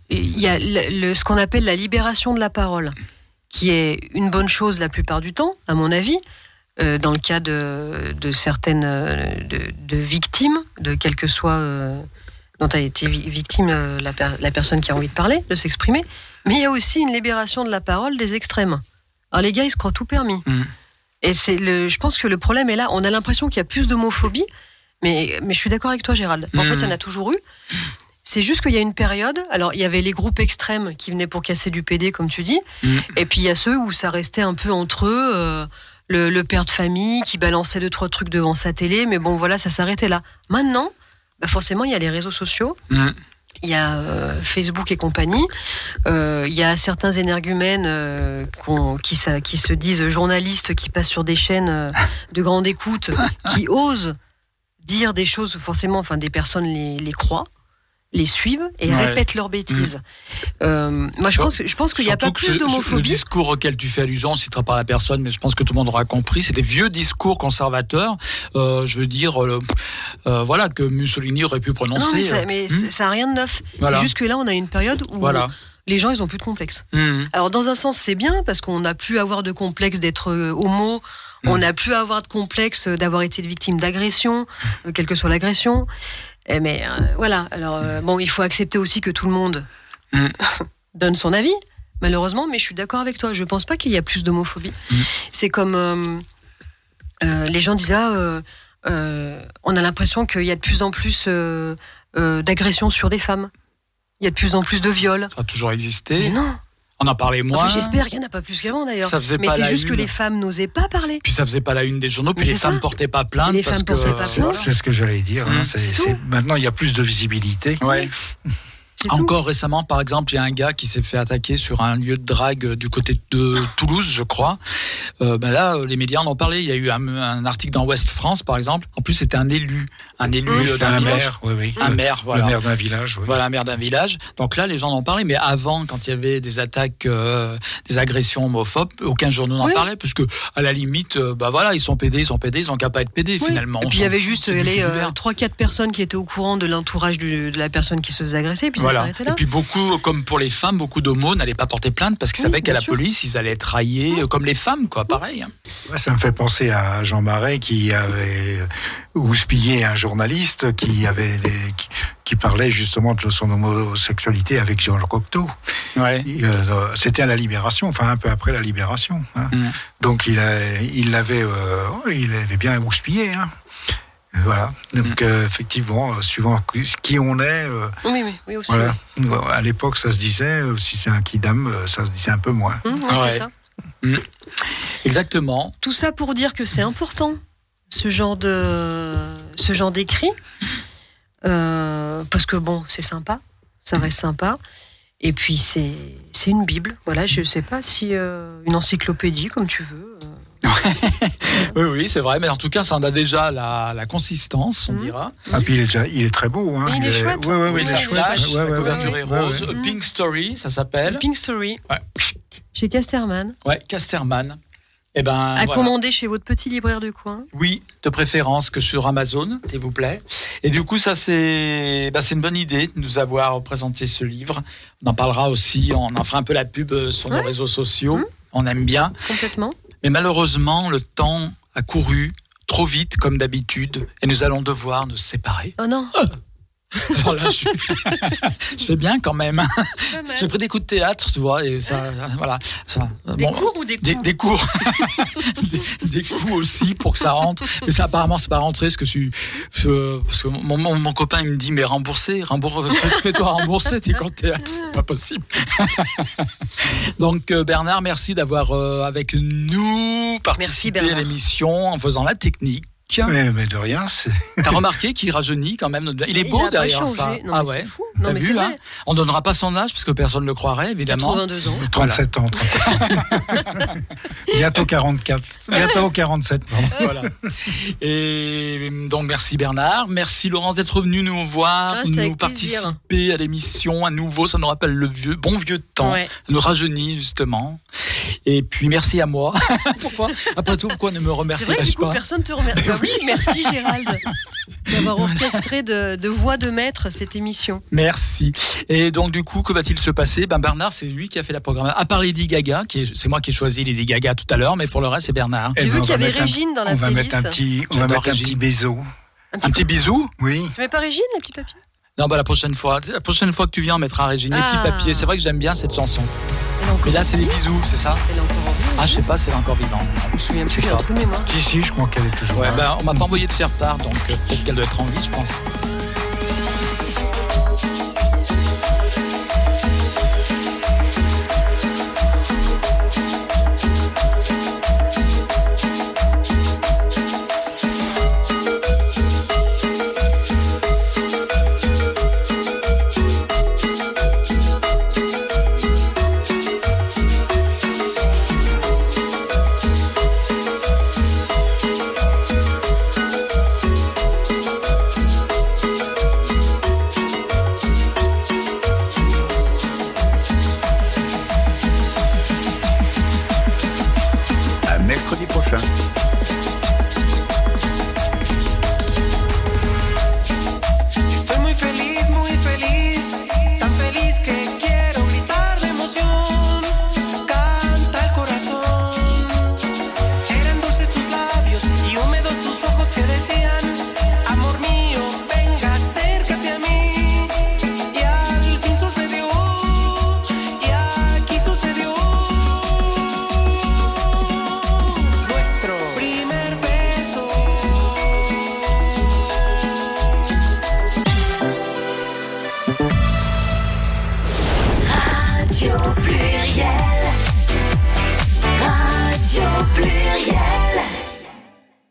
il y a le- le- ce qu'on appelle la libération de la parole, qui est une bonne chose la plupart du temps, à mon avis. euh, dans le cas de, de certaines euh, de, de victimes, de quel que soit euh, dont a été vi- victime euh, la, per- la personne qui a envie de parler, de s'exprimer. Mais il y a aussi une libération de la parole des extrêmes. Alors les gars, ils se croient tout permis. Et c'est le, je pense que le problème est là. On a l'impression qu'il y a plus d'homophobie, mais, mais je suis d'accord avec toi, Gérald. En Mhm. fait, il y en a toujours eu. C'est juste qu'il y a une période. Alors, il y avait les groupes extrêmes qui venaient pour casser du PD, comme tu dis. Mm. Et puis, il y a ceux où ça restait un peu entre eux. euh, le, le père de famille qui balançait deux, trois trucs devant sa télé. Mais bon, voilà, ça s'arrêtait là. Maintenant, bah forcément, il y a les réseaux sociaux. Mm. Il y a euh, Facebook et compagnie. Euh, il y a certains énergumènes euh, qui, se disent journalistes, qui passent sur des chaînes de grande écoute, qui osent dire des choses, forcément, enfin, des personnes les, les croient, les suivent et Ouais. répètent leurs bêtises. Euh, moi, je pense, je pense qu'il n'y a pas plus ce- Le d'homophobie. discours auquel tu fais allusion, on ne citera pas la personne, mais je pense que tout le monde aura compris. C'est des vieux discours conservateurs. Euh, je veux dire, euh, voilà, que Mussolini aurait pu prononcer. Non, mais ça, hmm. ça n'a rien de neuf. Voilà. C'est juste que là, on a une période où Voilà. les gens, ils ont plus de complexe. Hmm. Alors, dans un sens, c'est bien parce qu'on n'a plus à avoir de complexe d'être homo. Hmm. On n'a plus à avoir de complexe d'avoir été victime d'agression, quelle que soit l'agression. Eh, Mais euh, voilà. Alors, euh, bon, il faut accepter aussi que tout le monde Hmm. donne son avis, malheureusement. Mais je suis d'accord avec toi. Je pense pas qu'il y a plus d'homophobie. Hmm. C'est comme euh, les gens disent ah, on a l'impression qu'il y a de plus en plus d'agressions sur des femmes. Il y a de plus en plus de viols. Ça a toujours existé. Mais non. On en parlait moins. Enfin, j'espère qu'il n'y en a pas plus qu'avant d'ailleurs. Ça faisait Mais pas c'est la juste que une. les femmes n'osaient pas parler. Puis ça faisait pas la une des journaux, puis Mais les femmes ça. portaient pas plainte. Les parce femmes que, portaient pas plainte. C'est ce que j'allais dire. hein, Mm. c'est- maintenant, il y a plus de visibilité. Ouais. Encore récemment, par exemple, il y a un gars qui s'est fait attaquer sur un lieu de drague du côté de Toulouse, je crois. Euh, ben là, les médias en ont parlé. Il y a eu un, un article dans Ouest France, par exemple. En plus, c'était un élu, un élu c'était d'un maire, oui, oui. un Le- maire, le voilà. maire d'un village, oui. Voilà, un maire d'un village. Donc là, les gens en parlé. Mais avant, quand il y avait des attaques, euh, des agressions homophobes, aucun journal n'en Oui. parlait, puisque à la limite, euh, bah voilà, ils sont pédés, ils sont pédés, ils ont qu'à pas être pédés Oui. finalement. Et puis il y avait juste les euh, divers. 3-4 personnes qui étaient au courant de l'entourage de la personne qui se faisait agresser, et puis ça Voilà. s'arrêtait là. Et puis beaucoup, comme pour les femmes, beaucoup d'homos n'allaient pas porter plainte parce qu'ils Oui, savaient qu'à la sûr. police, ils allaient être raillés, comme les femmes, quoi, pareil. ça me fait penser à Jean Marais qui avait houspillé un journaliste qui avait des- qui, qui parlait justement de son homosexualité avec Jean Cocteau. Ouais. Euh, C'était à la Libération, enfin un peu après la Libération. hein. Mm. Donc il a- il l'avait, euh, il avait bien houspillé. Hein. Voilà. Donc euh, effectivement, suivant qui on est. euh, Oui, oui, oui aussi. voilà. À l'époque, ça se disait, euh, si c'est un kidam, ça se disait un peu moins. oui. Ouais, Ouais. c'est ça. Mm. Exactement. Tout ça pour dire que c'est important, ce genre de, ce genre d'écrit, Euh, parce que bon, c'est sympa, ça reste sympa. Et puis c'est, c'est une bible. Voilà, je sais pas si euh, une encyclopédie, comme tu veux. euh. Oui, oui, c'est vrai. Mais en tout cas, ça en a déjà la, la consistance, on dira. Ah, puis il est, déjà, il est très beau. Hein. Il est chouette. Ouais, ouais, ouais, il est chouette. Flash, Ouais, ouais, la couverture ouais, est rose. Pink Story, ça s'appelle. Pink Story, Ouais. chez Casterman, Ouais, Casterman. Eh ben, à voilà. commander chez votre petit libraire du coin. Oui, de préférence que sur Amazon, s'il vous plaît. Et du coup, ça c'est, bah, c'est une bonne idée de nous avoir présenté ce livre. On en parlera aussi, on en fera un peu la pub euh, sur nos réseaux sociaux. Mhm. On aime bien. Complètement. Mais malheureusement, le temps a couru trop vite comme d'habitude et nous allons devoir nous séparer. Oh non. Alors là, je, je fais bien quand même. mal. J'ai pris des coups de théâtre, tu vois, et ça, voilà. Ça, Des bon, cours ou des des, coups des cours, des, des coups aussi pour que ça rentre. Mais ça apparemment c'est pas rentré, parce que je suis, je- parce que mon, mon, mon copain il me dit mais rembourser, rembourse, fais-toi rembourser, t'es qu'en théâtre, c'est pas possible. Donc euh, Bernard, merci d'avoir euh, avec nous participé à Bernard. l'émission en faisant la technique. Mais, mais de rien, c'est. T'as remarqué qu'il rajeunit quand même. Il est Il beau a derrière changé. ça. Non, ah ouais. c'est fou. Non, T'as mais vu, c'est là vrai. On donnera pas son âge parce que personne ne le croirait évidemment. 82 ans. 37 ans, 37 ans. Bientôt 44. Bientôt 47, pardon. voilà. Et donc merci Bernard, merci Laurence d'être venu nous voir, Ah, c'est nous plaisir. participer à l'émission à nouveau. Ça nous rappelle le vieux, bon vieux temps, Ouais. nous rajeunit justement. Et puis merci à moi. pourquoi Après tout, pourquoi ne me C'est remercie vrai que du coup, pas personne te remercie. Oui, merci Gérald d'avoir orchestré de, de voix de maître cette émission. Merci. Et donc du coup, que va-t-il se passer? Ben Bernard, c'est lui qui a fait la programmation. À part Lady Gaga, qui est, c'est moi qui ai choisi Lady Gaga tout à l'heure, mais pour le reste, c'est Bernard. J'ai Eh vu ben, qu'il y avait mettre un- Régine dans la On va mettre un petit, on va mettre un Régine. petit bisou. Un petit bisou? Oui. Tu mets pas Régine, les petits papiers Non, bah la prochaine fois, la prochaine fois que tu viens, on mettra Régine les petits Ah. papiers. C'est vrai que j'aime bien cette chanson. Mais là, c'est les bisous, c'est ça? Elle est encore en vie. Ah, je sais pas, c'est encore vivant. Je me souviens plus, j'ai un trou de mémoire. Si, si, je crois qu'elle est toujours Ouais, là. ben, on m'a pas envoyé de faire part, donc euh, peut-être qu'elle doit être en vie, je pense.